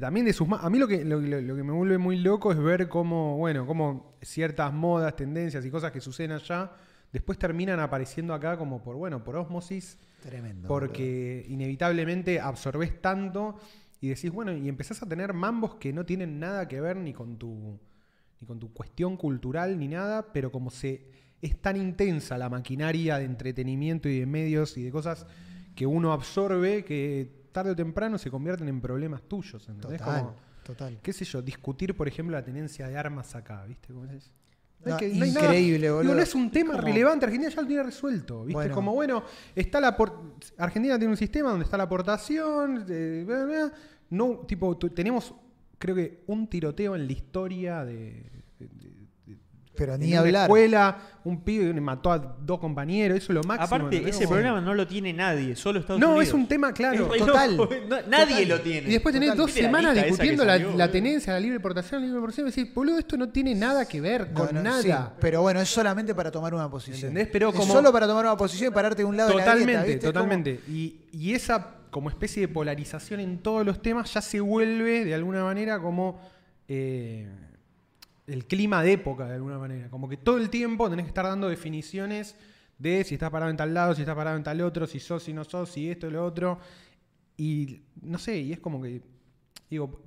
también de sus A mí lo que, lo, lo- lo que me vuelve muy loco es ver cómo, bueno, cómo ciertas modas, tendencias y cosas que suceden allá después terminan apareciendo acá como por, bueno, por osmosis, Tremendo. porque inevitablemente absorbes tanto y decís, bueno, y empezás a tener mambos que no tienen nada que ver ni con tu, ni con tu cuestión cultural ni nada, pero como se es tan intensa la maquinaria de entretenimiento y de medios y de cosas que uno absorbe que tarde o temprano se convierten en problemas tuyos, ¿entendés? Total, Como, total. qué sé yo, discutir, por ejemplo, la tenencia de armas acá, ¿viste? No, hay increíble, nada- digo, boludo. no es un tema relevante, Argentina ya lo tiene resuelto, ¿viste? Bueno. Como, bueno, está la Argentina tiene un sistema donde está la aportación, eh, bla, bla, no, tipo, tenemos, creo que, un tiroteo en la historia de... de- Pero en ni una hablar. escuela, un pibe que mató a dos compañeros, eso es lo máximo. Aparte, ese Como- problema no lo tiene nadie, solo Estados No, Unidos. es un tema, claro. Re Total. loco, no- nadie Total. lo tiene. Y después tenés Total. dos ¿Viste la semanas lista esa que discutiendo la, salió, la boludo? tenencia, la libre importación, la libre importación. Y decís, boludo, esto no tiene nada que ver No, con no, nada. sí, pero bueno, es solamente para tomar una posición. ¿Entendés? Pero Es como- solo para tomar una posición y pararte de un lado de la Totalmente, grieta, ¿viste? Es como- totalmente. Y, y esa como especie de polarización en todos los temas ya se vuelve de alguna manera como eh, el clima de época, de alguna manera. Como que todo el tiempo tenés que estar dando definiciones de si estás parado en tal lado, si estás parado en tal otro, si sos, si no sos, si esto y lo otro. Y no sé, y es como que. Digo,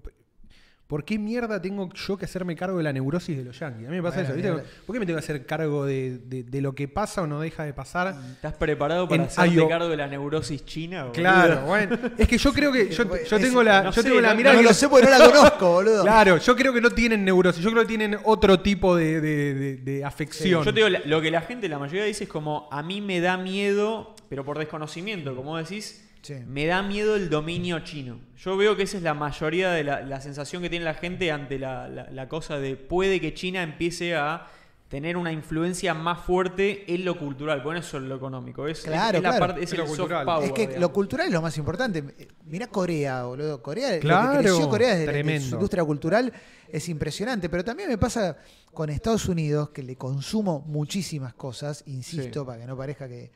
¿por qué mierda tengo yo que hacerme cargo de la neurosis de los yankees? A mí me pasa Bueno, eso, ¿viste? mira. ¿Por qué me tengo que hacer cargo de, de- de lo que pasa o no deja de pasar? ¿Estás preparado para hacerte IO. cargo de la neurosis china? boludo? Claro, bueno. Es que yo creo que yo, yo tengo la, no yo sé, tengo la no- mirada No que lo sé porque no la conozco, boludo. Claro, yo creo que no tienen neurosis, yo creo que tienen otro tipo de, de- de- de afección. Yo te digo, lo que la gente, la mayoría dice es como, a mí me da miedo, pero por desconocimiento, como decís, Sí. me da miedo el dominio chino. Yo veo que esa es la mayoría de la, la sensación que tiene la gente ante la, la- la cosa de puede que China empiece a tener una influencia más fuerte en lo cultural, bueno, eso es lo económico, es, Claro, es la claro. parte, es Es lo soft cultural. power, es que digamos. lo cultural es lo más importante. Mirá Corea, boludo. Corea, lo Claro, que creció Corea desde la- de tremendo. su industria cultural es impresionante. Pero también me pasa con Estados Unidos, que le consumo muchísimas cosas, insisto, Sí. para que no parezca que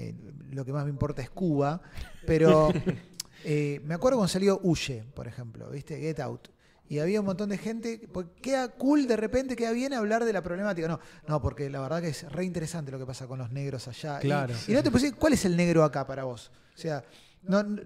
eh, lo que más me importa es Cuba. Pero eh, me acuerdo cuando salió Huye, por ejemplo, ¿viste? Get Out. Y había un montón de gente, porque queda cool de repente, queda bien hablar de la problemática. No, no, porque la verdad que es re interesante lo que pasa con los negros allá. Y- Claro. Y, no te pusiste, ¿cuál es el negro acá para vos? O sea, no, no,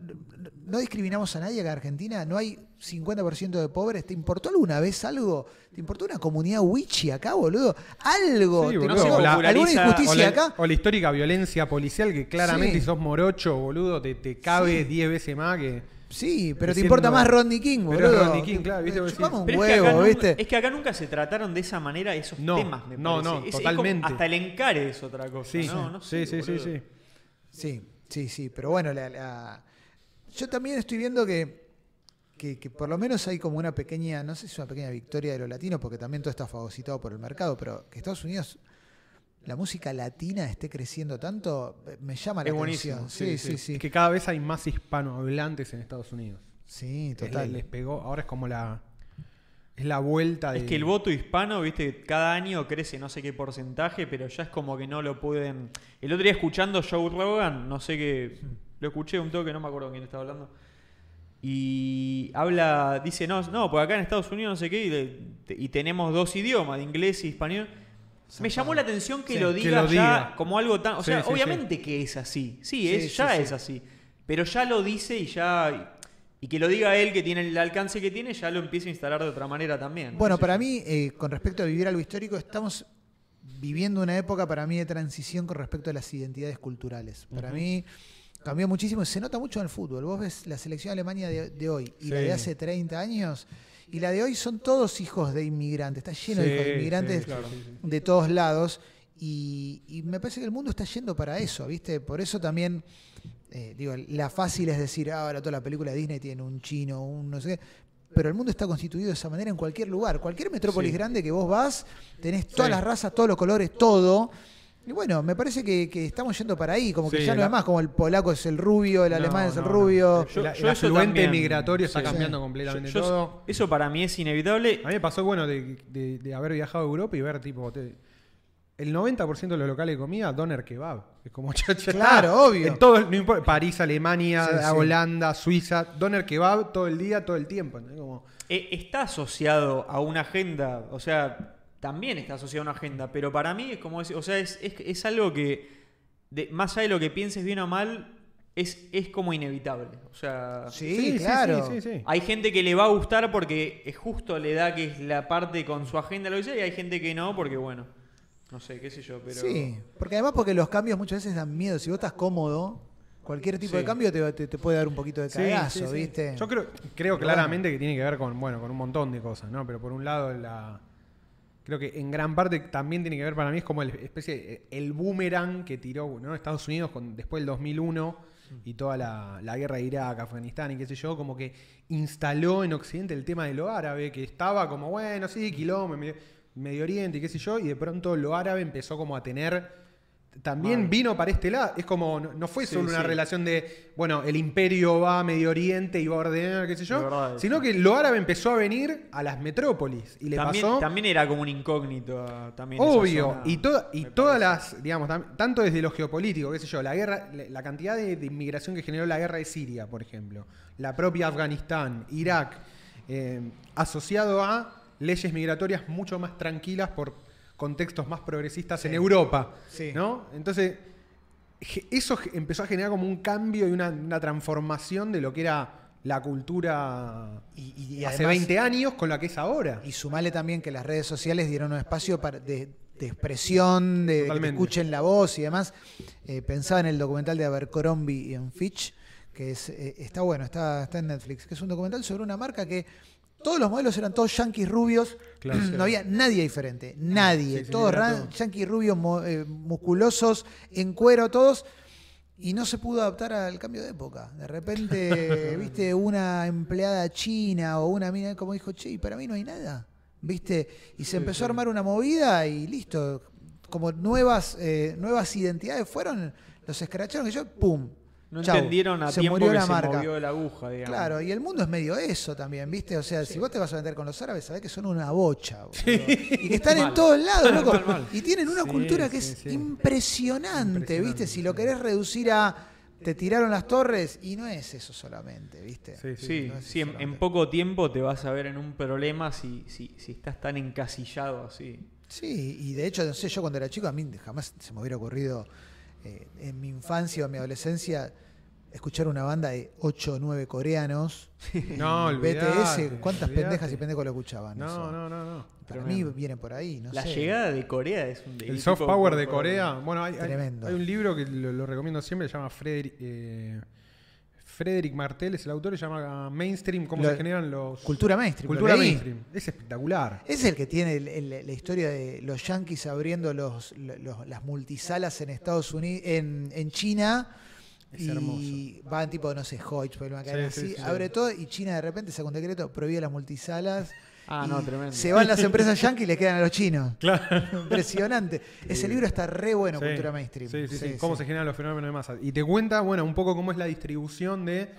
no discriminamos a nadie acá en Argentina, no hay 50% de pobres. ¿Te importó alguna vez algo? ¿Te importó una comunidad wichi acá, boludo? Algo. Sí, ¿Te boludo, la- ¿Alguna o injusticia la, acá? o la histórica violencia policial que claramente Sí. si sos morocho, boludo, te, te cabe Sí. 10 veces más que... Sí, pero te importa más Rodney King, Pero boludo. es Rodney King, claro, ¿viste? Un Pero es, que acá nunca- ¿viste? es que acá nunca se trataron de esa manera esos No, temas, me no, parece. no, Es- es como- totalmente. hasta el encare es otra cosa. Sí, ¿no? No sí, sé, sí, sí. Sí, sí, sí, pero bueno, la- la- yo también estoy viendo que, que, que por lo menos hay como una pequeña, no sé si es una pequeña victoria de los latinos, porque también todo está fagocitado por el mercado, pero que Estados Unidos, la música latina esté creciendo tanto, eh, me llama la atención. buenísimo. Sí, sí, sí. Es que cada vez hay más hispanohablantes en Estados Unidos. Sí, Les- total. Les pegó, ahora es como la... Es la vuelta de... Es que el voto hispano, viste, cada año crece no sé qué porcentaje, pero ya es como que no lo pueden. El otro día escuchando Joe Rogan, no sé qué. Lo escuché un toque, no me acuerdo quién estaba hablando. Y habla, dice, no, no, porque acá en Estados Unidos no sé qué, y, de- y tenemos dos idiomas, de inglés y español. Me llamó la atención que Sí, lo que diga ya como algo tan. O Sí, sea, sí, obviamente que es así. Sí, es, ya es así. Pero ya lo dice y ya. Y que lo diga él, que tiene el alcance que tiene, ya lo empieza a instalar de otra manera también. Bueno, No sé para yo. mí, eh, con respecto a vivir algo histórico, estamos viviendo una época para mí de transición con respecto a las identidades culturales. Para mí cambió muchísimo, se nota mucho en el fútbol. Vos ves la selección alemania de, de hoy y la de hace 30 años, y la de hoy son todos hijos de inmigrantes, está lleno de hijos de inmigrantes sí, claro, de todos lados. Y, y me parece que el mundo está yendo para eso, ¿viste? Por eso también, eh, digo, la fácil es decir, "Ah, ahora toda la película de Disney tiene un chino, un no sé qué. Pero el mundo está constituido de esa manera en cualquier lugar. Cualquier metrópolis Sí. grande que vos vas, tenés todas Sí. las razas, todos los colores, todo. Y bueno, me parece que, que estamos yendo para ahí, como que Sí, ya no la- es más como el polaco es el rubio, el No, alemán es el no, no. rubio. Yo- el, yo el eso afluente también- migratorio está sí. cambiando Sí. completamente Yo- yo- todo. Eso para mí es inevitable. A mí me pasó, bueno, de, de- de haber viajado a Europa y ver, tipo, te- el 90% de los locales de comida, doner kebab. Es como cha, cha, Claro, obvio. En todo, no importa, París, Alemania, Sí, sí. Holanda, Suiza, doner kebab todo el día, todo el tiempo. Como, Eh, está asociado a una agenda, o sea, también está asociado a una agenda, pero para mí es como decir, o sea, es, es, es algo que, de- más allá de lo que pienses bien o mal, es, es como inevitable. O sea, Sí, claro. sí, sí, sí. hay gente que le va a gustar porque es justo le da que es la parte con su agenda, lo que sea, y hay gente que no, porque bueno, no sé, qué sé yo, pero... Sí, porque además porque los cambios muchas veces dan miedo. Si vos estás cómodo, cualquier tipo Sí. de cambio te, te- te puede dar un poquito de cagazo, sí, sí. ¿viste? Yo creo, creo Pero claramente que tiene que ver con, bueno, con un montón de cosas, ¿no? Pero por un lado, la, creo que en gran parte también tiene que ver para mí, es como el especie, el boomerang que tiró ¿no? Estados Unidos con, después del 2001 y toda la, la guerra de Irak, Afganistán y qué sé yo, como que instaló en Occidente el tema de lo árabe, que estaba como, bueno, sí, quilombo, Medio, Oriente y qué sé yo, y de pronto lo árabe empezó como a tener... También vino para este lado. Es como, no, no fue Sí, solo una sí. relación de, bueno, el imperio va a Medio Oriente y va a ordenar, qué sé yo, verdad, sino sí. que lo árabe empezó a venir a las metrópolis y le también, pasó también era como un incógnito. También obvio zona, y toda y todas las digamos tanto desde lo geopolítico qué sé yo la guerra la, la cantidad de, de inmigración que generó la guerra de Siria por ejemplo la propia Afganistán Irak eh, asociado a leyes migratorias mucho más tranquilas por contextos más progresistas en Europa Sí. no entonces eso empezó a generar como un cambio y una, una transformación de lo que era la cultura Y, y- y hace además- 20 años con la que es ahora. Y sumale también que las redes sociales dieron un espacio para, de, de expresión, de, de que escuchen la voz y demás. Eh, pensaba en el documental de Abercrombie y en Fitch, que es, eh, está bueno, está, está en Netflix, que es un documental sobre una marca que todos los modelos eran todos yanquis rubios, Claro. no había nadie diferente, nadie, Sí, sí, todos todo. yanquis rubios, eh, musculosos, en cuero, todos. Y no se pudo adaptar al cambio de época. De repente, viste, una empleada china o una mina como dijo, che, y para mí no hay nada. ¿Viste? Y se empezó a armar una movida y listo. Como nuevas, eh, nuevas identidades fueron, los escracharon que yo, ¡pum! No Chau. entendieron a se tiempo murió que la se marca. movió la aguja, digamos. Claro, y el mundo es medio eso también, ¿viste? O sea, si vos te vas a meter con los árabes, sabés que son una bocha. boludo. Y que están en todos lados, loco. Mal, mal. Y tienen una Sí, cultura que sí, es sí. impresionante, ¿viste? Si lo sí. querés reducir a te tiraron las torres, y no es eso solamente, ¿viste? Sí, sí. Sí, no es sí, en, poco tiempo te vas a ver en un problema si, si, si estás tan encasillado así. Sí, y de hecho, no sé, yo cuando era chico, a mí jamás se me hubiera ocurrido eh, en mi infancia o en mi adolescencia escuchar una banda de 8 o 9 coreanos. No, olvidate, BTS, ¿cuántas olvidate. pendejas y pendejos lo escuchaban? No, eso? no, no, no. Para Tremendo. mí viene por ahí, no la sé. llegada de Corea es un El soft tipo, power de por- Corea. Bueno, hay, hay- Tremendo. hay un libro que lo, lo recomiendo siempre, se llama Frederick, eh, Frederick Martel, es el autor, se llama Mainstream, cómo Lo- se generan los... Cultura mainstream. Cultura mainstream. Es espectacular. Es el que tiene el- el- la historia de los yankees abriendo los, los- las multisalas en Estados Unidos, en, en China. Es y van tipo, no sé, Hoyt, por una cadena Sí, sí, así, sí. abre todo y China de repente saca un decreto, prohíbe las multisalas. Ah, no, tremendo. Se van las empresas yankees y le quedan a los chinos. Claro. Impresionante. Ese libro está re bueno, Sí. Cultura Mainstream. Sí, sí, sí. Cómo se generan los fenómenos de masa. Y te cuenta, bueno, un poco cómo es la distribución de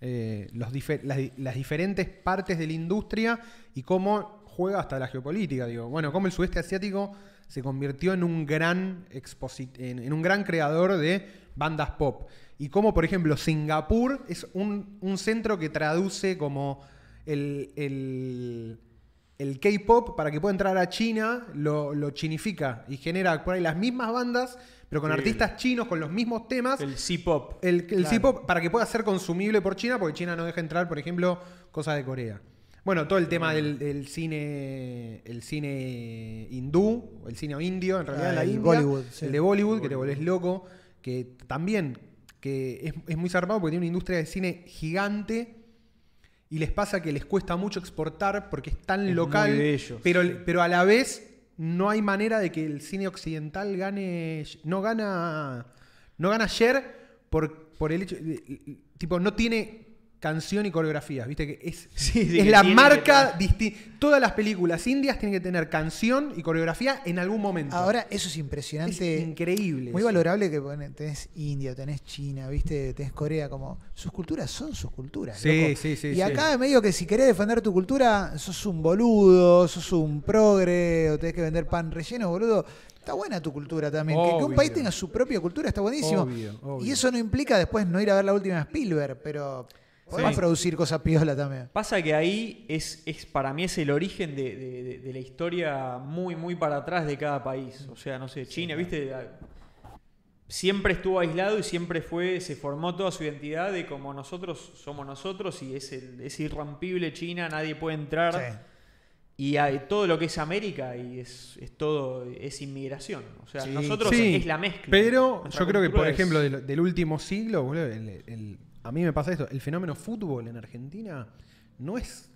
eh, los las, di- las diferentes partes de la industria y cómo juega hasta la geopolítica. Digo, bueno, cómo el sudeste asiático se convirtió en un gran exposi- en, en un gran creador de bandas pop. Y cómo, por ejemplo, Singapur es un, un centro que traduce como el- el el K-pop para que pueda entrar a China lo, lo chinifica y genera por ahí las mismas bandas, pero con artistas chinos con los mismos temas. El, El C-pop. el, Claro. C-pop para que pueda ser consumible por China, porque China no deja entrar, por ejemplo, cosas de Corea. Bueno, todo el tema del, del cine el cine hindú, el cine indio, en realidad Ah, la el India, Bollywood, sí. el de Bollywood, que te volvés loco, que también que es, es muy zarpado porque tiene una industria de cine gigante y les pasa que les cuesta mucho exportar porque es tan Es local, pero, pero a la vez no hay manera de que el cine occidental gane, no gana, no gana ayer por, por el hecho, de- tipo no tiene canción y coreografías, viste que es, Sí, sí, es que la marca disti- Todas las películas indias tienen que tener canción y coreografía en algún momento. Ahora, eso es es impresionante. increíble. Muy eso. valorable que tenés India, tenés China, viste, tenés Corea, como sus culturas son sus culturas. Sí, loco. sí, sí, Y acá medio que si querés defender tu cultura, sos un boludo, sos un progre, o tenés que vender pan relleno, boludo. Está buena tu cultura también. Que- Que, un país tenga su propia cultura está buenísimo. Obvio, obvio. Y eso no implica después no ir a ver la última Spielberg, pero podemos Sí. producir cosas piola también. Pasa que ahí es, es para mí es el origen de, de- la historia muy, muy para atrás de cada país. O sea, no sé, China, viste, siempre estuvo aislado y siempre fue, se formó toda su identidad de como nosotros somos nosotros y es, el, es irrompible China, nadie puede entrar. Sí. Y hay todo lo que es América y es, es todo, es inmigración. O sea, Sí. nosotros Sí, es la mezcla. Pero Nuestra yo creo que, por ejemplo, del, del último siglo, boludo, el- el- a mí me pasa esto, el fenómeno fútbol en Argentina no es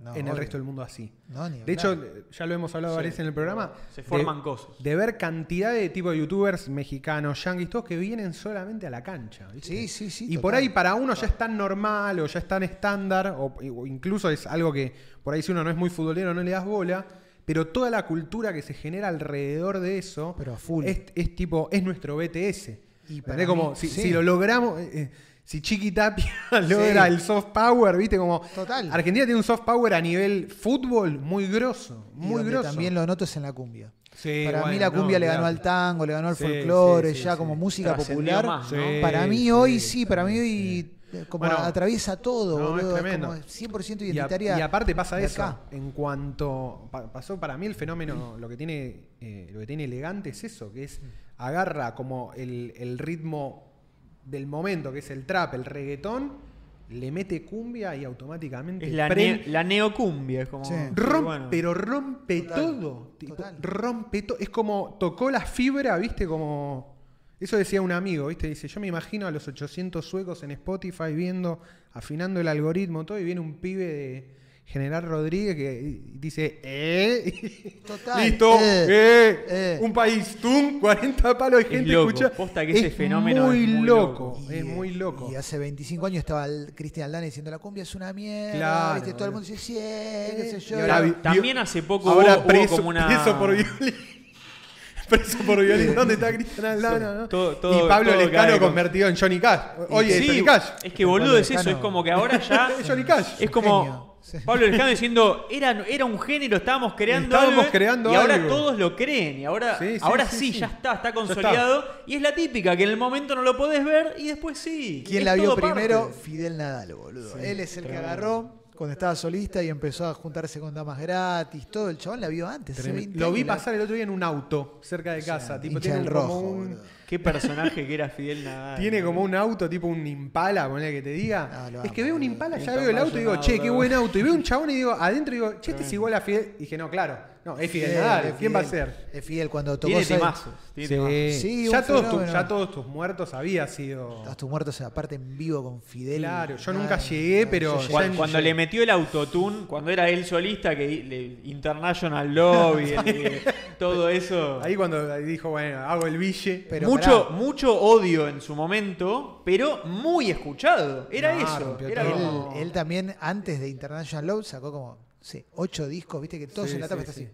No, en el obvio. resto del mundo así. No, ni De hecho, ya lo hemos hablado Sí. varias veces en el programa. Se de- forman cosas. De ver cantidad de tipo de youtubers mexicanos, yanquis, todos que vienen solamente a la cancha. ¿viste? Sí, sí, sí. y por ahí para uno ya es tan normal o ya es tan estándar, o, o incluso es algo que por ahí si uno no es muy futbolero no le das bola, pero toda la cultura que se genera alrededor de eso Pero a full. es, es tipo, es nuestro BTS. Y para Como mí, si, sí. si lo logramos, eh, eh, si Chiqui Tapia logra el soft power, viste, como Total. Argentina tiene un soft power a nivel fútbol muy grosso, muy grosso. También lo noto es en la cumbia. Sí, Para mí la cumbia no, le ganó al tango, le ganó al Sí, folclore, sí, sí, ya sí. como música popular. más, ¿no? Sí, para mí sí, hoy sí, para mí hoy como Bueno, atraviesa todo, no, boludo. Es tremendo. como 100% Y, a- identitaria. y aparte pasa de eso. acá. En cuanto pa- pasó para mí el fenómeno, lo que tiene, eh, lo que tiene elegante es eso, que es agarra como el, el ritmo del momento, que es el trap, el reggaetón, le mete cumbia y automáticamente Es la, ne- la neocumbia. Es como, Sí. Rom- bueno. pero rompe Total, todo. tipo, total. rompe todo. Es como tocó la fibra, ¿viste? Como. Eso decía un amigo, ¿viste? Dice: Yo me imagino a los 800 suecos en Spotify viendo, afinando el algoritmo, todo, y viene un pibe de General Rodríguez que dice: ¡Eh! Total, ¡Listo! eh, ¡Eh! eh. Un país, ¡tum! 40 palos de Es gente loco, escucha. posta que ese es fenómeno muy es muy loco. loco. Es muy loco. Y hace 25 años estaba el Cristian Aldana diciendo la cumbia es una mierda. Claro, ¿viste? Todo el mundo dice, sí, qué sé yo. Ahora También hace poco Ahora hubo, hubo preso, como una. preso por violín. Preso por violín. ¿Dónde está Cristian Aldana? no? Todo- todo- y Pablo todo Lescano con- convertido en Johnny Cash. Oye, Sí, Johnny Cash. Es que boludo es eso, es como que ahora ya. Es Johnny Cash. Es como Genio. Pablo Lescano diciendo, era, era un género, estábamos creando Estábamos algo, creando y ahora algo. todos lo creen, y ahora Sí, ahora sí, sí, sí. ya está, está está. consolidado, y es la típica, que en el momento no lo podés ver, y después sí. ¿Quién Es la vio parte. primero? Fidel Nadal, boludo. Sí, Él es el que agarró cuando estaba solista y empezó a juntarse con damas gratis. Todo el chabón la vio antes. hace 20 Lo vi pasar el otro día en un auto cerca de casa. tipo, hincha tiene un- rojo, como un, boludo. Qué personaje que era Fidel Nadal. tiene como un auto, tipo un Impala, ponele que te diga. Ah, es que veo un. Impala, ya veo el auto y digo, che, qué buen auto. Y veo un chabón y digo, adentro digo, che, este es igual a Fidel. Y dije, no, claro. No, es Fidel Nadal. es ¿Quién va a ser? Es Fidel cuando tocó Tiene temazos. Tiene temazos. Sí, ya, todos fenómeno. ya todos tus muertos había sido. Todos tus muertos, aparte en vivo con Fidel. Claro, yo Ay, nunca llegué, pero yo. Cuando, le metió el autotune, cuando era él solista, que le- International Lobby, el- todo eso. Ahí cuando dijo, bueno, hago el bille. Pero mucho, pará. mucho odio en su momento, pero muy escuchado. Era No, eso. rompió Era todo. Él, como- él también, antes de International Love, sacó como, sí, ocho discos, viste que todos Sí, en la tapa sí, está sí.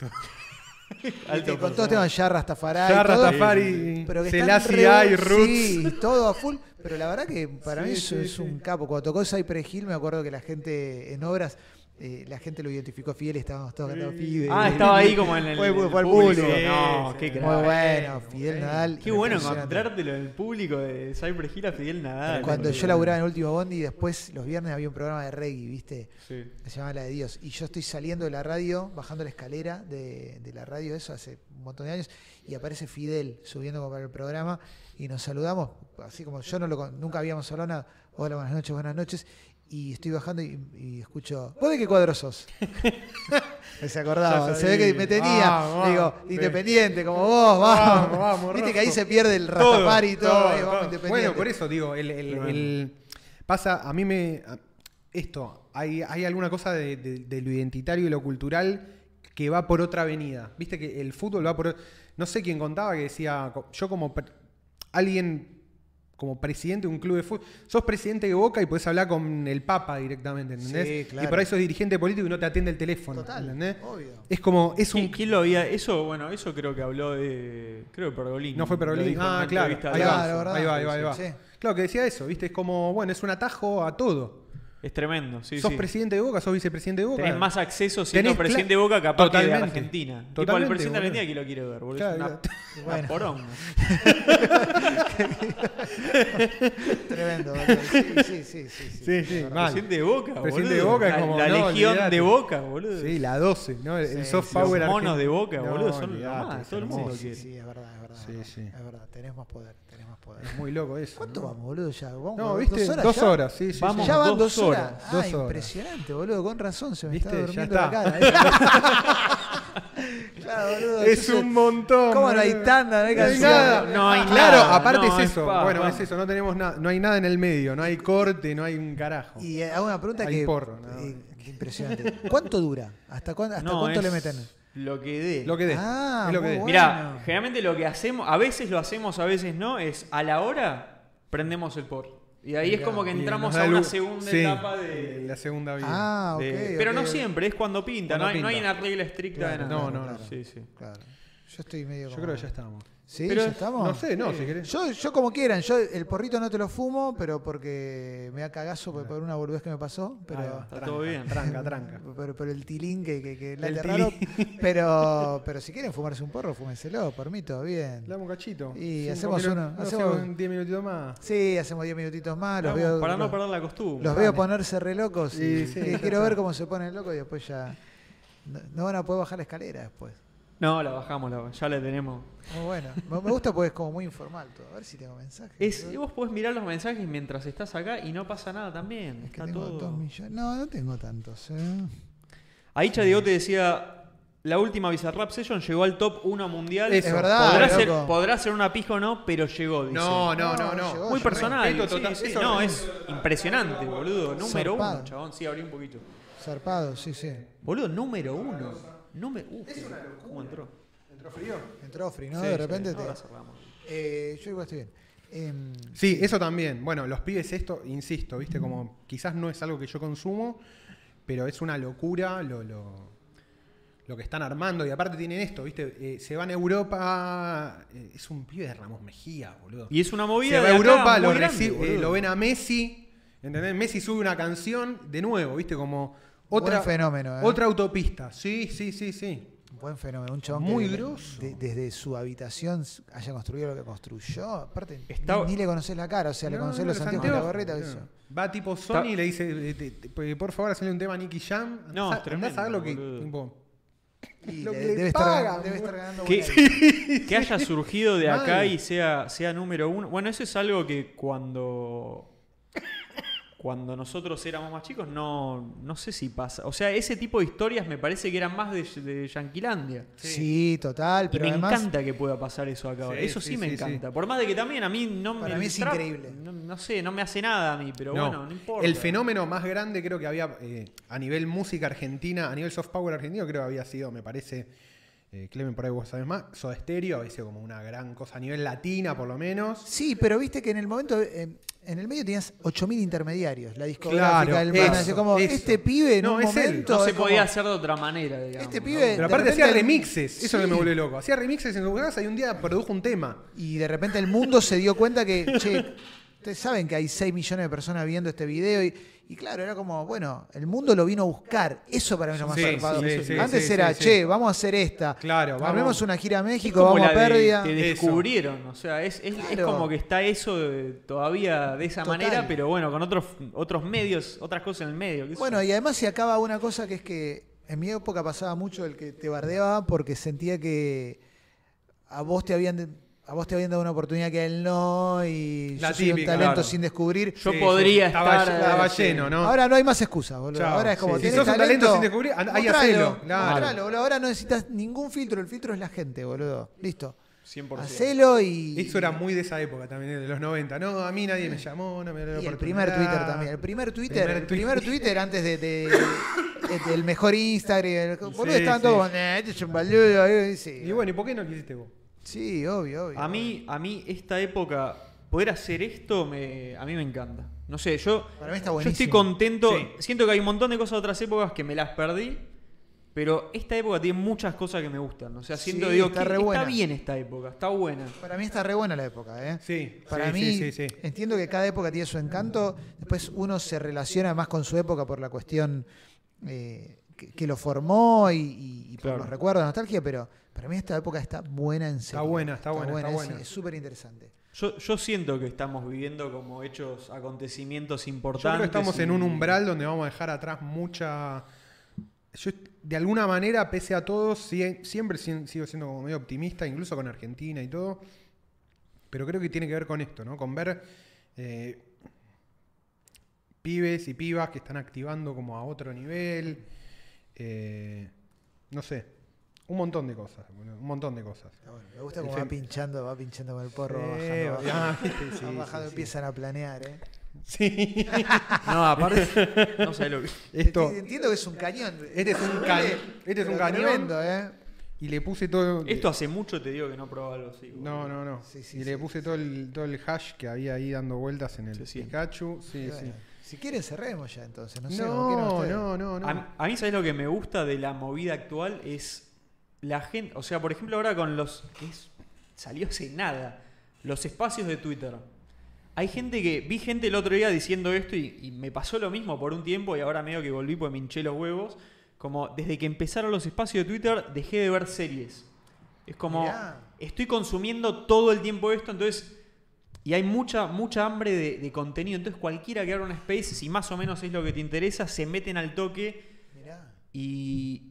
así. alto con todos temas ya Rastafari, Ya Rastafari, pero que Selassie re- hay, Roots. Sí, todo a full. Pero la verdad que para mí eso es un capo. Cuando tocó Cypress Hill, me acuerdo que la gente en obras, eh, la gente lo identificó Fidel y estábamos todos cantando Fidel. Ah, estaba ahí como en el, Fue- el fue público. público. No, Sí, qué. Muy bueno, Fidel Nadal. Qué bueno encontrártelo en el público de Cypress Hill a Fidel Nadal. Cuando yo laburaba en Último Bondi, después los viernes había un programa de reggae, ¿viste? Sí. que se llama La de Dios. Y yo estoy saliendo de la radio, bajando la escalera de, de la radio, eso hace un montón de años, y aparece Fidel subiendo como para el programa y nos saludamos, así como yo no lo con- nunca habíamos hablado nada. Hola, buenas noches, buenas noches. Y estoy bajando y, y escucho, ¿vos de qué cuadro sos? se acordaba, se ve que me tenía, vamos, digo, independiente, como vos, vamos. Vamos, vamos, Viste que ahí se pierde el Rastafari y todo, todo, ahí vamos, todo. independiente. Bueno, por eso digo, el, el- Tremendo. el- pasa, a mí me... Esto, hay, hay alguna cosa de, de- de lo identitario y lo cultural que va por otra avenida. Viste que el fútbol va por... No sé quién contaba que decía, yo como... Alguien como presidente de un club de fútbol. Sos presidente de Boca y podés hablar con el Papa directamente, ¿entendés? Sí, claro. Y por ahí sos dirigente político y no te atiende el teléfono, Total, ¿entendés? obvio. Es como, es un... ¿Quién, lo había? Eso, bueno, eso creo que habló de. Creo que Pergolini. No fue Pergolini. Ah, claro. Ahí va, ahí va, ahí va, ahí va. Sí. Claro que decía eso, ¿viste? Es como, bueno, es un atajo a todo. Es tremendo, sí, sos sí. presidente de Boca, sos vicepresidente de Boca. Tenés más acceso siendo Tenés presidente de Boca capaz que de Totalmente. Argentina. Tipo, el Totalmente, presidente de boludo. Argentina que lo quiere ver, boludo. Claro, es una, claro. una Bueno. poronga. Tremendo, boludo. Sí, sí, sí, sí. sí. Sí, sí, mal. Presidente de Boca, Presidente de boludo. Boca es como, La, no, legión olvidate. de Boca, boludo. Sí, la 12, ¿no? El, soft sí, power los monos de Boca, boludo, son lo más, es todo el mundo hermoso. Sí, quiere. sí, es verdad, verdad. Sí, es sí. verdad. Es verdad, tenés más poder, tenés más poder. Es muy loco eso. ¿Cuánto ¿no? vamos, boludo, ya? ¿Vamos No, viste, ¿Dos horas dos ya? horas, sí, sí. Vamos. Ya van dos dos horas. horas, Ah, dos horas. impresionante, boludo. Con razón se me ¿Viste? está Ya durmiendo está. la cara. claro, boludo. Es un montón. ¿Cómo no hay tanda? No hay No hay nada. No hay claro, nada, aparte no, es es eso. pa, bueno, pa. es eso. No tenemos nada. No hay nada en el medio. No hay corte, no hay un carajo. Y eh, hago una pregunta Hay que. porro, eh, impresionante. ¿Cuánto dura? ¿Hasta, cuán- hasta No, cuánto es le meten? Lo que dé. Lo que dé. Ah, es lo que dé. bueno. Mirá, generalmente lo que hacemos, a veces lo hacemos, a veces no, es a la hora prendemos el por. Y ahí es como que entramos a una segunda Sí, etapa de. La segunda vida. Ah, ok. de- ok, pero no siempre, es cuando pinta, Cuando no, hay, no hay una regla estricta Claro, de nada. No, no, claro. no. Sí, sí. Claro. Yo estoy medio. Yo como- creo que ya estamos. ¿Sí? Pero- ¿Ya estamos? No sé, no, si querés. Yo, yo como quieran, yo el porrito no te lo fumo, pero porque me da cagazo por, por una boludez que me pasó, pero, Está tranca, todo bien. Tranca, tranca. pero, pero el tilín que, que, que late El raro, pero, pero si quieren fumarse un porro, fúmenselo, por mí todo bien. Le damos un cachito. Y Cinco hacemos uno, no, hacemos- 10 minutitos más. Sí, hacemos 10 minutitos más, los Vamos, veo, para no los, perder la costumbre. los veo ponerse re locos y, Sí, sí, y ya quiero ver cómo se ponen locos y después ya no, no van a poder bajar la escalera después. No, la bajamos, la- ya la tenemos. Muy bueno. Me, me gusta porque es como muy informal todo. A ver si tengo mensajes. Es, vos podés mirar los mensajes mientras estás acá y no pasa nada también. Es que Está tengo todo. dos millones. No, no tengo tantos. ¿eh? Ahí Diego te decía, la última Bizarrap Session llegó al top 1 mundial. Es verdad, podrá, ser, podrá ser una pija o no, pero llegó, dice. No, no, no, No, no. llegó, Muy personal. total- sí. eso no, es impresionante, boludo. Número Zarpado. uno, chabón. Sí, abrí un poquito. Zarpado, sí, sí. Boludo, número uno. Número, uf, ¿Cómo entró? ¿Entró frío? Entró Free, ¿no? Sí, de sí, repente te. ahora cerramos. Eh, yo igual estoy bien. Em, Sí, eso también. Bueno, los pibes esto, insisto, viste, como quizás no es algo que yo consumo, pero es una locura lo, lo, lo que están armando. Y aparte tienen esto, viste, eh, se van a Europa, eh, es un pibe de Ramos Mejía, boludo. Y es una se movida va de a Europa, lo, grande, eh, lo ven a Messi, ¿entendés? Messi sube una canción de nuevo, viste, como otra, Buen fenómeno, ¿eh? otra autopista. Sí, sí, sí, sí. buen fenómeno. Un chabón Muy que grosso. de- desde su habitación haya construido lo que construyó. Aparte, Está- ni, ni le conoces la cara. O sea, le No, conoces no, los los anteojos y la anteojos, gorrita. no. eso. Va tipo Sony Está- y le dice, eh, te- te- por favor, hacerle un tema a Nicky Jam. No, Andá- tremendo, a saber lo que. boludo. tipo, Y Lo le- que le debe, estar, pagan, debe estar ganando ¿Qué? buena que haya surgido de acá Mal. y sea, sea número uno. Bueno, eso es algo que cuando. Cuando nosotros éramos más chicos, no, no sé si pasa. O sea, ese tipo de historias me parece que eran más de, de Yanquilandia. Sí, total. Y Pero me además, encanta que pueda pasar eso acá ahora. Sí, Eso sí, sí, me sí, encanta. Por más de que también a mí no me. Para el mí es trap, increíble. No, no sé, no me hace nada a mí, pero no. bueno, no importa. El fenómeno más grande creo que había eh, a nivel música argentina, a nivel soft power argentino, creo que había sido, me parece, eh, Clemen, por ahí vos sabés más, Soda Stereo, había sido como una gran cosa a nivel latina, por lo menos. Sí, pero viste que en el momento, eh, en el medio tenías 8.000 intermediarios, la discográfica, Claro, el eso, manager, como eso. este pibe en No, un es él. momento... no se como- podía hacer de otra manera, digamos. Este ¿no? pibe- Pero aparte hacía el- remixes, eso es lo que me volvió loco. Hacía remixes en su casa y un día produjo un tema. Y de repente el mundo se dio cuenta que, che, ustedes saben que hay 6 millones de personas viendo este video y, y claro, era como, bueno, el mundo lo vino a buscar. Eso para mí es lo más Sí, zarpado. sí, sí, Antes sí, era, sí, sí. che, vamos a hacer esta. Claro, vamos. Armemos una gira a México, como vamos a de- pérdida. te Eso. descubrieron, o sea, es, es- como que está eso de- todavía de esa Total. manera, pero bueno, con otros otros medios, otras cosas en el medio. Bueno, y además se acaba una cosa que es que en mi época pasaba mucho el que te bardeaba porque sentía que a vos te habían a vos te habían dado una oportunidad que a él no y La yo soy un talento claro. sin descubrir. Yo Sí, podría estaba, estar, estaba eh, lleno, ¿no? Ahora no hay más excusas, boludo. Chao. Ahora es como Sí, si sos un talento sin descubrir, ahí hacelo, claro. mostralo, boludo. Ahora no necesitas ningún filtro, el filtro es la gente, boludo. Listo. 100%. Hacelo y Eso era muy de esa época también, de los 90. No, a mí nadie me llamó, no me dio la Y el primer Twitter también. El primer Twitter, Primer el primer Twitter antes de, de- de- del mejor Instagram. El, boludo, Sí, estaban sí. todos como, "Nah, este es un boludo. Sí, Y bueno, ¿y por qué no lo hiciste vos? Sí obvio, obvio. A mí, a mí esta época poder hacer esto me, a mí me encanta. No sé, yo, Para mí está yo estoy buenísimo. contento. Sí. Siento que hay un montón de cosas de otras épocas que me las perdí. Pero esta época tiene muchas cosas que me gustan. O sea, siento, Sí, digo, está que re está bien esta época, está buena. Para mí está re buena la época, ¿eh? Sí, Para sí, mí, sí, sí, sí. entiendo que cada época tiene su encanto. Después uno se relaciona más con su época por la cuestión eh, que, que lo formó y, y- y por Claro. los recuerdos, nostalgia, pero para mí esta época está buena en serio. buena, está buena, está es- buena. Es súper interesante. Yo, yo siento que estamos viviendo como hechos, acontecimientos Yo importantes. creo que estamos y- en un umbral donde vamos a dejar atrás mucha. Yo, de alguna manera, pese a todo, sie- siempre si- sigo siendo como medio optimista, incluso con Argentina y todo. Pero creo que tiene que ver con esto, ¿no? Con ver eh, pibes y pibas que están activando como a otro nivel. eh, no sé. Un montón de cosas. boludo, Un montón de cosas. Bueno. Me gusta cómo va pinchando, va pinchando con el porro, va Sí, bajando, bajando. sí, bajando, sí. empiezan a planear, ¿eh? Sí. No, aparte, no sé lo que. Esto, Entiendo que es un cañón. Este es un cañón. Este es un cañón. tremendo, ¿eh? y le puse todo. Esto hace mucho te digo que no probaba algo así. No, no, no. Sí, sí, y sí, le puse todo el, todo el hash que había ahí dando vueltas en el. Pikachu. Sí, sí. Si quieren cerremos ya entonces, no sé. no, no. A, a mí, ¿sabes lo que me gusta de la movida actual? Es la gente. O sea, por ejemplo, ahora con los. que es- salió hace nada. Los espacios de Twitter. Hay gente que. Vi gente el otro día diciendo esto y, y me pasó lo mismo por un tiempo y ahora medio que volví porque me hinché los huevos. Como desde que empezaron los espacios de Twitter dejé de ver series. Es como. Mirá. Estoy consumiendo todo el tiempo esto, entonces. Y hay mucha, mucha hambre de, de contenido. Entonces cualquiera que abra un space, si más o menos es lo que te interesa, se meten al toque Mirá. y.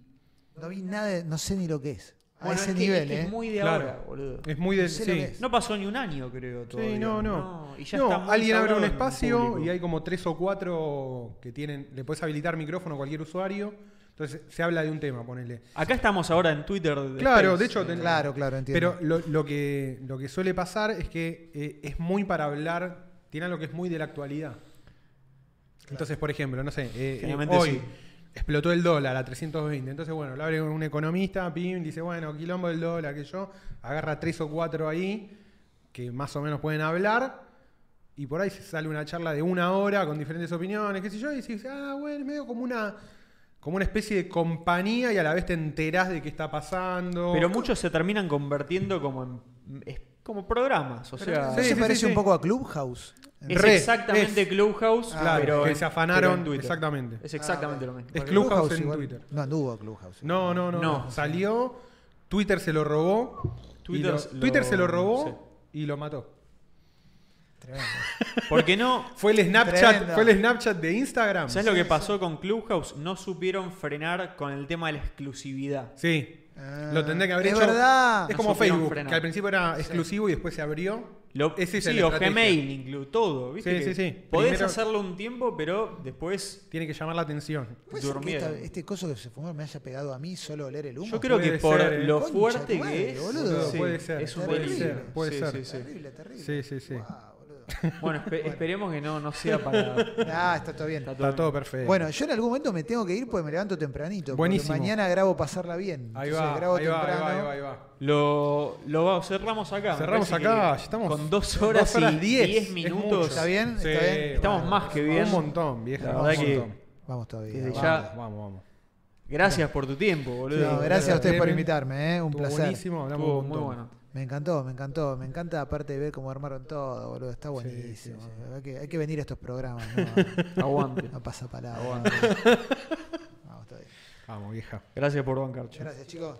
No vi nada, de- no sé ni lo que es. A Bueno, ese es que- nivel, es que ¿eh? es muy de Claro. ahora, boludo. Es muy de. No sé sí. es. No pasó ni un año, creo. Todavía. Sí, no, no. y ya No, está muy alguien abre un espacio y hay como tres o cuatro que tienen. Le puedes habilitar micrófono a cualquier usuario. Entonces se habla de un tema, ponele. Acá estamos ahora en Twitter. de Claro, Space. de hecho, Eh, Claro, claro, entiendo. Pero lo, lo que, lo que suele pasar es que eh, es muy para hablar, tiene algo que es muy de la actualidad. Entonces, por ejemplo, no sé, eh, hoy sí. Explotó el dólar a 320. Entonces, bueno, lo abre un economista, pim, dice, bueno, quilombo del dólar, que yo, agarra tres o cuatro ahí que más o menos pueden hablar. Y por ahí se sale una charla de una hora con diferentes opiniones, qué sé yo, y dices, ah, bueno, medio como una, como una especie de compañía y a la vez te enterás de qué está pasando. Pero muchos se terminan convirtiendo como en. como programas. O sea, ¿no Sí, se sí, parece sí, un poco a Clubhouse? Es Re, exactamente es- Clubhouse, Ah, pero que en- se pero afanaron, en Twitter. exactamente. Es exactamente Ah, lo mismo. Es Clubhouse en igual- Twitter. No anduvo Clubhouse. No, no, no, No. no. Salió, Twitter se lo robó. Twitter Twitter, lo- Twitter se lo robó sí. y lo mató. Tremendo. Porque no. Fue el Snapchat, Tremendo. fue el Snapchat de Instagram. ¿Sabes lo que pasó con Clubhouse? No supieron frenar con el tema de la exclusividad. Sí. Ah, Lo tendría que haber es hecho. verdad. Es como supieron Facebook, frenar. que al principio era exclusivo y después se abrió. Lo, Ese es sí, o. Gmail, incluso todo. ¿viste Sí, que sí, sí. Podés Primero- hacerlo un tiempo, pero después. Tiene que llamar la atención. ¿Puede ser que durmieron. esta- este coso que se fumó me haya pegado a mí solo oler el humo? Yo creo puede que por ser, eh. lo Concha fuerte que es. boludo. Puede ser, Es un puede ser, puede Sí, ser. sí, sí. Terrible, terrible. Sí, sí, sí. Boludo. Bueno, espe- esperemos que no, no sea para. Ah, está todo bien. Está todo perfecto. Bueno, yo en algún momento me tengo que ir porque me levanto tempranito. Buenísimo. mañana grabo pasarla bien. ahí va, grabo ahí va, ahí va, ahí va, ahí va. Lo, lo cerramos acá. Cerramos acá, estamos Con dos horas, dos horas y diez, minutos. ¿Está bien? Sí, ¿Está bien? Estamos bueno, más que bien. Un montón, vieja. La un verdad que- montón. Vamos todavía. Desde vamos. ya- Vamos, vamos. Gracias por tu tiempo, boludo. No, gracias a ustedes por invitarme, ¿eh? un Estuvo placer. buenísimo, hablamos Estuvo un muy bueno. Me encantó, me encantó. Me encanta aparte de ver cómo armaron todo, boludo. Está buenísimo. sí, sí. Hay, que, hay que venir a estos programas, ¿no? Aguante. No pasa palabra. Aguante. Vamos, todavía. Vamos, vieja. Gracias por bancar. Gracias, chicos.